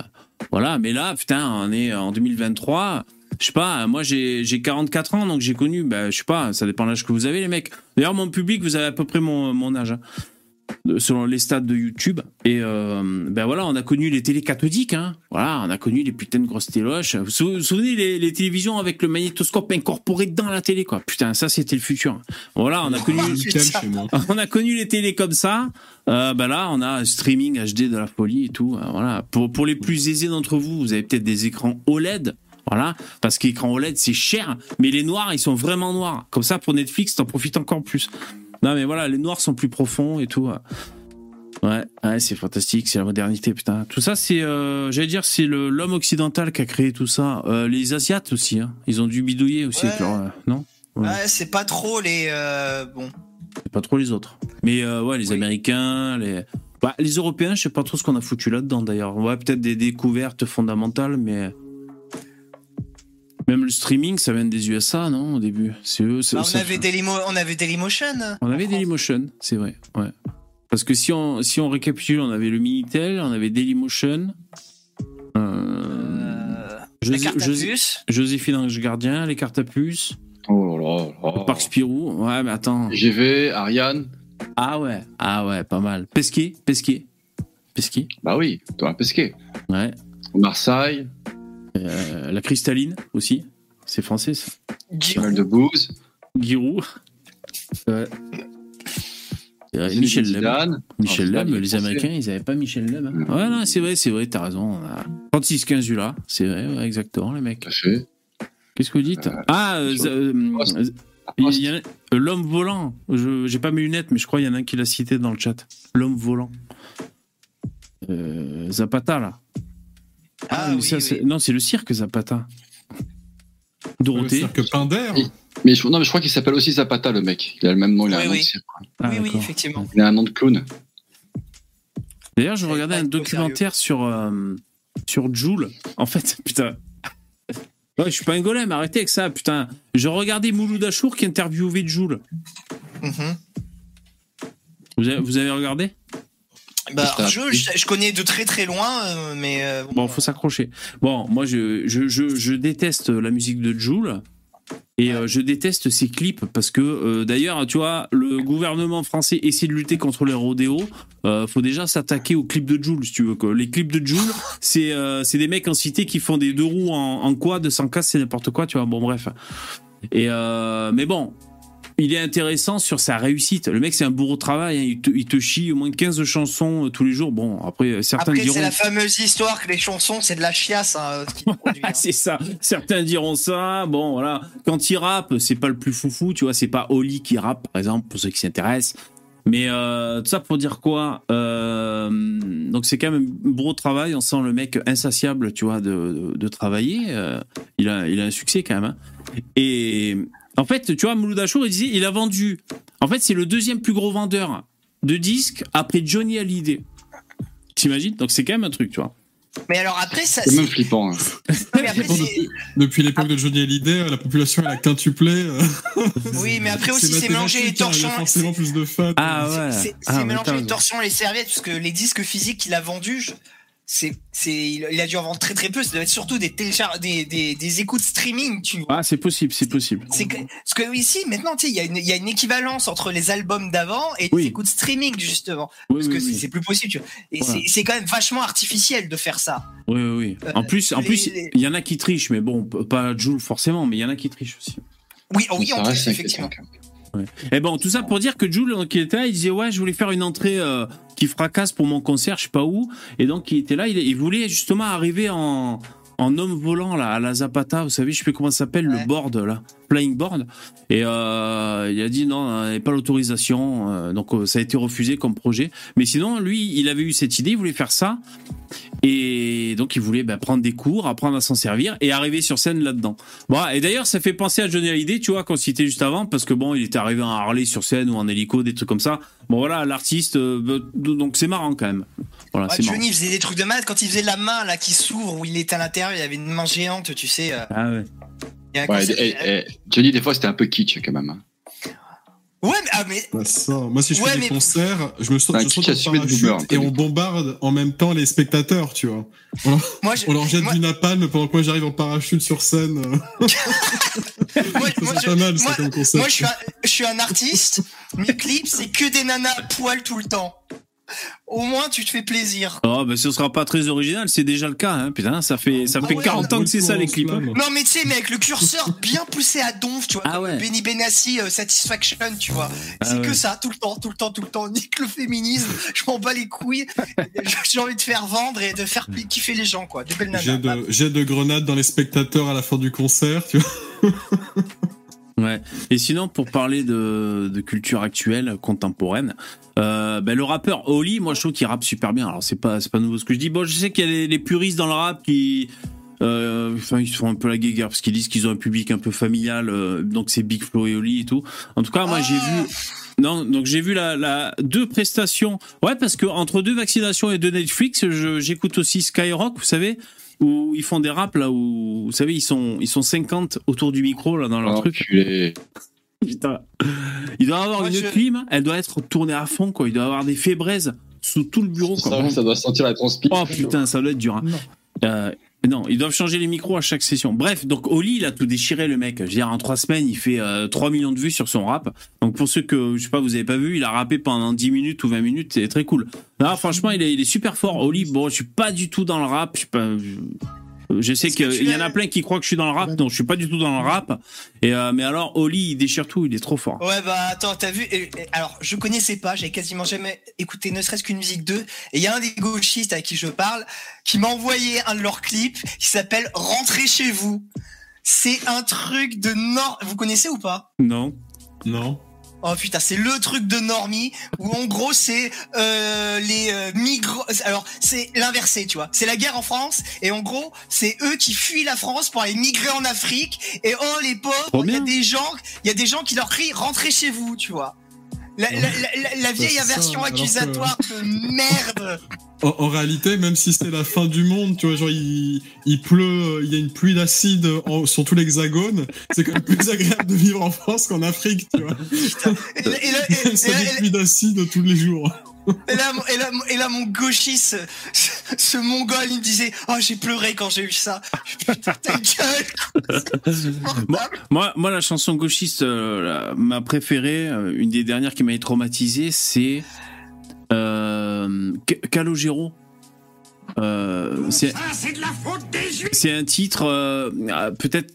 Speaker 1: Voilà, mais là, putain, on est en 2023. Je sais pas, moi j'ai j'ai 44 ans, donc j'ai connu, bah, je sais pas, ça dépend de l'âge que vous avez, les mecs. D'ailleurs, mon public, vous avez à peu près mon, âge, hein, selon les stats de YouTube. Et euh, ben voilà, on a connu les télés cathodiques, hein. Voilà, on a connu les putains de grosses téloches. Vous vous souvenez les, les télévisions avec le magnétoscope incorporé dans la télé, quoi. Putain, ça c'était le futur. Voilà, on a connu.
Speaker 3: nickel chez moi.
Speaker 1: On a connu les télés comme ça. Euh, bah là, on a streaming HD de la folie et tout. Euh, voilà. Pour, pour les plus aisés d'entre vous, vous avez peut-être des écrans OLED. Voilà. Parce qu'écran OLED, c'est cher. Mais les noirs, ils sont vraiment noirs. Comme ça, pour Netflix, t'en profites encore plus. Non, mais voilà, les noirs sont plus profonds et tout. Ouais, ouais c'est fantastique, c'est la modernité, putain. Tout ça, c'est, euh, j'allais dire, c'est l'homme occidental qui a créé tout ça. Euh, les Asiates aussi, hein. ils ont dû bidouiller aussi.
Speaker 4: Ouais.
Speaker 1: avec leur, euh, non? Ouais.
Speaker 4: Ouais, c'est pas trop les. bon.
Speaker 1: C'est pas trop les autres. Mais ouais, les Américains, les. Bah, les Européens, je sais pas trop ce qu'on a foutu là-dedans d'ailleurs. Ouais, peut-être des découvertes fondamentales, mais. Même le streaming, ça vient des USA, non, au début? C'est eux. c'est-
Speaker 4: Bah, on,
Speaker 1: ça-
Speaker 4: avait Dailymo- on avait Dailymotion.
Speaker 1: on avait. Dailymotion, c'est vrai, ouais. Parce que si on, si on récapitule, on avait le Minitel, on avait Dailymotion. Euh,
Speaker 4: Euh, à puce.
Speaker 1: Joséphine Ange Gardien, les cartes à puce,
Speaker 8: Oh là là.
Speaker 1: Parc Spirou. Ouais, mais attends.
Speaker 8: GV, Ariane.
Speaker 1: Ah ouais, ah ouais, pas mal. Pesquet, Pesquet. Pesquet,
Speaker 8: Bah oui, toi, un pesquet.
Speaker 1: ouais.
Speaker 8: Marseille,
Speaker 1: Euh, la cristalline aussi. C'est français ça.
Speaker 4: Giroud.
Speaker 8: Mal de Bouze,
Speaker 1: Giroud. Ouais. Michel Lem. Michel
Speaker 8: Ah,
Speaker 1: Lem, les
Speaker 8: français.
Speaker 1: Américains, ils avaient pas Michel Lem. hein. Ouais, non, c'est vrai, c'est vrai, t'as raison. on a 36-15 là, c'est vrai, ouais, exactement, les mecs. Qu'est-ce que vous dites
Speaker 8: Euh,
Speaker 1: Ah, euh, l'homme volant. Je J'ai pas mes lunettes, mais je crois qu'il y en a un qui l'a cité dans le chat. L'homme volant. Euh, Zapata, là.
Speaker 4: Ah,
Speaker 1: mais
Speaker 4: oui,
Speaker 1: ça,
Speaker 4: oui.
Speaker 1: c'est- Non, c'est le cirque Zapata. Dorothée.
Speaker 3: C'est-à-dire que Pinder,
Speaker 8: Oui. Mais je, non, mais je crois qu'il s'appelle aussi Zapata, le mec. Il a le même nom, il a
Speaker 4: Oui,
Speaker 8: un nom de cirque.
Speaker 1: Ah,
Speaker 4: oui, oui, effectivement.
Speaker 8: Il a un nom de clown.
Speaker 1: D'ailleurs, je regardais un documentaire sur, euh, sur Joule. En fait, [laughs] putain. Ouais, je suis pas un golem, arrêtez avec ça, putain. Je regardais Mouloud Achour qui interviewait Joule.
Speaker 4: Mhm.
Speaker 1: Vous avez, vous avez regardé?
Speaker 4: Bah, je, je, je connais de très très loin, euh, mais euh,
Speaker 1: Bon, faut s'accrocher. Bon, moi, je, je, je, je déteste la musique de Joule. Et euh, je déteste ses clips parce que euh, d'ailleurs, tu vois, le gouvernement français essaie de lutter contre les rodéos. Euh, faut déjà s'attaquer aux clips de Joule, si tu veux. Quoi. Les clips de Joule, [laughs] c'est euh, c'est des mecs en cité qui font des deux roues en, en quad, sans casse, c'est n'importe quoi, tu vois. Bon, bref. Et euh, mais bon, il est intéressant sur sa réussite. Le mec, c'est un bourreau de travail. hein. Il, te, il te chie au moins 15 chansons euh, tous les jours. Bon, après, certains
Speaker 4: après
Speaker 1: diront.
Speaker 4: c'est la fameuse histoire que les chansons c'est de la chiasse hein, ce hein.
Speaker 1: C'est ça. Certains diront ça. Bon, voilà. Quand il rappe, c'est pas le plus foufou, tu vois. C'est pas Oli qui rappe, par exemple, pour ceux qui s'intéressent. Mais euh, tout ça pour dire quoi euh, Donc c'est quand même un gros travail. On sent le mec insatiable, tu vois, de, de, de travailler. Euh, il a, il a un succès quand même. hein. Et en fait, tu vois, Mouloud Achour, il disait, il a vendu. En fait, c'est le deuxième plus gros vendeur de disques après Johnny Hallyday. T'imagines? Donc c'est quand même un truc, tu vois.
Speaker 4: mais alors après ça
Speaker 8: C'est même flippant. hein. [laughs]
Speaker 4: mais après,
Speaker 3: depuis, depuis l'époque de Johnny Hallyday, la population elle a quintuplé. [laughs]
Speaker 4: oui mais après aussi
Speaker 3: c'est
Speaker 4: c'est mélanger les
Speaker 3: mathématique, hein, Il y
Speaker 4: torchons
Speaker 3: a forcément plus de fans.
Speaker 1: Ah ouais.
Speaker 4: c'est
Speaker 1: Ah,
Speaker 4: mélanger les torchons et les serviettes parce que les disques physiques qu'il a vendus je- c'est, c'est, il a dû en vendre très très peu. Ça doit être surtout des téléchar- des, des, des écoutes streaming, tu vois.
Speaker 1: Ah, c'est possible, c'est possible.
Speaker 4: C'est que, parce que ici, maintenant, tu sais, il y, a une- il y a une équivalence entre les albums d'avant et les
Speaker 1: Oui.
Speaker 4: écoutes streaming, justement.
Speaker 1: Oui,
Speaker 4: Parce
Speaker 1: oui,
Speaker 4: que c'est-
Speaker 1: oui.
Speaker 4: c'est plus possible, tu vois. Et
Speaker 1: Voilà.
Speaker 4: c'est- c'est quand même vachement artificiel de faire ça.
Speaker 1: Oui, oui, oui.
Speaker 4: Euh,
Speaker 1: En plus, en
Speaker 4: les-
Speaker 1: plus, il y en a qui trichent, mais bon, pas Jules forcément, mais il y en a qui trichent aussi.
Speaker 4: Oui, oh oui, en plus, effectivement.
Speaker 1: Et bon, tout ça pour dire que Jules, il était là, il disait ouais, je voulais faire une entrée euh, qui fracasse pour mon concert, je sais pas où, et donc il était là, il, il voulait justement arriver en en homme volant là à la Zapata, vous savez, je sais plus comment ça s'appelle
Speaker 4: Ouais.
Speaker 1: le board là, flying board, et euh, il a dit non, il n'avait pas l'autorisation, euh, donc euh, ça a été refusé comme projet. Mais sinon, lui, il avait eu cette idée, il voulait faire ça, et donc il voulait bah, prendre des cours, apprendre à s'en servir et arriver sur scène là-dedans. Bon, et d'ailleurs, ça fait penser à Johnny Hallyday, tu vois, qu'on citait juste avant, parce que bon, il était arrivé en Harley sur scène ou en hélico, des trucs comme ça. Bon, voilà, l'artiste, euh, bah, donc c'est marrant quand même. Voilà,
Speaker 4: Ouais,
Speaker 1: c'est marrant.
Speaker 4: Johnny faisait des trucs de malade quand il faisait la main là qui s'ouvre où il était à l'intérieur, il y avait une main géante, tu sais.
Speaker 1: Ah ouais.
Speaker 4: Il y a un
Speaker 8: Ouais,
Speaker 4: concept-
Speaker 8: et- et- Johnny, des fois, c'était un peu kitsch quand même. hein.
Speaker 4: Ouais, mais, ah, mais
Speaker 3: Bah, ça. Moi, si je
Speaker 4: Ouais,
Speaker 3: fais
Speaker 4: mais-
Speaker 3: des concerts, je me saute,
Speaker 8: Un
Speaker 3: je
Speaker 8: de
Speaker 3: parachute et on bombarde en même temps les spectateurs, tu vois. On leur,
Speaker 4: moi, je,
Speaker 3: on leur jette
Speaker 4: moi,
Speaker 3: du napalm pendant que moi j'arrive en parachute sur scène. [laughs]
Speaker 4: moi, je-
Speaker 3: pas mal, ça, comme concept.
Speaker 4: moi, je suis un, je suis un artiste. Mes clips, c'est que des nanas à poil tout le temps. Au moins, tu te fais plaisir.
Speaker 1: Oh, bah ce sera pas très original, c'est déjà le cas, hein. Putain, ça fait, ça
Speaker 4: Ah
Speaker 1: fait
Speaker 4: ouais,
Speaker 1: 40 ans que c'est ça les clips.
Speaker 3: slam.
Speaker 4: Non, mais tu sais, mec, le curseur bien poussé à donf, tu vois.
Speaker 1: Ah ouais.
Speaker 4: Benny Benassi, euh, Satisfaction, tu vois.
Speaker 1: Ah
Speaker 4: c'est
Speaker 1: ouais.
Speaker 4: que ça, tout le temps, tout le temps, tout le temps. Nique le féminisme, je m'en bats les couilles. [laughs] J'ai envie de faire vendre et de faire kiffer les gens, quoi. De belles nanas.
Speaker 3: J'ai de, j'ai de grenades dans les spectateurs à la fin du concert, tu vois. [laughs]
Speaker 1: Ouais. Et sinon, pour parler de, de culture actuelle, contemporaine, euh, ben, le rappeur Oli, moi je trouve qu'il rappe super bien. Alors c'est pas c'est pas nouveau ce que je dis. Bon, je sais qu'il y a les, les puristes dans le rap qui, euh, enfin ils se font un peu la guéguerre parce qu'ils disent qu'ils ont un public un peu familial. euh, donc c'est Big Flo et Oli et tout. En tout cas, moi j'ai
Speaker 4: Ah.
Speaker 1: vu. Non, donc j'ai vu la, la deux prestations. Ouais, parce que entre deux vaccinations et deux Netflix, j'écoute aussi Skyrock, vous savez, où ils font des raps là où vous savez ils sont ils sont 50 autour du micro là dans leur truc.
Speaker 8: Enculé.
Speaker 1: Putain. Il doit avoir
Speaker 4: Moi,
Speaker 1: une
Speaker 4: je-
Speaker 1: clim, elle doit être tournée à fond, quoi. Il doit avoir des fébraises sous tout le bureau, quoi.
Speaker 8: Ça, ça doit sentir la transpi.
Speaker 1: Oh putain, ça doit être dur. hein. Euh, non, ils doivent changer les micros à chaque session. Bref, donc Oli, il a tout déchiré, le mec. Je veux dire, en trois semaines, il fait euh, 3 millions de vues sur son rap. Donc pour ceux que, je sais pas, vous avez pas vu, il a rappé pendant 10 minutes ou 20 minutes, c'est très cool. Non, franchement, il est, super fort. Oli, bon, je suis pas du tout dans le rap. Je, suis pas, je sais qu'il y en a plein qui croient que je suis dans le rap. Non, je suis pas du tout dans le rap. Et, euh, mais alors, Oli, il déchire tout, il est trop fort.
Speaker 4: Ouais, bah attends, t'as vu Alors, je connaissais pas, j'avais quasiment jamais écouté ne serait-ce qu'une musique d'eux. Et il y a un des gauchistes avec qui je parle qui m'a envoyé un de leurs clips qui s'appelle Rentrez chez vous. C'est un truc de nord. Vous connaissez ou pas?
Speaker 1: Non.
Speaker 3: Non.
Speaker 4: Oh putain, c'est le truc de normie où en gros c'est euh, les euh, migrants. Alors c'est l'inversé, tu vois. C'est la guerre en France et en gros c'est eux qui fuient la France pour aller migrer en Afrique et oh les pauvres, il y a des gens, il y a des gens qui leur crient rentrez chez vous, tu vois. La, la, la, la- la vieille
Speaker 3: c'est ça,
Speaker 4: version
Speaker 3: alors que-
Speaker 4: accusatoire de merde.
Speaker 3: En, en réalité, même si c'est la fin du monde, tu vois, genre il, il pleut, il y a une pluie d'acide sur tout l'hexagone, c'est quand même plus agréable de vivre en France qu'en Afrique, tu vois.
Speaker 4: Et, là- et là- et- [laughs] et
Speaker 3: C'est
Speaker 4: là-
Speaker 3: des pluies d'acide tous les jours.
Speaker 4: et là, et là, et là, mon gauchiste, ce, ce mongol, il me disait, oh, j'ai pleuré quand j'ai eu ça. Putain, ta gueule,
Speaker 1: Moi, moi, moi, la chanson gauchiste, euh, la- ma préférée, euh, une des dernières qui m'a traumatisé, c'est euh, Ca- Calogero. Euh, c'est c'est un titre euh, euh, peut-être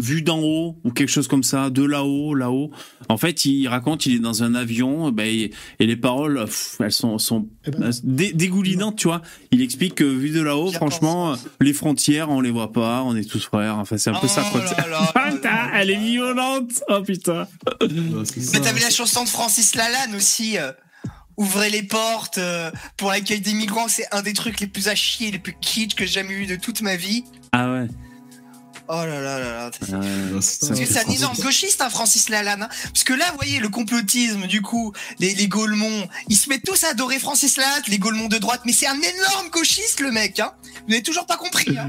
Speaker 1: vu d'en haut ou quelque chose comme ça, de là-haut, là-haut. En fait, il raconte, il est dans un avion, ben, et, et les paroles, pff, elles sont, sont
Speaker 6: Eh ben,
Speaker 1: euh, dé- dégoulinantes, tu vois. Il explique que vu de là-haut, franchement, euh, les frontières, on les voit pas, on est tous frères. Enfin, c'est un peu ça, quoi.
Speaker 4: Oh là là [laughs]
Speaker 1: Ah,
Speaker 4: là
Speaker 1: putain,
Speaker 4: là
Speaker 1: elle est violente. Oh putain.
Speaker 3: Ça.
Speaker 4: Mais t'avais la chanson de Francis Lalanne aussi. Ouvrez les portes euh, pour l'accueil des migrants, c'est un des trucs les plus à chier, les plus kitsch que j'ai jamais eu de toute ma vie.
Speaker 1: Ah ouais.
Speaker 4: Oh là là là là.
Speaker 1: Ah ouais.
Speaker 3: C'est ça.
Speaker 4: Parce que c'est un énorme gauchiste, hein, Francis Lalanne. hein. Parce que là, vous voyez, le complotisme, du coup, les, les ils se mettent tous à adorer Francis Lalanne, les Gaulemons de droite, mais c'est un énorme gauchiste, le mec. Hein. Vous n'avez toujours pas compris. Hein.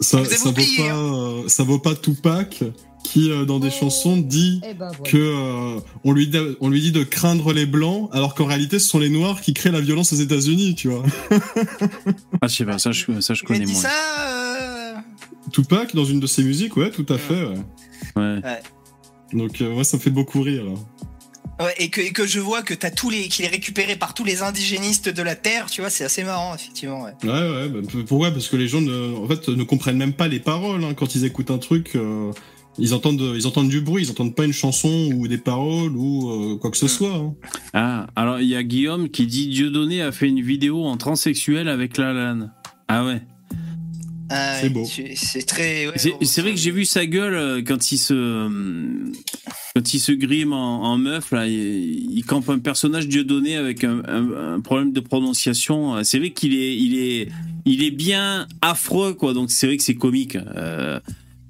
Speaker 3: Ça,
Speaker 4: Vous avez
Speaker 3: ça, vaut pas, euh, ça vaut pas Tupac qui euh, dans des chansons, dit
Speaker 9: Eh ben, voilà.
Speaker 3: que euh, on lui dit, on lui dit de craindre les blancs, alors qu'en réalité, ce sont les noirs qui créent la violence aux États-Unis, tu vois. [laughs]
Speaker 1: Ah, je sais pas, ça je, ça, je connais
Speaker 4: dit
Speaker 1: moins.
Speaker 4: ça. euh,
Speaker 3: Tupac, dans une de ses musiques, ouais, tout à fait. ouais.
Speaker 1: Ouais.
Speaker 3: Donc, euh, moi, ça me fait beaucoup rire. Là.
Speaker 4: Ouais, et que, et que je vois que t'as tous les, qu'il est récupéré par tous les indigénistes de la terre, tu vois, c'est assez marrant, effectivement. Ouais.
Speaker 3: Ouais, ouais, bah, pourquoi Parce que les gens, ne, en fait, ne comprennent même pas les paroles. hein. Quand ils écoutent un truc, euh, ils, entendent, ils entendent du bruit, ils entendent pas une chanson ou des paroles ou euh, quoi que ce soit. hein.
Speaker 1: Ah, alors il y a Guillaume qui dit Dieudonné a fait une vidéo en transsexuel avec la LAN. Ah ouais.
Speaker 4: Ah,
Speaker 3: C'est
Speaker 4: ouais,
Speaker 3: beau.
Speaker 4: C'est c'est très. ouais,
Speaker 1: C'est
Speaker 4: bon,
Speaker 1: c'est vrai que j'ai vu sa gueule euh, quand il se quand il se grime en, en meuf là, il, il campe un personnage Dieudonné avec un, un- un problème de prononciation. C'est vrai qu'il est il est il est bien affreux quoi. Donc c'est vrai que c'est comique. Euh,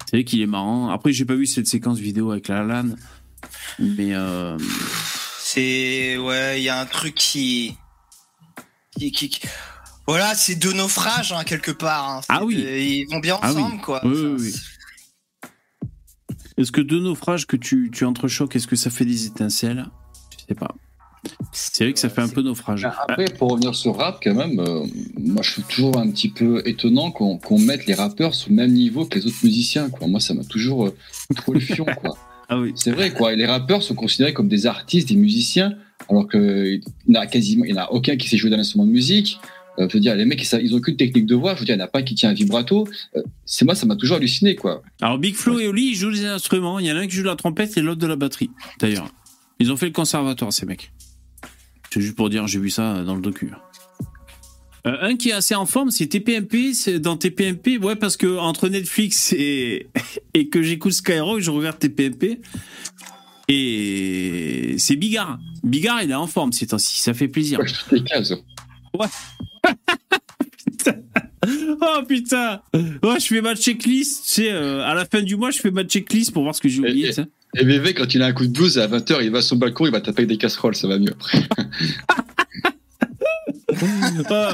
Speaker 1: c'est vrai qu'il est marrant. Après j'ai pas vu cette séquence vidéo avec la LAN, mais euh,
Speaker 4: C'est ouais, il y a un truc qui, qui, qui- qui- voilà, c'est deux naufrages hein, quelque part. hein.
Speaker 1: Ah oui.
Speaker 4: de- ils vont bien
Speaker 1: Ah oui.
Speaker 4: ensemble quoi.
Speaker 1: Oui,
Speaker 4: Enfin,
Speaker 1: oui, oui. est-ce que deux naufrages que tu tu entrechoques, est-ce que ça fait des étincelles? Je sais pas. C'est vrai que ça fait un peu naufrage.
Speaker 8: Après, pour revenir sur rap, quand même, euh, moi je trouve toujours un petit peu étonnant qu'on mette les rappeurs sur le même niveau que les autres musiciens. Quoi. Moi, ça m'a toujours euh, trop le fion. Quoi. [laughs]
Speaker 1: Ah oui.
Speaker 8: C'est vrai, quoi. Et les rappeurs sont considérés comme des artistes, des musiciens, alors qu'il n'y en a quasiment, il y en a aucun qui sait jouer d'un instrument de musique. Euh, je veux dire, les mecs, ils savent- ils ont aucune technique de voix. Je veux dire, il n'y en a pas qui tient un vibrato. Euh, c'est moi, ça m'a toujours halluciné, quoi.
Speaker 1: Alors Big Flo et Oli, ils jouent des instruments. Il y en a un qui joue de la trompette et l'autre de la batterie. D'ailleurs, ils ont fait le conservatoire ces mecs. C'est juste pour dire, j'ai vu ça dans le docu. Euh, un qui est assez en forme, c'est TPMP. C'est dans TPMP, ouais, parce que entre Netflix et, et que j'écoute Skyrock, je regarde TPMP. Et c'est Bigard. Bigard, il est en forme ces temps-ci. Ça fait plaisir.
Speaker 8: Ouais, toutes les cases. [laughs]
Speaker 1: Oh putain Ouais, je fais ma checklist. Tu sais, euh, à la fin du mois, je fais ma checklist pour voir ce que j'ai oublié.
Speaker 8: Et-. Et bébé, quand il a un coup de blues à 20h, il va sur le balcon, il va taper avec des casseroles, ça va mieux après. [laughs]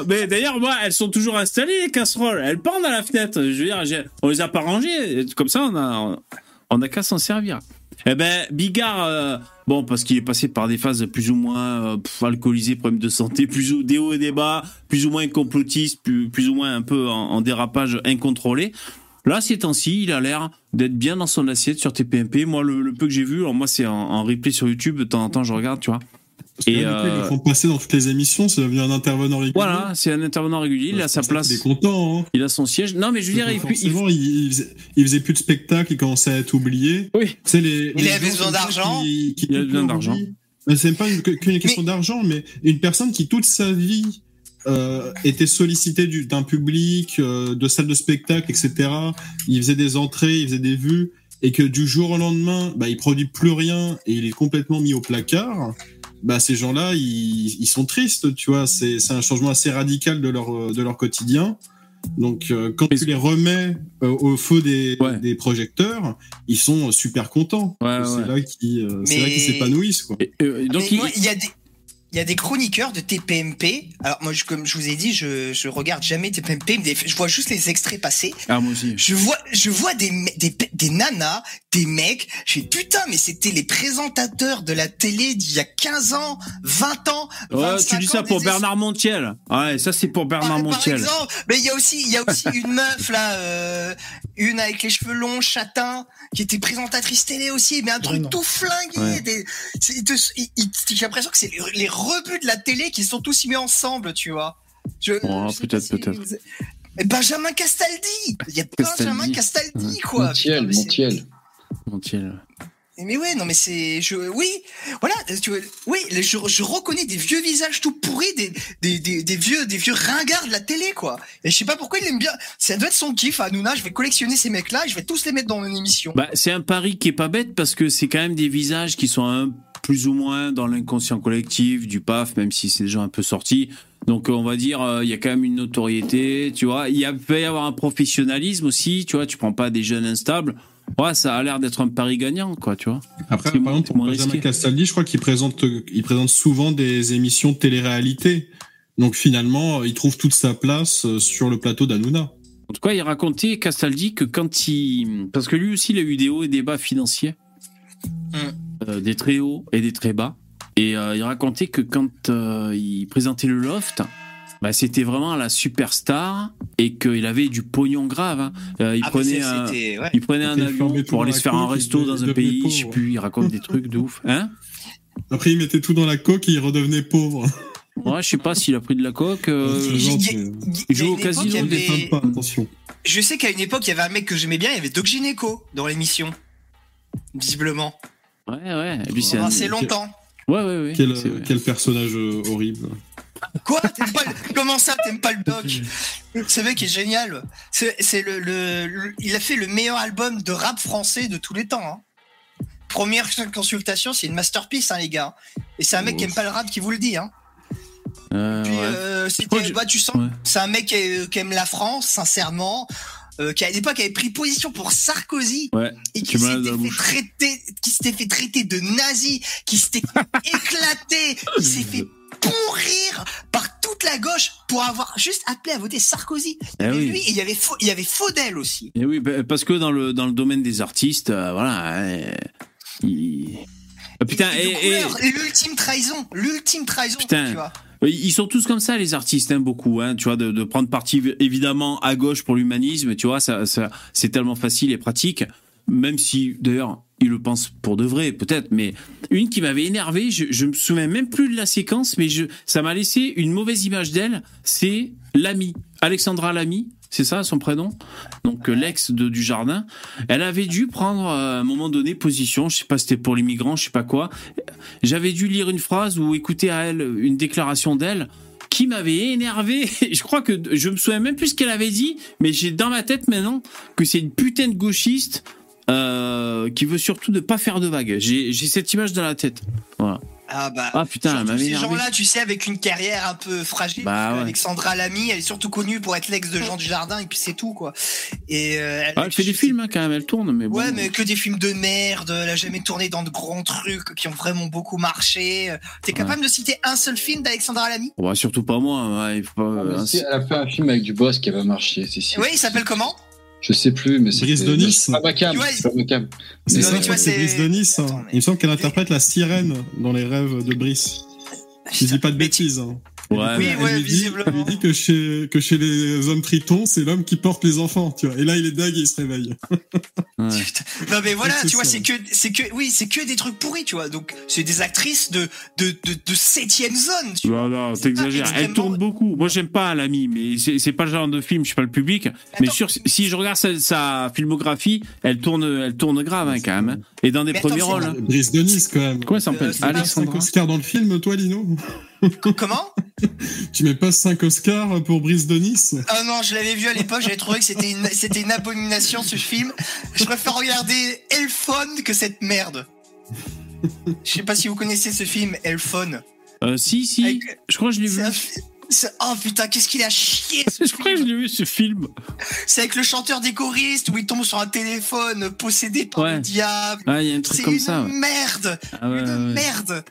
Speaker 1: Mais d'ailleurs, moi, elles sont toujours installées, les casseroles. Elles pendent à la fenêtre. Je veux dire, on les a pas rangées. Comme ça, on a, on a qu'à s'en servir. Eh ben, Bigard, euh, bon, parce qu'il est passé par des phases plus ou moins euh, alcoolisées, problèmes de santé, plus ou des hauts et des bas, plus ou moins complotiste, plus, plus ou moins un peu en dérapage incontrôlé. Là, ces temps-ci, il a l'air d'être bien dans son assiette sur TPMP. Moi, le, le peu que j'ai vu, alors moi, c'est en, en replay sur YouTube. De temps en temps, je regarde, tu vois.
Speaker 3: Parce que
Speaker 1: Et,
Speaker 3: là, ils
Speaker 1: euh,
Speaker 3: font passer dans toutes les émissions, c'est devenu un intervenant régulier.
Speaker 1: Voilà, c'est un intervenant régulier. Il a sa place.
Speaker 3: Il est content. Hein.
Speaker 1: Il a son siège. Non, mais je veux dire, il, il-
Speaker 3: il, il faisait, il faisait plus de spectacles, il commençait à être oublié.
Speaker 1: Oui.
Speaker 3: C'est les,
Speaker 4: Il
Speaker 3: les
Speaker 4: avait besoin d'argent.
Speaker 1: Il a
Speaker 3: toute
Speaker 1: besoin d'argent.
Speaker 3: c'est pas une- qu'une question d'argent, mais une personne qui toute sa vie euh, était sollicitée du- d'un public, euh, de salles de spectacle, etc. Il faisait des entrées, il faisait des vues, et que du jour au lendemain, bah, il produit plus rien et il est complètement mis au placard. Bah, ces gens-là, ils, ils sont tristes, tu vois. C'est c'est un changement assez radical de leur euh, de leur quotidien. Donc, euh, quand tu les remets euh, au feu des, des projecteurs, ils sont euh, super contents.
Speaker 1: Ouais,
Speaker 3: c'est
Speaker 1: ouais.
Speaker 3: là qu'ils euh, c'est
Speaker 4: Mais-
Speaker 3: là qu'ils s'épanouissent, quoi.
Speaker 1: donc,
Speaker 4: Mais moi, il y a des. Il y a des chroniqueurs de TPMP. Alors moi, je- comme je vous ai dit, je, je regarde jamais TPMP. mais Je vois juste les extraits passer.
Speaker 1: Ah, moi aussi.
Speaker 4: Je vois, je vois des, des, des nanas, des mecs. Je fais putain, mais c'était les présentateurs de la télé d'il y a 15 ans, 20 ans.
Speaker 1: Ouais,
Speaker 4: 25
Speaker 1: tu dis ça
Speaker 4: ans,
Speaker 1: pour Bernard Montiel. Ouais, ça c'est pour Bernard
Speaker 4: par
Speaker 1: Montiel.
Speaker 4: exemple, mais il y a aussi, il y a aussi [laughs] une meuf là, euh, une avec les cheveux longs, châtains, qui était présentatrice télé aussi, mais un truc tout flingué.
Speaker 1: Ouais.
Speaker 4: des- c'est- il te- il- il- J'ai l'impression que c'est les, les rebuts de la télé qui sont tous mis ensemble, tu vois. Je,
Speaker 1: Oh,
Speaker 4: je
Speaker 1: peut-être,
Speaker 4: si
Speaker 1: peut-être.
Speaker 4: vous- Mais Benjamin Castaldi, il y a Benjamin
Speaker 1: Castaldi.
Speaker 4: Castaldi quoi.
Speaker 8: Montiel,
Speaker 4: Putain,
Speaker 8: Montiel.
Speaker 1: Montiel.
Speaker 4: mais ouais, non, mais c'est, je, oui, voilà, tu vois, oui, je, je reconnais des vieux visages tout pourris, des, des, des, des vieux, des vieux ringards de la télé, quoi. Et je sais pas pourquoi il aime bien. Ça doit être son kiff, Hanouna. Je vais collectionner ces mecs-là, et je vais tous les mettre dans mon émission.
Speaker 1: Bah, c'est un pari qui est pas bête parce que c'est quand même des visages qui sont un, plus ou moins dans l'inconscient collectif du PAF, même si c'est déjà un peu sorti. Donc on va dire, euh, il y a quand même une notoriété, tu vois. Il y a, peut y avoir un professionnalisme aussi, tu vois. Tu prends pas des jeunes instables. Ouais, ça a l'air d'être un pari gagnant, quoi, tu vois.
Speaker 3: Après, par exemple, pour Benjamin. Castaldi, je crois qu'il présente, il présente souvent des émissions de télé-réalité. Donc finalement, il trouve toute sa place euh, sur le plateau d'Anouna.
Speaker 1: En tout cas, il racontait, Castaldi, que quand il. Parce que lui aussi, il a eu des hauts et des bas financiers. Euh, des très hauts et des très bas. Et euh, il racontait que quand euh, il présentait le loft, bah, c'était vraiment la superstar et qu'il avait du pognon grave. hein. Euh, il,
Speaker 4: Ah, mais
Speaker 1: prenait un,
Speaker 4: ouais.
Speaker 1: il prenait un
Speaker 3: Il
Speaker 1: avion pour aller se faire un resto
Speaker 3: il
Speaker 1: dans un pays,
Speaker 3: pauvre.
Speaker 1: je sais plus, il raconte des trucs de ouf. Hein
Speaker 3: Après, il mettait tout dans la coque et il redevenait pauvre. [laughs]
Speaker 1: Ouais, je sais pas s'il a pris de la coke. euh,
Speaker 3: C'est
Speaker 4: Il il
Speaker 1: Il
Speaker 4: il
Speaker 1: joue au casino,
Speaker 4: il avait-
Speaker 3: pas, attention.
Speaker 4: Je sais qu'à une époque, il y avait un mec que j'aimais bien, il y avait Doc Gineco dans l'émission. Visiblement.
Speaker 1: Ouais, ouais. et Lui, c'est
Speaker 4: Pendant
Speaker 1: un-
Speaker 4: assez longtemps.
Speaker 1: Ouais, ouais, ouais.
Speaker 3: Quel,
Speaker 1: c'est
Speaker 3: quel personnage euh, horrible.
Speaker 4: Quoi? T'aimes pas le- Comment ça, t'aimes pas le Doc? Ce mec est génial. C'est c'est le, le- le- Il a fait le meilleur album de rap français de tous les temps. hein. Première consultation, c'est une masterpiece, hein, les gars. Et c'est un mec qui aime pas le rap qui vous le dit. Hein.
Speaker 1: Euh,
Speaker 4: Puis,
Speaker 1: ouais.
Speaker 4: euh,
Speaker 1: je-
Speaker 4: bah, tu sens,
Speaker 1: ouais.
Speaker 4: c'est un mec qui aime la France, sincèrement. Euh, qui à l'époque avait pris position pour Sarkozy
Speaker 1: Ouais.
Speaker 4: et qui s'était fait traiter, qui s'était fait traiter de nazi, qui s'était [laughs] éclaté, qui s'est fait pourrir par toute la gauche pour avoir juste appelé à voter Sarkozy.
Speaker 1: Eh oui.
Speaker 4: lui il y avait, il y avait Faudel aussi.
Speaker 1: Et oui, bah, parce que dans le, dans le domaine des artistes, euh, voilà. euh, il- Ah, putain,
Speaker 4: Et,
Speaker 1: et, et
Speaker 4: l'ultime trahison, l'ultime trahison,
Speaker 1: Putain.
Speaker 4: tu vois.
Speaker 1: Ils sont tous comme ça, les artistes, hein, beaucoup, hein, tu vois, de, prendre parti évidemment à gauche pour l'humanisme, tu vois, ça, ça, c'est tellement facile et pratique, même si d'ailleurs ils le pensent pour de vrai, peut-être, mais une qui m'avait énervé, je, je me souviens même plus de la séquence, mais je, ça m'a laissé une mauvaise image d'elle, c'est Lamy, Alexandra Lamy, c'est ça son prénom? Donc euh, l'ex de du jardin, elle avait dû prendre euh, à un moment donné position, je sais pas c'était pour les migrants, je sais pas quoi. J'avais dû lire une phrase ou écouter à elle une déclaration d'elle qui m'avait énervé. [laughs] Je crois que je me souviens même plus ce qu'elle avait dit, mais j'ai dans ma tête maintenant que c'est une putain de gauchiste euh, qui veut surtout ne pas faire de vagues. J'ai cette image dans la tête. Voilà.
Speaker 4: Ah bah.
Speaker 1: Ah putain,
Speaker 4: ces gens-là, tu sais, avec une carrière un peu fragile.
Speaker 1: Bah ouais.
Speaker 4: Alexandra Lamy, elle est surtout connue pour être l'ex de Jean du Jardin et puis c'est tout quoi. Et euh,
Speaker 1: Ah, elle fait des films hein, quand même, elle tourne, mais bon.
Speaker 4: Ouais, mais que des films de merde. Elle a jamais tourné dans de grands trucs qui ont vraiment beaucoup marché. T'es capable de citer un seul film d'Alexandra Lamy?
Speaker 1: Ouais, surtout pas moi. ouais, il faut pas,
Speaker 8: Ah, si, elle a fait un film avec du boss qui avait marché. si, si.
Speaker 4: Oui, il s'appelle comment?
Speaker 8: Je sais plus, mais c'est.
Speaker 3: Brise de Nice.
Speaker 8: C'est pas ma cam.
Speaker 4: Ouais,
Speaker 8: C'est pas ma cam.
Speaker 3: C'est
Speaker 8: Mais
Speaker 3: ça, je crois que c'est Brice de Nice. hein.
Speaker 4: Attends, mais-
Speaker 3: Il me semble qu'elle interprète la sirène dans les rêves de Brice. Je dis pas de bêtises. Hein.
Speaker 1: Ouais,
Speaker 4: Oui, ouais,
Speaker 3: lui dit,
Speaker 4: visiblement.
Speaker 3: lui dit que chez, que chez les hommes tritons, c'est l'homme qui porte les enfants, tu vois. Et là, il est dingue et il se réveille.
Speaker 1: ouais. [laughs]
Speaker 4: Non mais voilà,
Speaker 3: C'est
Speaker 4: tu vois,
Speaker 3: ça.
Speaker 4: c'est que, c'est que, oui, c'est que des trucs pourris, tu vois. Donc, c'est des actrices de, de, de, de septième zone, tu vois.
Speaker 1: Non, t'exagères. Elle
Speaker 4: extrêmement-
Speaker 1: tourne beaucoup. Moi, j'aime pas l'ami, mais c'est pas le genre de film, je suis pas le public. Mais sûr, si je regarde sa, sa filmographie, elle tourne, elle tourne grave hein, quand même. Et dans des
Speaker 4: Mais
Speaker 1: premiers
Speaker 4: attends,
Speaker 1: rôles.
Speaker 3: Brice de Nice, quand même.
Speaker 1: Comment elle s'appelle?
Speaker 4: Euh,
Speaker 1: Alexandra
Speaker 3: Oscars dans le film, toi, Lino?
Speaker 4: Comment?
Speaker 3: Tu mets pas 5 Oscars pour Brice de Nice?
Speaker 4: Ah non, je l'avais vu à l'époque, j'avais trouvé que c'était une, c'était une abomination ce film. Je préfère regarder Elphone que cette merde. Je sais pas si vous connaissez ce film, Elphone.
Speaker 1: Euh, Si, si.
Speaker 4: Avec-
Speaker 1: Je crois que je l'ai vu.
Speaker 4: Un Oh putain, qu'est-ce qu'il a chié ce
Speaker 1: Je crois que je l'ai vu ce film.
Speaker 4: C'est avec le chanteur des choristes où il tombe sur un téléphone possédé par
Speaker 1: Ouais.
Speaker 4: le diable.
Speaker 1: Ah, il y a un truc
Speaker 4: C'est
Speaker 1: comme
Speaker 4: une
Speaker 1: ça. ouais.
Speaker 4: merde,
Speaker 1: Ah ouais,
Speaker 4: une
Speaker 1: ouais, ouais.
Speaker 4: merde.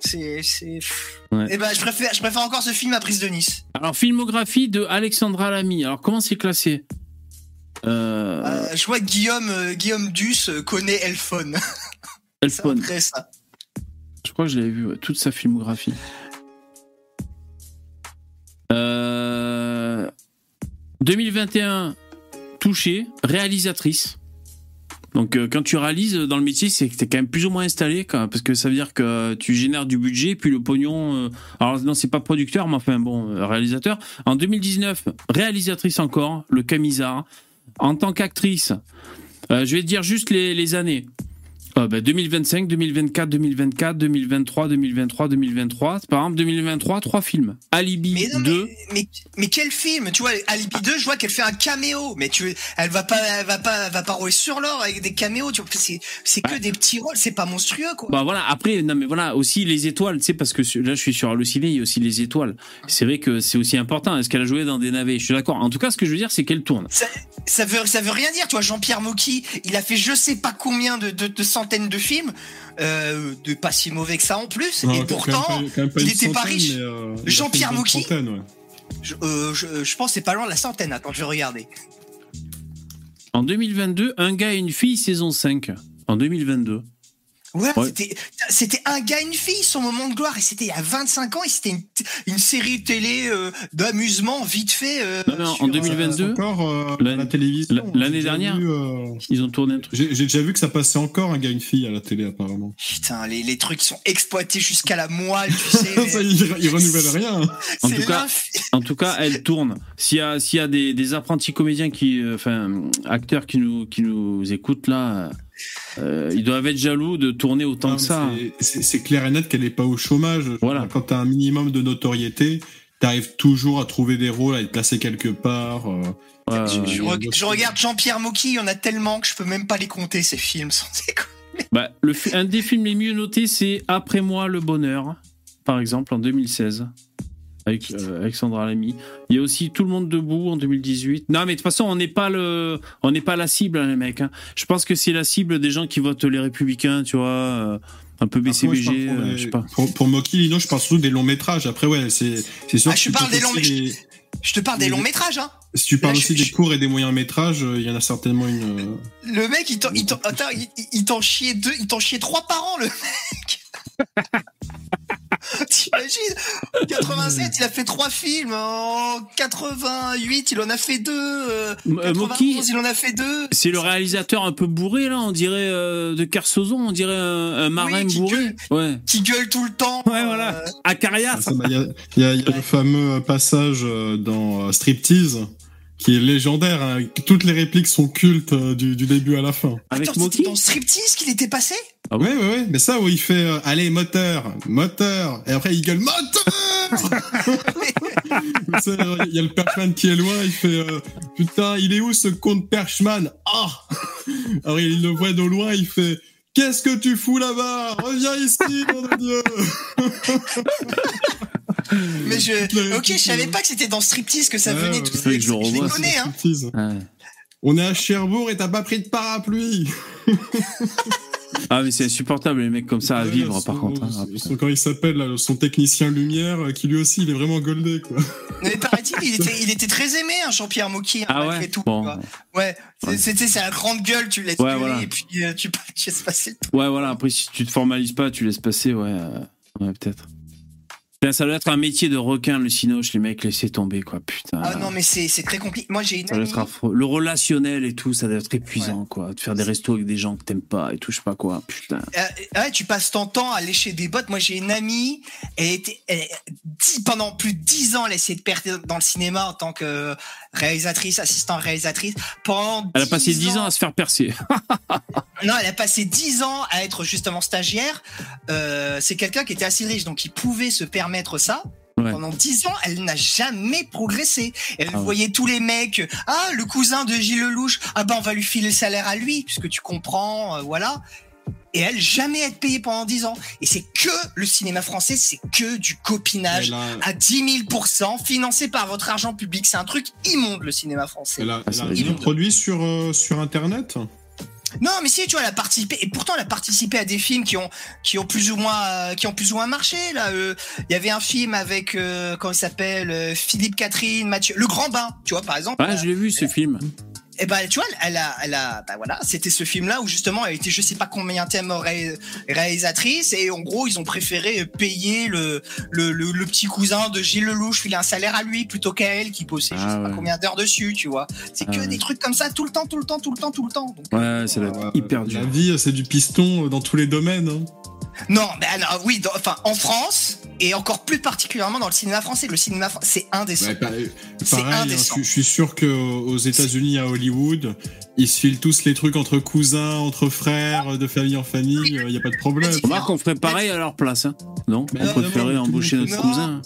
Speaker 4: C'est, c'est.
Speaker 1: Ouais.
Speaker 4: Eh ben, je préfère, je préfère encore ce film à Prise de Nice.
Speaker 1: Alors, filmographie de Alexandra Lamy. Alors, comment c'est classé? Euh,
Speaker 4: Euh, je vois que Guillaume, euh, Guillaume Duss connaît Elphone. [laughs] C'est
Speaker 1: Elphone.
Speaker 4: après ça.
Speaker 1: Je crois que je l'avais vu, ouais, toute sa filmographie. Euh, 2021, touché, réalisatrice. Donc euh, quand tu réalises dans le métier, c'est que tu quand même plus ou moins installé, quoi, parce que ça veut dire que tu génères du budget, puis le pognon... euh, alors non, c'est pas producteur, mais enfin bon, euh, réalisateur. En 2019, réalisatrice encore, le Camisard. En tant qu'actrice, euh, je vais te dire juste les années. Euh, bah, 2025, 2024, 2024, 2023, 2023, 2023. Par exemple, 2023, trois films. Alibi
Speaker 4: Mais, non,
Speaker 1: 2.
Speaker 4: mais, mais, mais quel film Tu vois, Alibi 2, je vois qu'elle fait un caméo. Mais tu, elle va pas, elle va pas, elle va pas rouler sur l'or avec des caméos. Tu c'est, c'est que des petits rôles. C'est pas monstrueux, quoi.
Speaker 1: Bah voilà, après, non mais voilà, aussi les étoiles, tu sais, parce que là je suis sur Allociné, il y a aussi les étoiles. C'est vrai que c'est aussi important. Est-ce qu'elle a joué dans des navets? Je suis d'accord. En tout cas, ce que je veux dire, c'est qu'elle tourne.
Speaker 4: Ça, ça veut, ça veut rien dire. Tu vois, Jean-Pierre Mocky, il a fait je sais pas combien de, de, de centaines de films, euh, de pas si mauvais que ça en plus.
Speaker 3: Non,
Speaker 4: et
Speaker 3: quand
Speaker 4: pourtant,
Speaker 3: même pas- quand même pas
Speaker 4: il
Speaker 3: une
Speaker 4: était pas riche.
Speaker 3: euh,
Speaker 4: Jean-Pierre Mocky.
Speaker 3: ouais.
Speaker 4: je, euh, je, je pense que c'est pas loin de la centaine. Attends, je vais regarder.
Speaker 1: En 2022, Un gars et une fille, saison 5. En 2022.
Speaker 4: Ouais,
Speaker 1: Ouais.
Speaker 4: c'était c'était un gars une fille son moment de gloire et c'était il y a 25 ans et c'était une, une série télé euh, d'amusement vite fait. euh,
Speaker 1: Non, non, en
Speaker 4: sur,
Speaker 1: 2022,
Speaker 3: encore euh, à la télévision.
Speaker 1: l'année
Speaker 3: déjà
Speaker 1: dernière.
Speaker 3: vu, euh,
Speaker 1: Ils ont tourné un truc.
Speaker 3: J'ai déjà vu que ça passait encore un gars une fille à la télé apparemment.
Speaker 4: Putain, les, les trucs sont exploités jusqu'à la moelle, tu sais. [laughs]
Speaker 3: ça, ils, ils renouvellent rien.
Speaker 1: En tout cas, En tout cas, elle tourne. S'il y a, s'il y a des, des apprentis comédiens qui, enfin, acteurs qui nous, qui nous écoutent là, euh, ils doivent être jaloux de tourner autant
Speaker 3: Non,
Speaker 1: que ça.
Speaker 3: c'est- clair et net qu'elle est pas au chômage.
Speaker 1: Voilà.
Speaker 3: Quand t'as un minimum de notoriété, t'arrives toujours à trouver des rôles, à être placé quelque part. euh.
Speaker 1: Ouais,
Speaker 4: je, regarde Jean-Pierre Mocky, il y en a tellement que je peux même pas les compter ces films. [laughs] sans déconner.
Speaker 1: Bah, le, un des films les mieux notés, c'est Après moi le bonheur, par exemple, en 2016. Avec euh, Alexandra Lamy. Il y a aussi Tout le monde debout en 2018. Non, mais de toute façon, on n'est pas le, on n'est pas la cible, hein, les mecs. hein. Je pense que c'est la cible des gens qui votent les Républicains, tu vois, euh, un peu
Speaker 3: Après, moi, je
Speaker 1: BCBG,
Speaker 3: parle pour,
Speaker 1: euh,
Speaker 3: les-
Speaker 1: je sais pas.
Speaker 3: pour, pour Moki Lino, je parle surtout des longs métrages. Après, ouais, c'est c'est sûr
Speaker 4: Ah,
Speaker 3: que
Speaker 4: je parle des longs
Speaker 3: les-
Speaker 4: Je te parle des longs métrages, hein.
Speaker 3: Si tu parles
Speaker 4: Là,
Speaker 3: aussi
Speaker 4: je-
Speaker 3: des courts et des moyens métrages, euh, il y en a certainement une. euh,
Speaker 4: Le mec, il t'en, il t'en, attends, il, il- il t'en chiait deux, il t'en chiait trois par an, le mec. [laughs] [laughs] T'imagines 87, il a fait trois films. En 88, il en a fait deux. euh,
Speaker 1: M- euh,
Speaker 4: 91,
Speaker 1: Moki,
Speaker 4: il en a fait deux.
Speaker 1: c'est le réalisateur un peu bourré, là, on dirait euh, de Kersozon, on dirait un, un marin
Speaker 4: Oui, qui
Speaker 1: bourré.
Speaker 4: gueule.
Speaker 1: Ouais.
Speaker 4: Qui gueule tout le temps.
Speaker 1: Ouais, voilà.
Speaker 4: euh,
Speaker 1: Acarias.
Speaker 3: ça, bah, Il y a, il y a- il y a le fameux passage euh, dans euh, Striptease qui est légendaire. hein. Toutes les répliques sont cultes euh, du, du début à la fin.
Speaker 1: Avec
Speaker 4: Attends,
Speaker 1: Moki
Speaker 4: dans Striptease qu'il était passé?
Speaker 1: Ah bon
Speaker 3: ouais, ouais, ouais. Mais ça, où il fait euh, allez moteur, moteur, et après il gueule moteur. [laughs] Euh, Il y a le Perchman qui est loin, il fait euh, putain, il est où ce con de Perchman Ah [laughs] Alors il le voit de loin, il fait qu'est-ce que tu fous là-bas Reviens ici, nom de Dieu [laughs]
Speaker 4: Mais je, ok, je
Speaker 3: euh,
Speaker 4: pas que c'était dans Striptease que ça
Speaker 3: Ouais,
Speaker 4: venait tout
Speaker 1: que je revois,
Speaker 4: hein.
Speaker 1: Ouais.
Speaker 3: On est à Cherbourg et t'as pas pris de parapluie.
Speaker 1: Ah, mais c'est insupportable, les mecs comme ça à
Speaker 3: Ouais,
Speaker 1: vivre,
Speaker 3: son-
Speaker 1: par contre. hein. Ah,
Speaker 3: son- quand il s'appelle son technicien lumière, euh, qui lui aussi, il est vraiment goldé quoi.
Speaker 4: Mais paraît-il, il était, il était très aimé, hein, Jean-Pierre Mocky, hein,
Speaker 1: Ah ouais
Speaker 4: tout.
Speaker 1: Bon.
Speaker 4: quoi. Ouais, c'est-
Speaker 1: Ouais.
Speaker 4: c'était c'est la grande gueule, tu laisses
Speaker 1: Ouais,
Speaker 4: gueuler
Speaker 1: voilà.
Speaker 4: et puis euh, tu, tu [laughs] laisses passer le temps.
Speaker 1: Ouais, voilà, après, si tu te formalises pas, tu laisses passer, ouais. euh, Ouais, peut-être. Putain, Ça doit être un métier de requin, le cinoche, les mecs, laissez tomber, quoi, putain.
Speaker 4: Ah non, mais c'est très compliqué. Moi, j'ai une
Speaker 1: Ça doit être affreux. Le relationnel et tout, ça doit être épuisant, quoi. De faire des restos avec des gens que t'aimes pas et tout, je sais pas quoi, putain.
Speaker 4: Euh, ouais, tu passes ton temps à lécher des bottes. Moi, j'ai une amie, elle était elle- dix- pendant plus de dix ans, elle a essayé de percer dans le cinéma en tant que réalisatrice, assistant réalisatrice. Pendant
Speaker 1: Elle a passé 10 ans à se faire percer. [laughs]
Speaker 4: Non, elle a passé 10 ans à être justement stagiaire. Euh, c'est quelqu'un qui était assez riche, donc il pouvait se permettre ça.
Speaker 1: Ouais.
Speaker 4: Pendant 10 ans, elle n'a jamais progressé. Elle
Speaker 1: Ah ouais.
Speaker 4: voyait tous les mecs. Ah, le cousin de Gilles Lelouch. Ah ben, on va lui filer le salaire à lui, puisque tu comprends, euh, voilà. Et elle, jamais être payée pendant 10 ans. Et c'est que le cinéma français, c'est que du copinage à 10 000% financé par votre argent public. C'est un truc immonde, le cinéma français.
Speaker 3: elle a,
Speaker 1: Ah,
Speaker 3: elle
Speaker 1: ça
Speaker 3: a produit sur, euh, sur internet?
Speaker 4: Non, mais si, tu vois, elle a participé, et pourtant elle a participé à des films qui ont, qui ont plus ou moins, euh, qui ont plus ou moins marché. Là, Euh, il y avait un film avec, euh, comment il s'appelle, euh, Philippe Catherine, Mathieu, Le Grand Bain, tu vois, par exemple.
Speaker 1: Ouais, je l'ai vu, ce film.
Speaker 4: Et ben, tu vois, elle a, elle a, bah voilà, c'était ce film-là où justement elle était, je sais pas combien thème ré, réalisatrice, et en gros ils ont préféré payer le, le, le, le petit cousin de Gilles Lelouch, filer un salaire à lui plutôt qu'à elle qui bossait je
Speaker 1: Ah
Speaker 4: sais pas combien d'heures dessus, tu vois. C'est
Speaker 1: Ah
Speaker 4: que
Speaker 1: ouais.
Speaker 4: des trucs comme ça tout le temps, tout le temps, tout le temps, tout le temps. Donc,
Speaker 1: Ouais, être
Speaker 3: Euh,
Speaker 1: hyper
Speaker 3: La
Speaker 1: dur.
Speaker 3: vie, c'est du piston dans tous les domaines. hein.
Speaker 4: Non, ben alors, oui, dans- enfin en France et encore plus particulièrement dans le cinéma français. Le cinéma, c'est indécent. C'est
Speaker 3: pareil, hein, je, je suis sûr que aux États-Unis, à Hollywood, ils se filent tous les trucs entre cousins, entre frères, de famille en famille. Il y a pas de problème.
Speaker 1: Remarque qu'on ferait pareil à leur place, hein. Non?
Speaker 3: Bah,
Speaker 1: On préférait
Speaker 3: évidemment,
Speaker 1: embaucher notre cousin.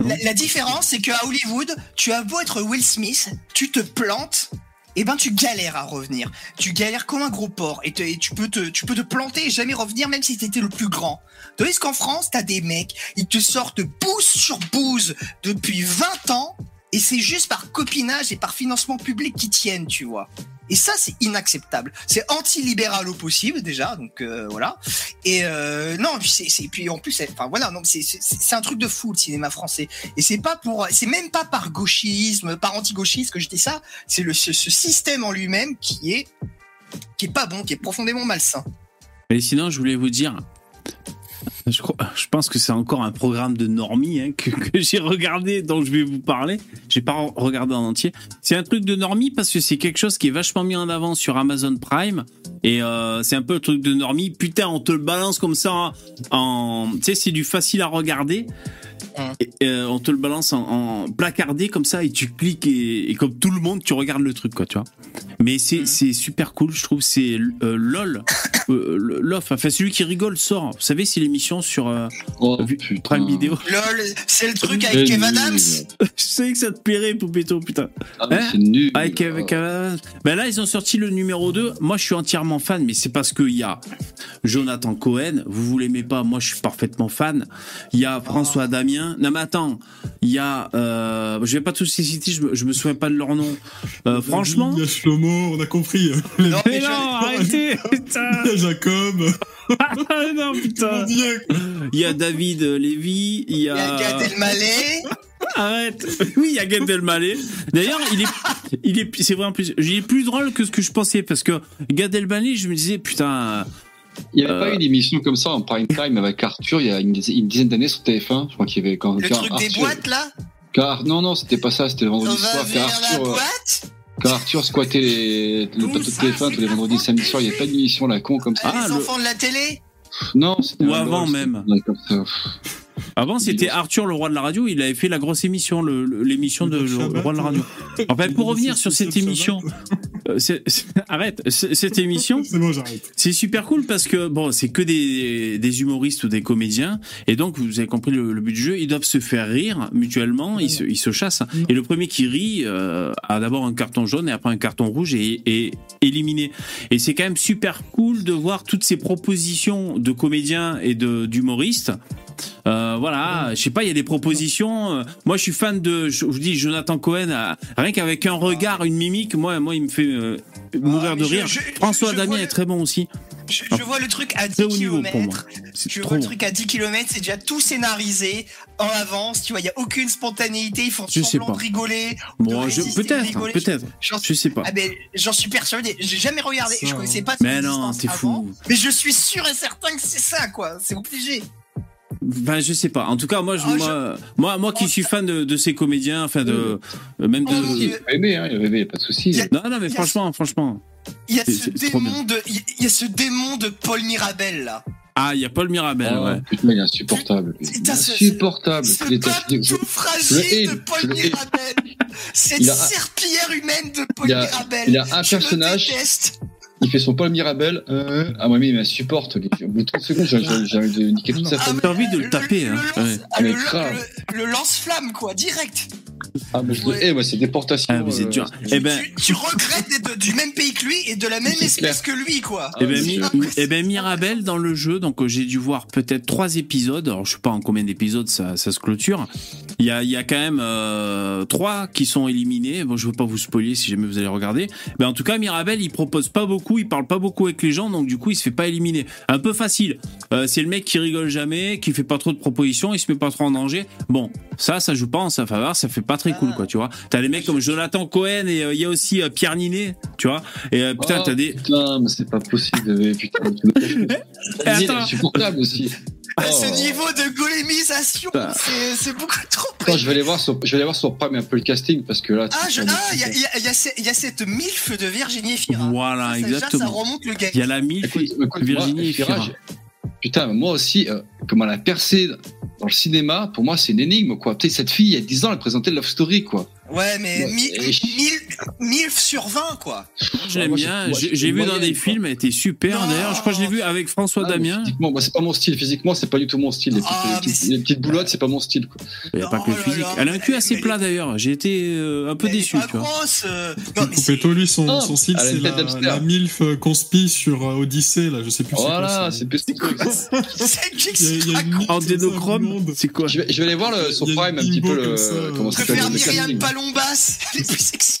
Speaker 4: La, la différence, c'est qu'à Hollywood, tu as beau être Will Smith, tu te plantes. Et ben tu galères à revenir. Tu galères comme un gros porc et tu peux te tu peux te planter et jamais revenir même si t'étais le plus grand. Tandis qu'en France, t'as des mecs, ils te sortent bouse sur bouse depuis 20 ans et c'est juste par copinage et par financement public qu'ils tiennent, tu vois. Et ça, c'est inacceptable. C'est anti-libéral au possible déjà, donc euh, voilà. Et euh, non, puis en plus, enfin voilà, non, c'est, un truc de fou le cinéma français. Et c'est pas pour, c'est même pas par gauchisme, par anti-gauchisme que je dis ça. C'est le ce, ce système en lui-même qui est qui est pas bon, qui est profondément malsain.
Speaker 1: Et sinon, je voulais vous dire, je, pense que c'est encore un programme de normie hein, que, j'ai regardé, dont je vais vous parler. J'ai pas re- regardé en entier. C'est un truc de normie parce que c'est quelque chose qui est vachement mis en avant sur Amazon Prime. Et euh, c'est un peu le truc de normie. Putain, on te le balance comme ça en- tu sais, c'est du facile à regarder. Et, euh, on te le balance en, en placardé comme ça et tu cliques et, et comme tout le monde tu regardes le truc quoi tu vois. Mais c'est c'est super cool je trouve. C'est euh, lol. [laughs] Euh, l'off. Enfin celui qui rigole sort. Vous savez c'est l'émission sur euh,
Speaker 8: Oh.
Speaker 1: Prime Video.
Speaker 4: Lol, c'est le truc avec Kev. Adams. [laughs]
Speaker 1: je sais que ça te plairait Poupetto putain.
Speaker 8: Ah,
Speaker 1: Hein
Speaker 8: c'est nul.
Speaker 1: avec, avec euh, ben là ils ont sorti le numéro 2 moi je suis entièrement fan mais c'est parce qu'il y a Jonathan Cohen. Vous vous l'aimez pas moi je suis parfaitement fan. Il y a François Damien non mais attends il y a euh, je vais pas tous les citer je me, je me souviens pas de leur nom Euh, franchement
Speaker 3: Il y a Shlomo, on a compris. [laughs]
Speaker 4: Non,
Speaker 1: mais
Speaker 4: mais je-
Speaker 1: non arrêtez [laughs] putain [laughs]
Speaker 3: Il y a Jacob.
Speaker 1: Ah, non putain il y a David Lévy il y
Speaker 4: Il y a
Speaker 1: a
Speaker 4: Gad Elmaleh.
Speaker 1: Arrête. Oui, il y a Gad Elmaleh. D'ailleurs, il est, il est, c'est vrai en plus, il est plus drôle que ce que je pensais parce que Gad Elmaleh, je me disais putain,
Speaker 8: Il n'y avait
Speaker 1: Euh,
Speaker 8: pas une émission comme ça en prime time avec Arthur il y a une, dizaine- une dizaine d'années sur TF1. Je crois qu'il y avait quand
Speaker 4: Le
Speaker 8: quand
Speaker 4: truc des
Speaker 8: Arthur-
Speaker 4: boîtes là
Speaker 8: Car, non, non, c'était pas ça, c'était le
Speaker 4: On
Speaker 8: vendredi
Speaker 4: va
Speaker 8: soir. Quand
Speaker 4: vers la
Speaker 8: Arthur, euh,
Speaker 4: boîte
Speaker 8: quand Arthur squattait les, le plateau de TF1 tous les vendredis, samedi soir, il n'y avait pas d'émission la con comme ça.
Speaker 1: Ah,
Speaker 4: Les
Speaker 1: le-
Speaker 4: enfants de la télé
Speaker 8: Non, c'était
Speaker 1: Ou
Speaker 8: un
Speaker 1: avant même. avant c'était Arthur le roi de la radio, il avait fait la grosse émission, l'émission de
Speaker 3: Le
Speaker 1: le, roi de la radio. En fait, pour [laughs] revenir sur cette
Speaker 3: Shabbat. [laughs]
Speaker 1: euh, [laughs] arrête, cette émission,
Speaker 3: C'est bon, j'arrête.
Speaker 1: C'est super cool parce que bon, c'est que des, des humoristes ou des comédiens et donc vous avez compris le, le but du jeu, ils doivent se faire rire mutuellement, ils se, ils se chassent et le premier qui rit euh, a d'abord un carton jaune et après un carton rouge et est éliminé. Et c'est quand même super cool de voir toutes ces propositions de comédiens et de d'humoristes. Euh, voilà, je sais pas, il y a des propositions. euh, Moi, je suis fan de, je vous dis, Jonathan Cohen. euh, Rien qu'avec un regard, une mimique, moi, moi, il me fait euh, mourir
Speaker 4: Ah,
Speaker 1: de
Speaker 4: mais je-
Speaker 1: rire.
Speaker 4: je-
Speaker 1: François
Speaker 4: je
Speaker 1: Damien est
Speaker 4: le-
Speaker 1: très bon aussi.
Speaker 4: je, vois le truc à 10
Speaker 1: Très haut niveau pour moi.
Speaker 4: km. Je
Speaker 1: trop
Speaker 4: vois le truc à 10 km, c'est déjà tout scénarisé en avance. Tu vois, il y a aucune spontanéité. Ils font
Speaker 1: Je sais
Speaker 4: semblant
Speaker 1: pas.
Speaker 4: de rigoler. de
Speaker 1: Bon,
Speaker 4: de
Speaker 1: peut-être, peut-être. Je sais pas.
Speaker 4: Ah ben, j'en suis persuadé. J'ai jamais regardé.
Speaker 3: Ça,
Speaker 4: Je connaissais pas.
Speaker 1: Mais non, t'es fou.
Speaker 4: Mais je suis sûr et certain que c'est ça, quoi. C'est obligé.
Speaker 1: Ben, je sais pas. En tout cas, moi, je,
Speaker 4: Ah,
Speaker 1: moi, moi, moi qui
Speaker 4: Oh,
Speaker 1: suis fan de, de ces comédiens, enfin de, euh, même
Speaker 4: Oh,
Speaker 1: de.
Speaker 4: il-
Speaker 8: Il avait hein, il avait aimé, pas de souci.
Speaker 4: Y a-
Speaker 1: Non, non, mais franchement, franchement.
Speaker 4: Il y a
Speaker 1: C'est-
Speaker 4: ce
Speaker 1: c'est
Speaker 4: démon de, il y a ce démon de Paul Mirabel là.
Speaker 1: Ah, il y a Paul Mirabel,
Speaker 8: Oh,
Speaker 1: ouais.
Speaker 8: Putain, il est insupportable. lui.
Speaker 4: Putain, ce-
Speaker 8: insupportable.
Speaker 4: Ce
Speaker 8: Il est- je- je-
Speaker 4: tout
Speaker 8: je le
Speaker 4: fragile de Paul
Speaker 8: je.
Speaker 4: Mirabel. Cette serpillière humaine de Paul
Speaker 8: Il a-
Speaker 4: Mirabel.
Speaker 8: il a un
Speaker 4: Je
Speaker 8: personnage-. Il fait son Paul Mirabel. Euh, ah, moi, mais il m'insupporte. lui. Au bout de 30 secondes, j'ai envie de niquer toute sa
Speaker 4: Ah,
Speaker 8: famille.
Speaker 1: T'as envie de le taper, hein.
Speaker 4: Le,
Speaker 1: Ouais.
Speaker 4: ah, lance-flamme, quoi, direct.
Speaker 8: Ah, mais je
Speaker 4: Ouais.
Speaker 8: hais, moi, c'est déportation.
Speaker 1: Ah, vous êtes
Speaker 8: euh,
Speaker 1: dur. Eh ben,
Speaker 4: tu, tu regrettes d'être du même pays que lui et de la même espèce que lui, quoi.
Speaker 8: Ah,
Speaker 1: Eh ben, Mi- eh ben, Mirabel dans le jeu, donc euh, j'ai dû voir peut-être trois épisodes. Alors je sais pas en combien d'épisodes ça, ça se clôture. Il y a, il y a quand même euh, trois qui sont éliminés. Bon, je veux pas vous spoiler si jamais vous allez regarder. Mais en tout cas, Mirabel, il propose pas beaucoup, il parle pas beaucoup avec les gens, donc du coup, il se fait pas éliminer. Un peu facile. Euh, c'est le mec qui rigole jamais, qui fait pas trop de propositions, il se met pas trop en danger. Bon, ça, ça joue pas en sa faveur, ça fait pas très cool, quoi, tu vois. T'as des mecs comme Jonathan Cohen et euh, il y a aussi euh, Pierre Ninet, tu vois. Et euh, putain,
Speaker 8: Oh,
Speaker 1: t'as des.
Speaker 8: Putain, mais c'est pas possible. Putain, tu me- Il est
Speaker 1: attends.
Speaker 8: insupportable aussi.
Speaker 4: À
Speaker 8: Oh.
Speaker 4: ce niveau de golémisation,
Speaker 1: Putain.
Speaker 4: c'est c'est beaucoup trop
Speaker 8: Attends, je vais aller voir sur, je vais aller voir sur Prime un peu le casting parce que là.
Speaker 4: Ah, ah, il y a, il y a- y a il y a cette milf de Virginie Efira.
Speaker 1: Voilà,
Speaker 4: Ça, ça, déjà. Ça remonte le gars.
Speaker 1: Il y a la MILF
Speaker 8: Écoute, écoute,
Speaker 1: Virginie
Speaker 8: moi, Putain, moi aussi, euh, comment elle a percé dans le cinéma, pour moi, c'est une énigme, quoi. Peut-être cette fille, il y a 10 ans, elle présentait Love Story, quoi.
Speaker 4: Ouais, mais
Speaker 8: Ouais,
Speaker 4: mi-
Speaker 8: et je-
Speaker 4: mille, milf sur 20, quoi.
Speaker 1: Je l'aime
Speaker 8: Moi,
Speaker 1: bien. J'ai vu dans des films, elle était super. D'ailleurs, je crois que je l'ai vu avec François
Speaker 8: Ah,
Speaker 1: Damien.
Speaker 8: Physiquement, moi, c'est pas mon style. Physiquement, c'est pas du tout mon style. Les petites,
Speaker 4: Ah,
Speaker 8: petites-
Speaker 4: c'est-
Speaker 8: les petites boulottes, c'est pas mon style, quoi.
Speaker 1: Il n'y a pas que
Speaker 4: Oh
Speaker 1: le
Speaker 4: là
Speaker 1: physique.
Speaker 4: là,
Speaker 1: Elle a un cul assez plat d'ailleurs. J'ai été euh, un peu
Speaker 4: Elle est
Speaker 1: déçu,
Speaker 4: grosse. euh,
Speaker 3: lui, son, son style,
Speaker 8: elle a
Speaker 3: c'est la, MILF euh, conspi sur euh, Odyssée, là, je sais plus
Speaker 8: Voilà,
Speaker 3: c'est
Speaker 8: plus
Speaker 4: c'est
Speaker 1: En dénochrome, c'est quoi
Speaker 8: Je vais, aller voir
Speaker 3: a
Speaker 8: Prime un petit peu comment ça
Speaker 4: Je
Speaker 8: s'appelle
Speaker 4: préfère
Speaker 8: le
Speaker 4: Myriam
Speaker 8: casting.
Speaker 4: Palombas, elle est plus sexy.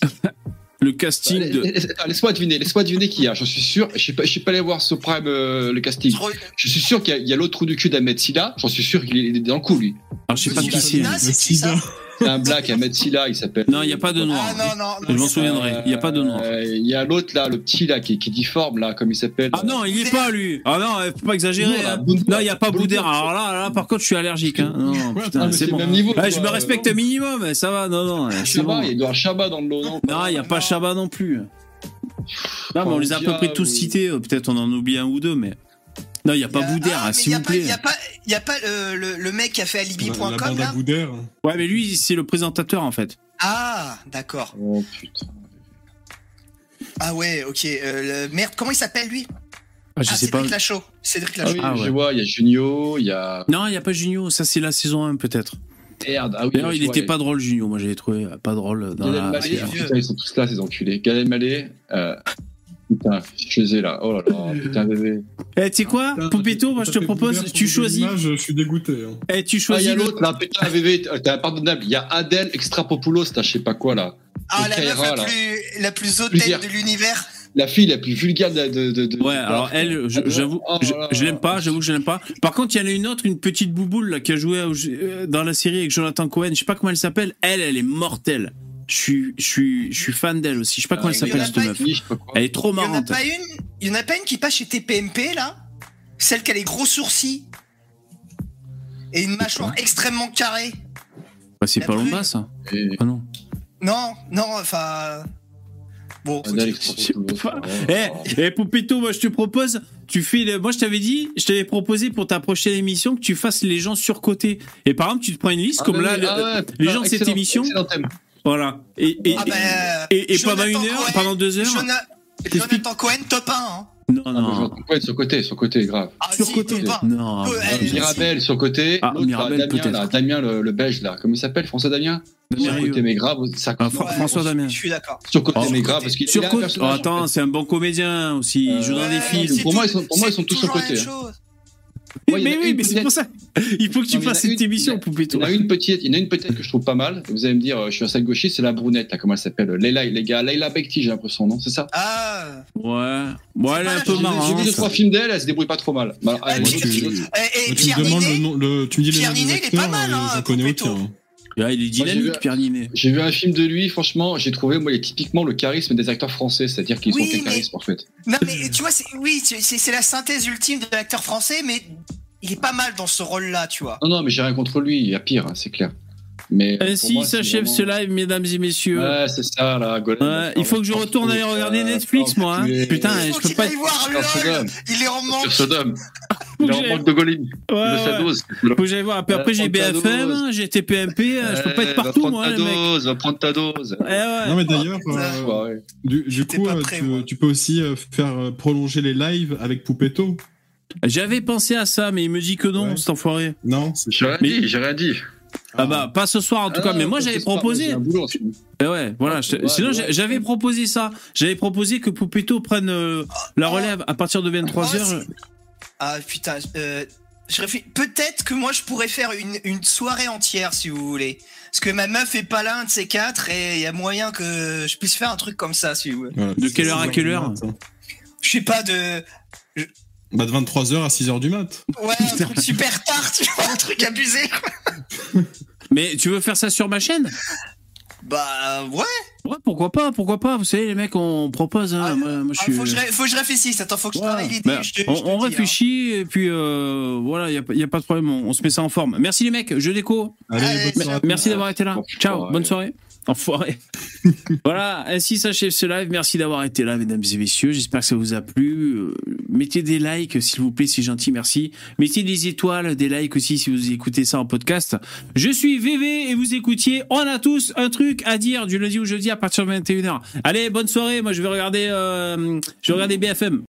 Speaker 1: Le casting
Speaker 8: Bah,
Speaker 1: de.
Speaker 8: Laisse-moi deviner, laisse-moi deviner qui y a. J'en suis sûr. Je suis pas, je suis pas allé voir ce prime euh, le casting.
Speaker 4: Je
Speaker 8: suis sûr qu'il y a, l'autre trou du cul d'Ahmed Silla. J'en suis sûr qu'il est dans le coup lui.
Speaker 1: Alors, je sais pas qui c'est.
Speaker 4: sida, c'est ça
Speaker 8: un black Ahmed Silla, il s'appelle.
Speaker 1: Non, il n'y a pas de noir.
Speaker 4: Ah non, non, non.
Speaker 1: Je m'en souviendrai. Il n'y a pas de noir.
Speaker 8: Euh, Il y a l'autre là, le petit là, qui, qui est difforme là, comme il s'appelle.
Speaker 1: Ah non, il y est pas lui. Ah non, euh, faut pas exagérer.
Speaker 8: Non,
Speaker 1: il y a pas
Speaker 8: Boudère.
Speaker 1: Alors là, là, par contre, je suis allergique. Hein. Non, putain,
Speaker 8: Ah,
Speaker 1: c'est
Speaker 8: le
Speaker 1: bon.
Speaker 8: même niveau.
Speaker 1: Ouais, je me respecte un minimum, mais ça va. Non, non,
Speaker 8: Chabat,
Speaker 1: bon.
Speaker 8: il doit avoir Chabat dans le lot, non
Speaker 1: Non, il n'y a pas. Chabat non plus. Non, mais on les a à peu près tous cités. euh, Peut-être on en oublie un ou deux, mais. Non, il n'y a pas Boudère,
Speaker 4: ah,
Speaker 1: hein,
Speaker 4: mais
Speaker 1: s'il vous
Speaker 4: pas- Il
Speaker 1: plaît.
Speaker 4: y a pas, il y a pas le, le, le mec qui a fait alibi.com là.
Speaker 1: Ouais, mais lui, c'est le présentateur en fait.
Speaker 4: Ah, d'accord.
Speaker 8: Oh putain.
Speaker 4: Ah ouais, ok. Euh, le- Merde, comment il s'appelle lui?
Speaker 1: Ah, je
Speaker 4: Ah,
Speaker 1: sais pas.
Speaker 4: Cédric Lachaud. Cédric
Speaker 8: Ah
Speaker 4: Lachaud.
Speaker 8: oui,
Speaker 1: Ah, ouais.
Speaker 8: je vois, il y a Junio, il y a.
Speaker 1: Non, il n'y a pas Junio. Ça, c'est la saison 1 peut-être.
Speaker 8: Merde, ah oui.
Speaker 1: D'ailleurs, il
Speaker 8: vois,
Speaker 1: était
Speaker 8: il y a-
Speaker 1: pas drôle, Junio. Moi, j'avais trouvé euh, pas drôle dans la.
Speaker 8: Ah,
Speaker 4: vieux.
Speaker 8: putain, ils sont tous là, ces enculés. Gad Elmaleh, euh, putain, ai là. Oh là là, putain, bébé.
Speaker 1: Eh, tu sais quoi,
Speaker 3: Putain,
Speaker 1: Poupetto, moi, je te
Speaker 3: t'as
Speaker 1: propose, tu choisis.
Speaker 3: Je suis dégoûté. hein.
Speaker 1: Eh, tu
Speaker 8: Ah, il y
Speaker 1: choisis.
Speaker 8: a l'autre là, putain, bébé, t'es impardonnable. Il y a Adèle Extrapopoulos, là, je sais pas quoi là.
Speaker 4: Ah, la meuf
Speaker 8: Kaira,
Speaker 4: la
Speaker 8: là.
Speaker 4: plus, la plus de l'univers.
Speaker 8: La fille la plus vulgaire de. de, de, de-
Speaker 1: Ouais,
Speaker 8: de-
Speaker 1: alors elle, je- j'avoue,
Speaker 8: oh
Speaker 1: je, l'aime pas, j'avoue que je l'aime pas. Par contre, il y en a une autre, une petite bouboule là, qui a joué euh, dans la série avec Jonathan Cohen. Je sais pas comment elle s'appelle. Elle, elle est mortelle. Je suis, je suis, je suis fan d'elle aussi. Je sais pas comment elle s'appelle cette meuf. Elle est trop
Speaker 4: Il y en a
Speaker 1: marrante.
Speaker 4: pas une, il y en a pas une qui passe chez TPMP là? Celle qui a les gros sourcils et une mâchoire extrêmement carrée.
Speaker 1: Bah, c'est pas. Lomba ça.
Speaker 8: Et-
Speaker 1: Ah non.
Speaker 4: Non, non, enfin. Bon,
Speaker 8: oh,
Speaker 1: Eh,
Speaker 8: oh.
Speaker 1: eh, Poupetto, moi je te propose, tu fais, le- moi je t'avais dit, je t'avais proposé pour ta prochaine émission que tu fasses les gens surcotés. Et par exemple, tu te prends une liste
Speaker 8: Ah,
Speaker 1: comme
Speaker 8: mais
Speaker 1: là,
Speaker 8: oui,
Speaker 1: le-
Speaker 8: ah ouais,
Speaker 1: les gens de cette émission,
Speaker 8: Excellent thème.
Speaker 1: Voilà. Et, et,
Speaker 4: Ah ben,
Speaker 1: et, et
Speaker 4: Jonathan
Speaker 1: pendant une heure,
Speaker 4: Cohen-
Speaker 1: pendant deux heures,
Speaker 4: Jona- Jonathan Cohen, top 1. Hein.
Speaker 1: non,
Speaker 8: Ah,
Speaker 1: non,
Speaker 8: Jonathan Cohen, sur côté, sur côté, grave.
Speaker 4: Ah,
Speaker 1: sur
Speaker 4: si,
Speaker 1: côté,
Speaker 4: top 1.
Speaker 1: non. Non, non.
Speaker 8: Mirabel sur côté.
Speaker 1: Ah,
Speaker 8: L'autre,
Speaker 1: Mirabel,
Speaker 8: Damien, là, Damien le, le belge là. Comment il s'appelle François Damien Sur côté mais grave. Ça,
Speaker 1: Ah, Fr- François Damien.
Speaker 4: Je suis d'accord.
Speaker 8: Sur côté
Speaker 1: Oh,
Speaker 8: mais grave parce qu'il il
Speaker 1: Sur côté. Oh, attends, c'est un bon comédien aussi. Il joue dans des films.
Speaker 8: Pour moi, ils sont- pour moi, ils sont tous sur côté, [laughs] Moi, en
Speaker 1: mais oui, mais c'est pour ça. Il faut que tu
Speaker 8: Non,
Speaker 1: fasses cette
Speaker 8: une-
Speaker 1: émission, Poupetto.
Speaker 8: Il y en a une petite, il y en a une peut-être que je trouve pas mal. Vous allez me dire, euh, je suis un sale gauchiste, c'est la brunette là, comment elle s'appelle Leila, les gars, Leila Bekti, j'ai l'impression, non C'est ça?
Speaker 4: Ah.
Speaker 1: Ouais. Bon, elle est un peu
Speaker 4: de-
Speaker 8: J'ai vu
Speaker 1: marrante.
Speaker 8: deux trois films d'elle, elle se débrouille pas trop mal. Bah,
Speaker 4: Ah,
Speaker 3: Moi, tu,
Speaker 4: Et, et
Speaker 3: moi, tu
Speaker 4: Pierre
Speaker 3: me demandes le nom, le, tu me dis les
Speaker 4: Pierre Ninet, il est pas mal,
Speaker 3: euh,
Speaker 4: hein,
Speaker 3: j'en connais aucun.
Speaker 1: Ah, il est dynamique,
Speaker 8: vu-
Speaker 1: Pierre Ninet.
Speaker 8: J'ai vu un film de lui, franchement, j'ai trouvé, moi, il est typiquement le charisme des acteurs français, c'est-à-dire qu'ils
Speaker 4: Oui,
Speaker 8: ont aucun
Speaker 4: mais-
Speaker 8: charisme en fait.
Speaker 4: Non, mais tu vois, c'est- oui, c'est c'est la synthèse ultime de l'acteur français, mais il est pas mal dans ce rôle-là, tu vois.
Speaker 8: Non, non, mais j'ai rien contre lui, il y a pire, hein, c'est clair. Mais moi, c'est
Speaker 1: s'achève
Speaker 8: vraiment-
Speaker 1: ce live, mesdames et messieurs.
Speaker 8: Ouais, c'est ça, là, Golem.
Speaker 1: Ouais, il faut que je retourne aller regarder Netflix, moi. hein. Putain,
Speaker 4: Il
Speaker 1: je peux pas.
Speaker 4: voir. LOL Il est en manque
Speaker 8: Sodome. [laughs] Il est en manque de Golim.
Speaker 1: Ouais. Faut que j'aille voir. Après, après, j'ai BFM,
Speaker 8: dose.
Speaker 1: j'ai TPMP, je peux pas être partout,
Speaker 8: va
Speaker 1: moi,
Speaker 8: prendre ta
Speaker 1: mec.
Speaker 8: dose, va prendre ta dose.
Speaker 3: Non mais d'ailleurs, euh, du, coup, euh, tu, peux aussi euh, faire euh, prolonger les lives avec Poupetto.
Speaker 1: J'avais pensé à ça, mais il me dit que non, cet enfoiré.
Speaker 3: Non, c'est
Speaker 8: J'ai rien
Speaker 1: Mais-
Speaker 8: dit, j'ai rien dit.
Speaker 1: Ah bah, pas ce soir en tout cas, mais moi j'avais proposé. Eh ouais, voilà. je-
Speaker 8: Ouais,
Speaker 1: Sinon,
Speaker 8: ouais.
Speaker 1: j'avais proposé ça. J'avais proposé que Poupetto prenne euh, la relève à partir de 23h.
Speaker 4: Oh, Ah putain, euh, je réfléchis. Peut-être que moi je pourrais faire une, une soirée entière si vous voulez. Parce que ma meuf est pas là, un de ces quatre, et il y a moyen que je puisse faire un truc comme ça si vous voulez.
Speaker 1: De quelle heure à
Speaker 3: 6
Speaker 1: quelle heure?
Speaker 4: Je sais pas de.
Speaker 3: Bah de 23h à 6h du mat.
Speaker 4: Ouais, un truc super tard, tu vois, un truc abusé. quoi.
Speaker 1: Mais tu veux faire ça sur ma chaîne?
Speaker 4: Bah ouais.
Speaker 1: Ouais, pourquoi pas, pourquoi pas. Vous savez, les mecs, on propose. Hein.
Speaker 4: Ah,
Speaker 1: moi, moi, je
Speaker 4: Ah,
Speaker 1: suis.
Speaker 4: faut, que je, ré- faut que je réfléchisse. Attends, faut que je travaille l'idée.
Speaker 1: Bah,
Speaker 4: je
Speaker 1: on,
Speaker 4: te
Speaker 1: on
Speaker 4: dis, hein.
Speaker 1: réfléchit et puis euh, voilà, il n'y a, pas de problème, on, on se met ça en forme. Merci les mecs, je déco.
Speaker 3: Allez,
Speaker 4: Allez,
Speaker 3: bonne soirée.
Speaker 1: Merci d'avoir été là. Ciao, bonne soirée. Enfoiré. [laughs] voilà, ainsi s'achève ce live. Merci d'avoir été là, mesdames et messieurs. J'espère que ça vous a plu. Euh, mettez des likes, s'il vous plaît, c'est gentil, merci. Mettez des étoiles, des likes aussi si vous écoutez ça en podcast. Je suis VV et vous écoutiez. On a tous un truc à dire du lundi au jeudi à partir de 21h. Allez, bonne soirée. Moi, je vais regarder, euh, je vais regarder BFM.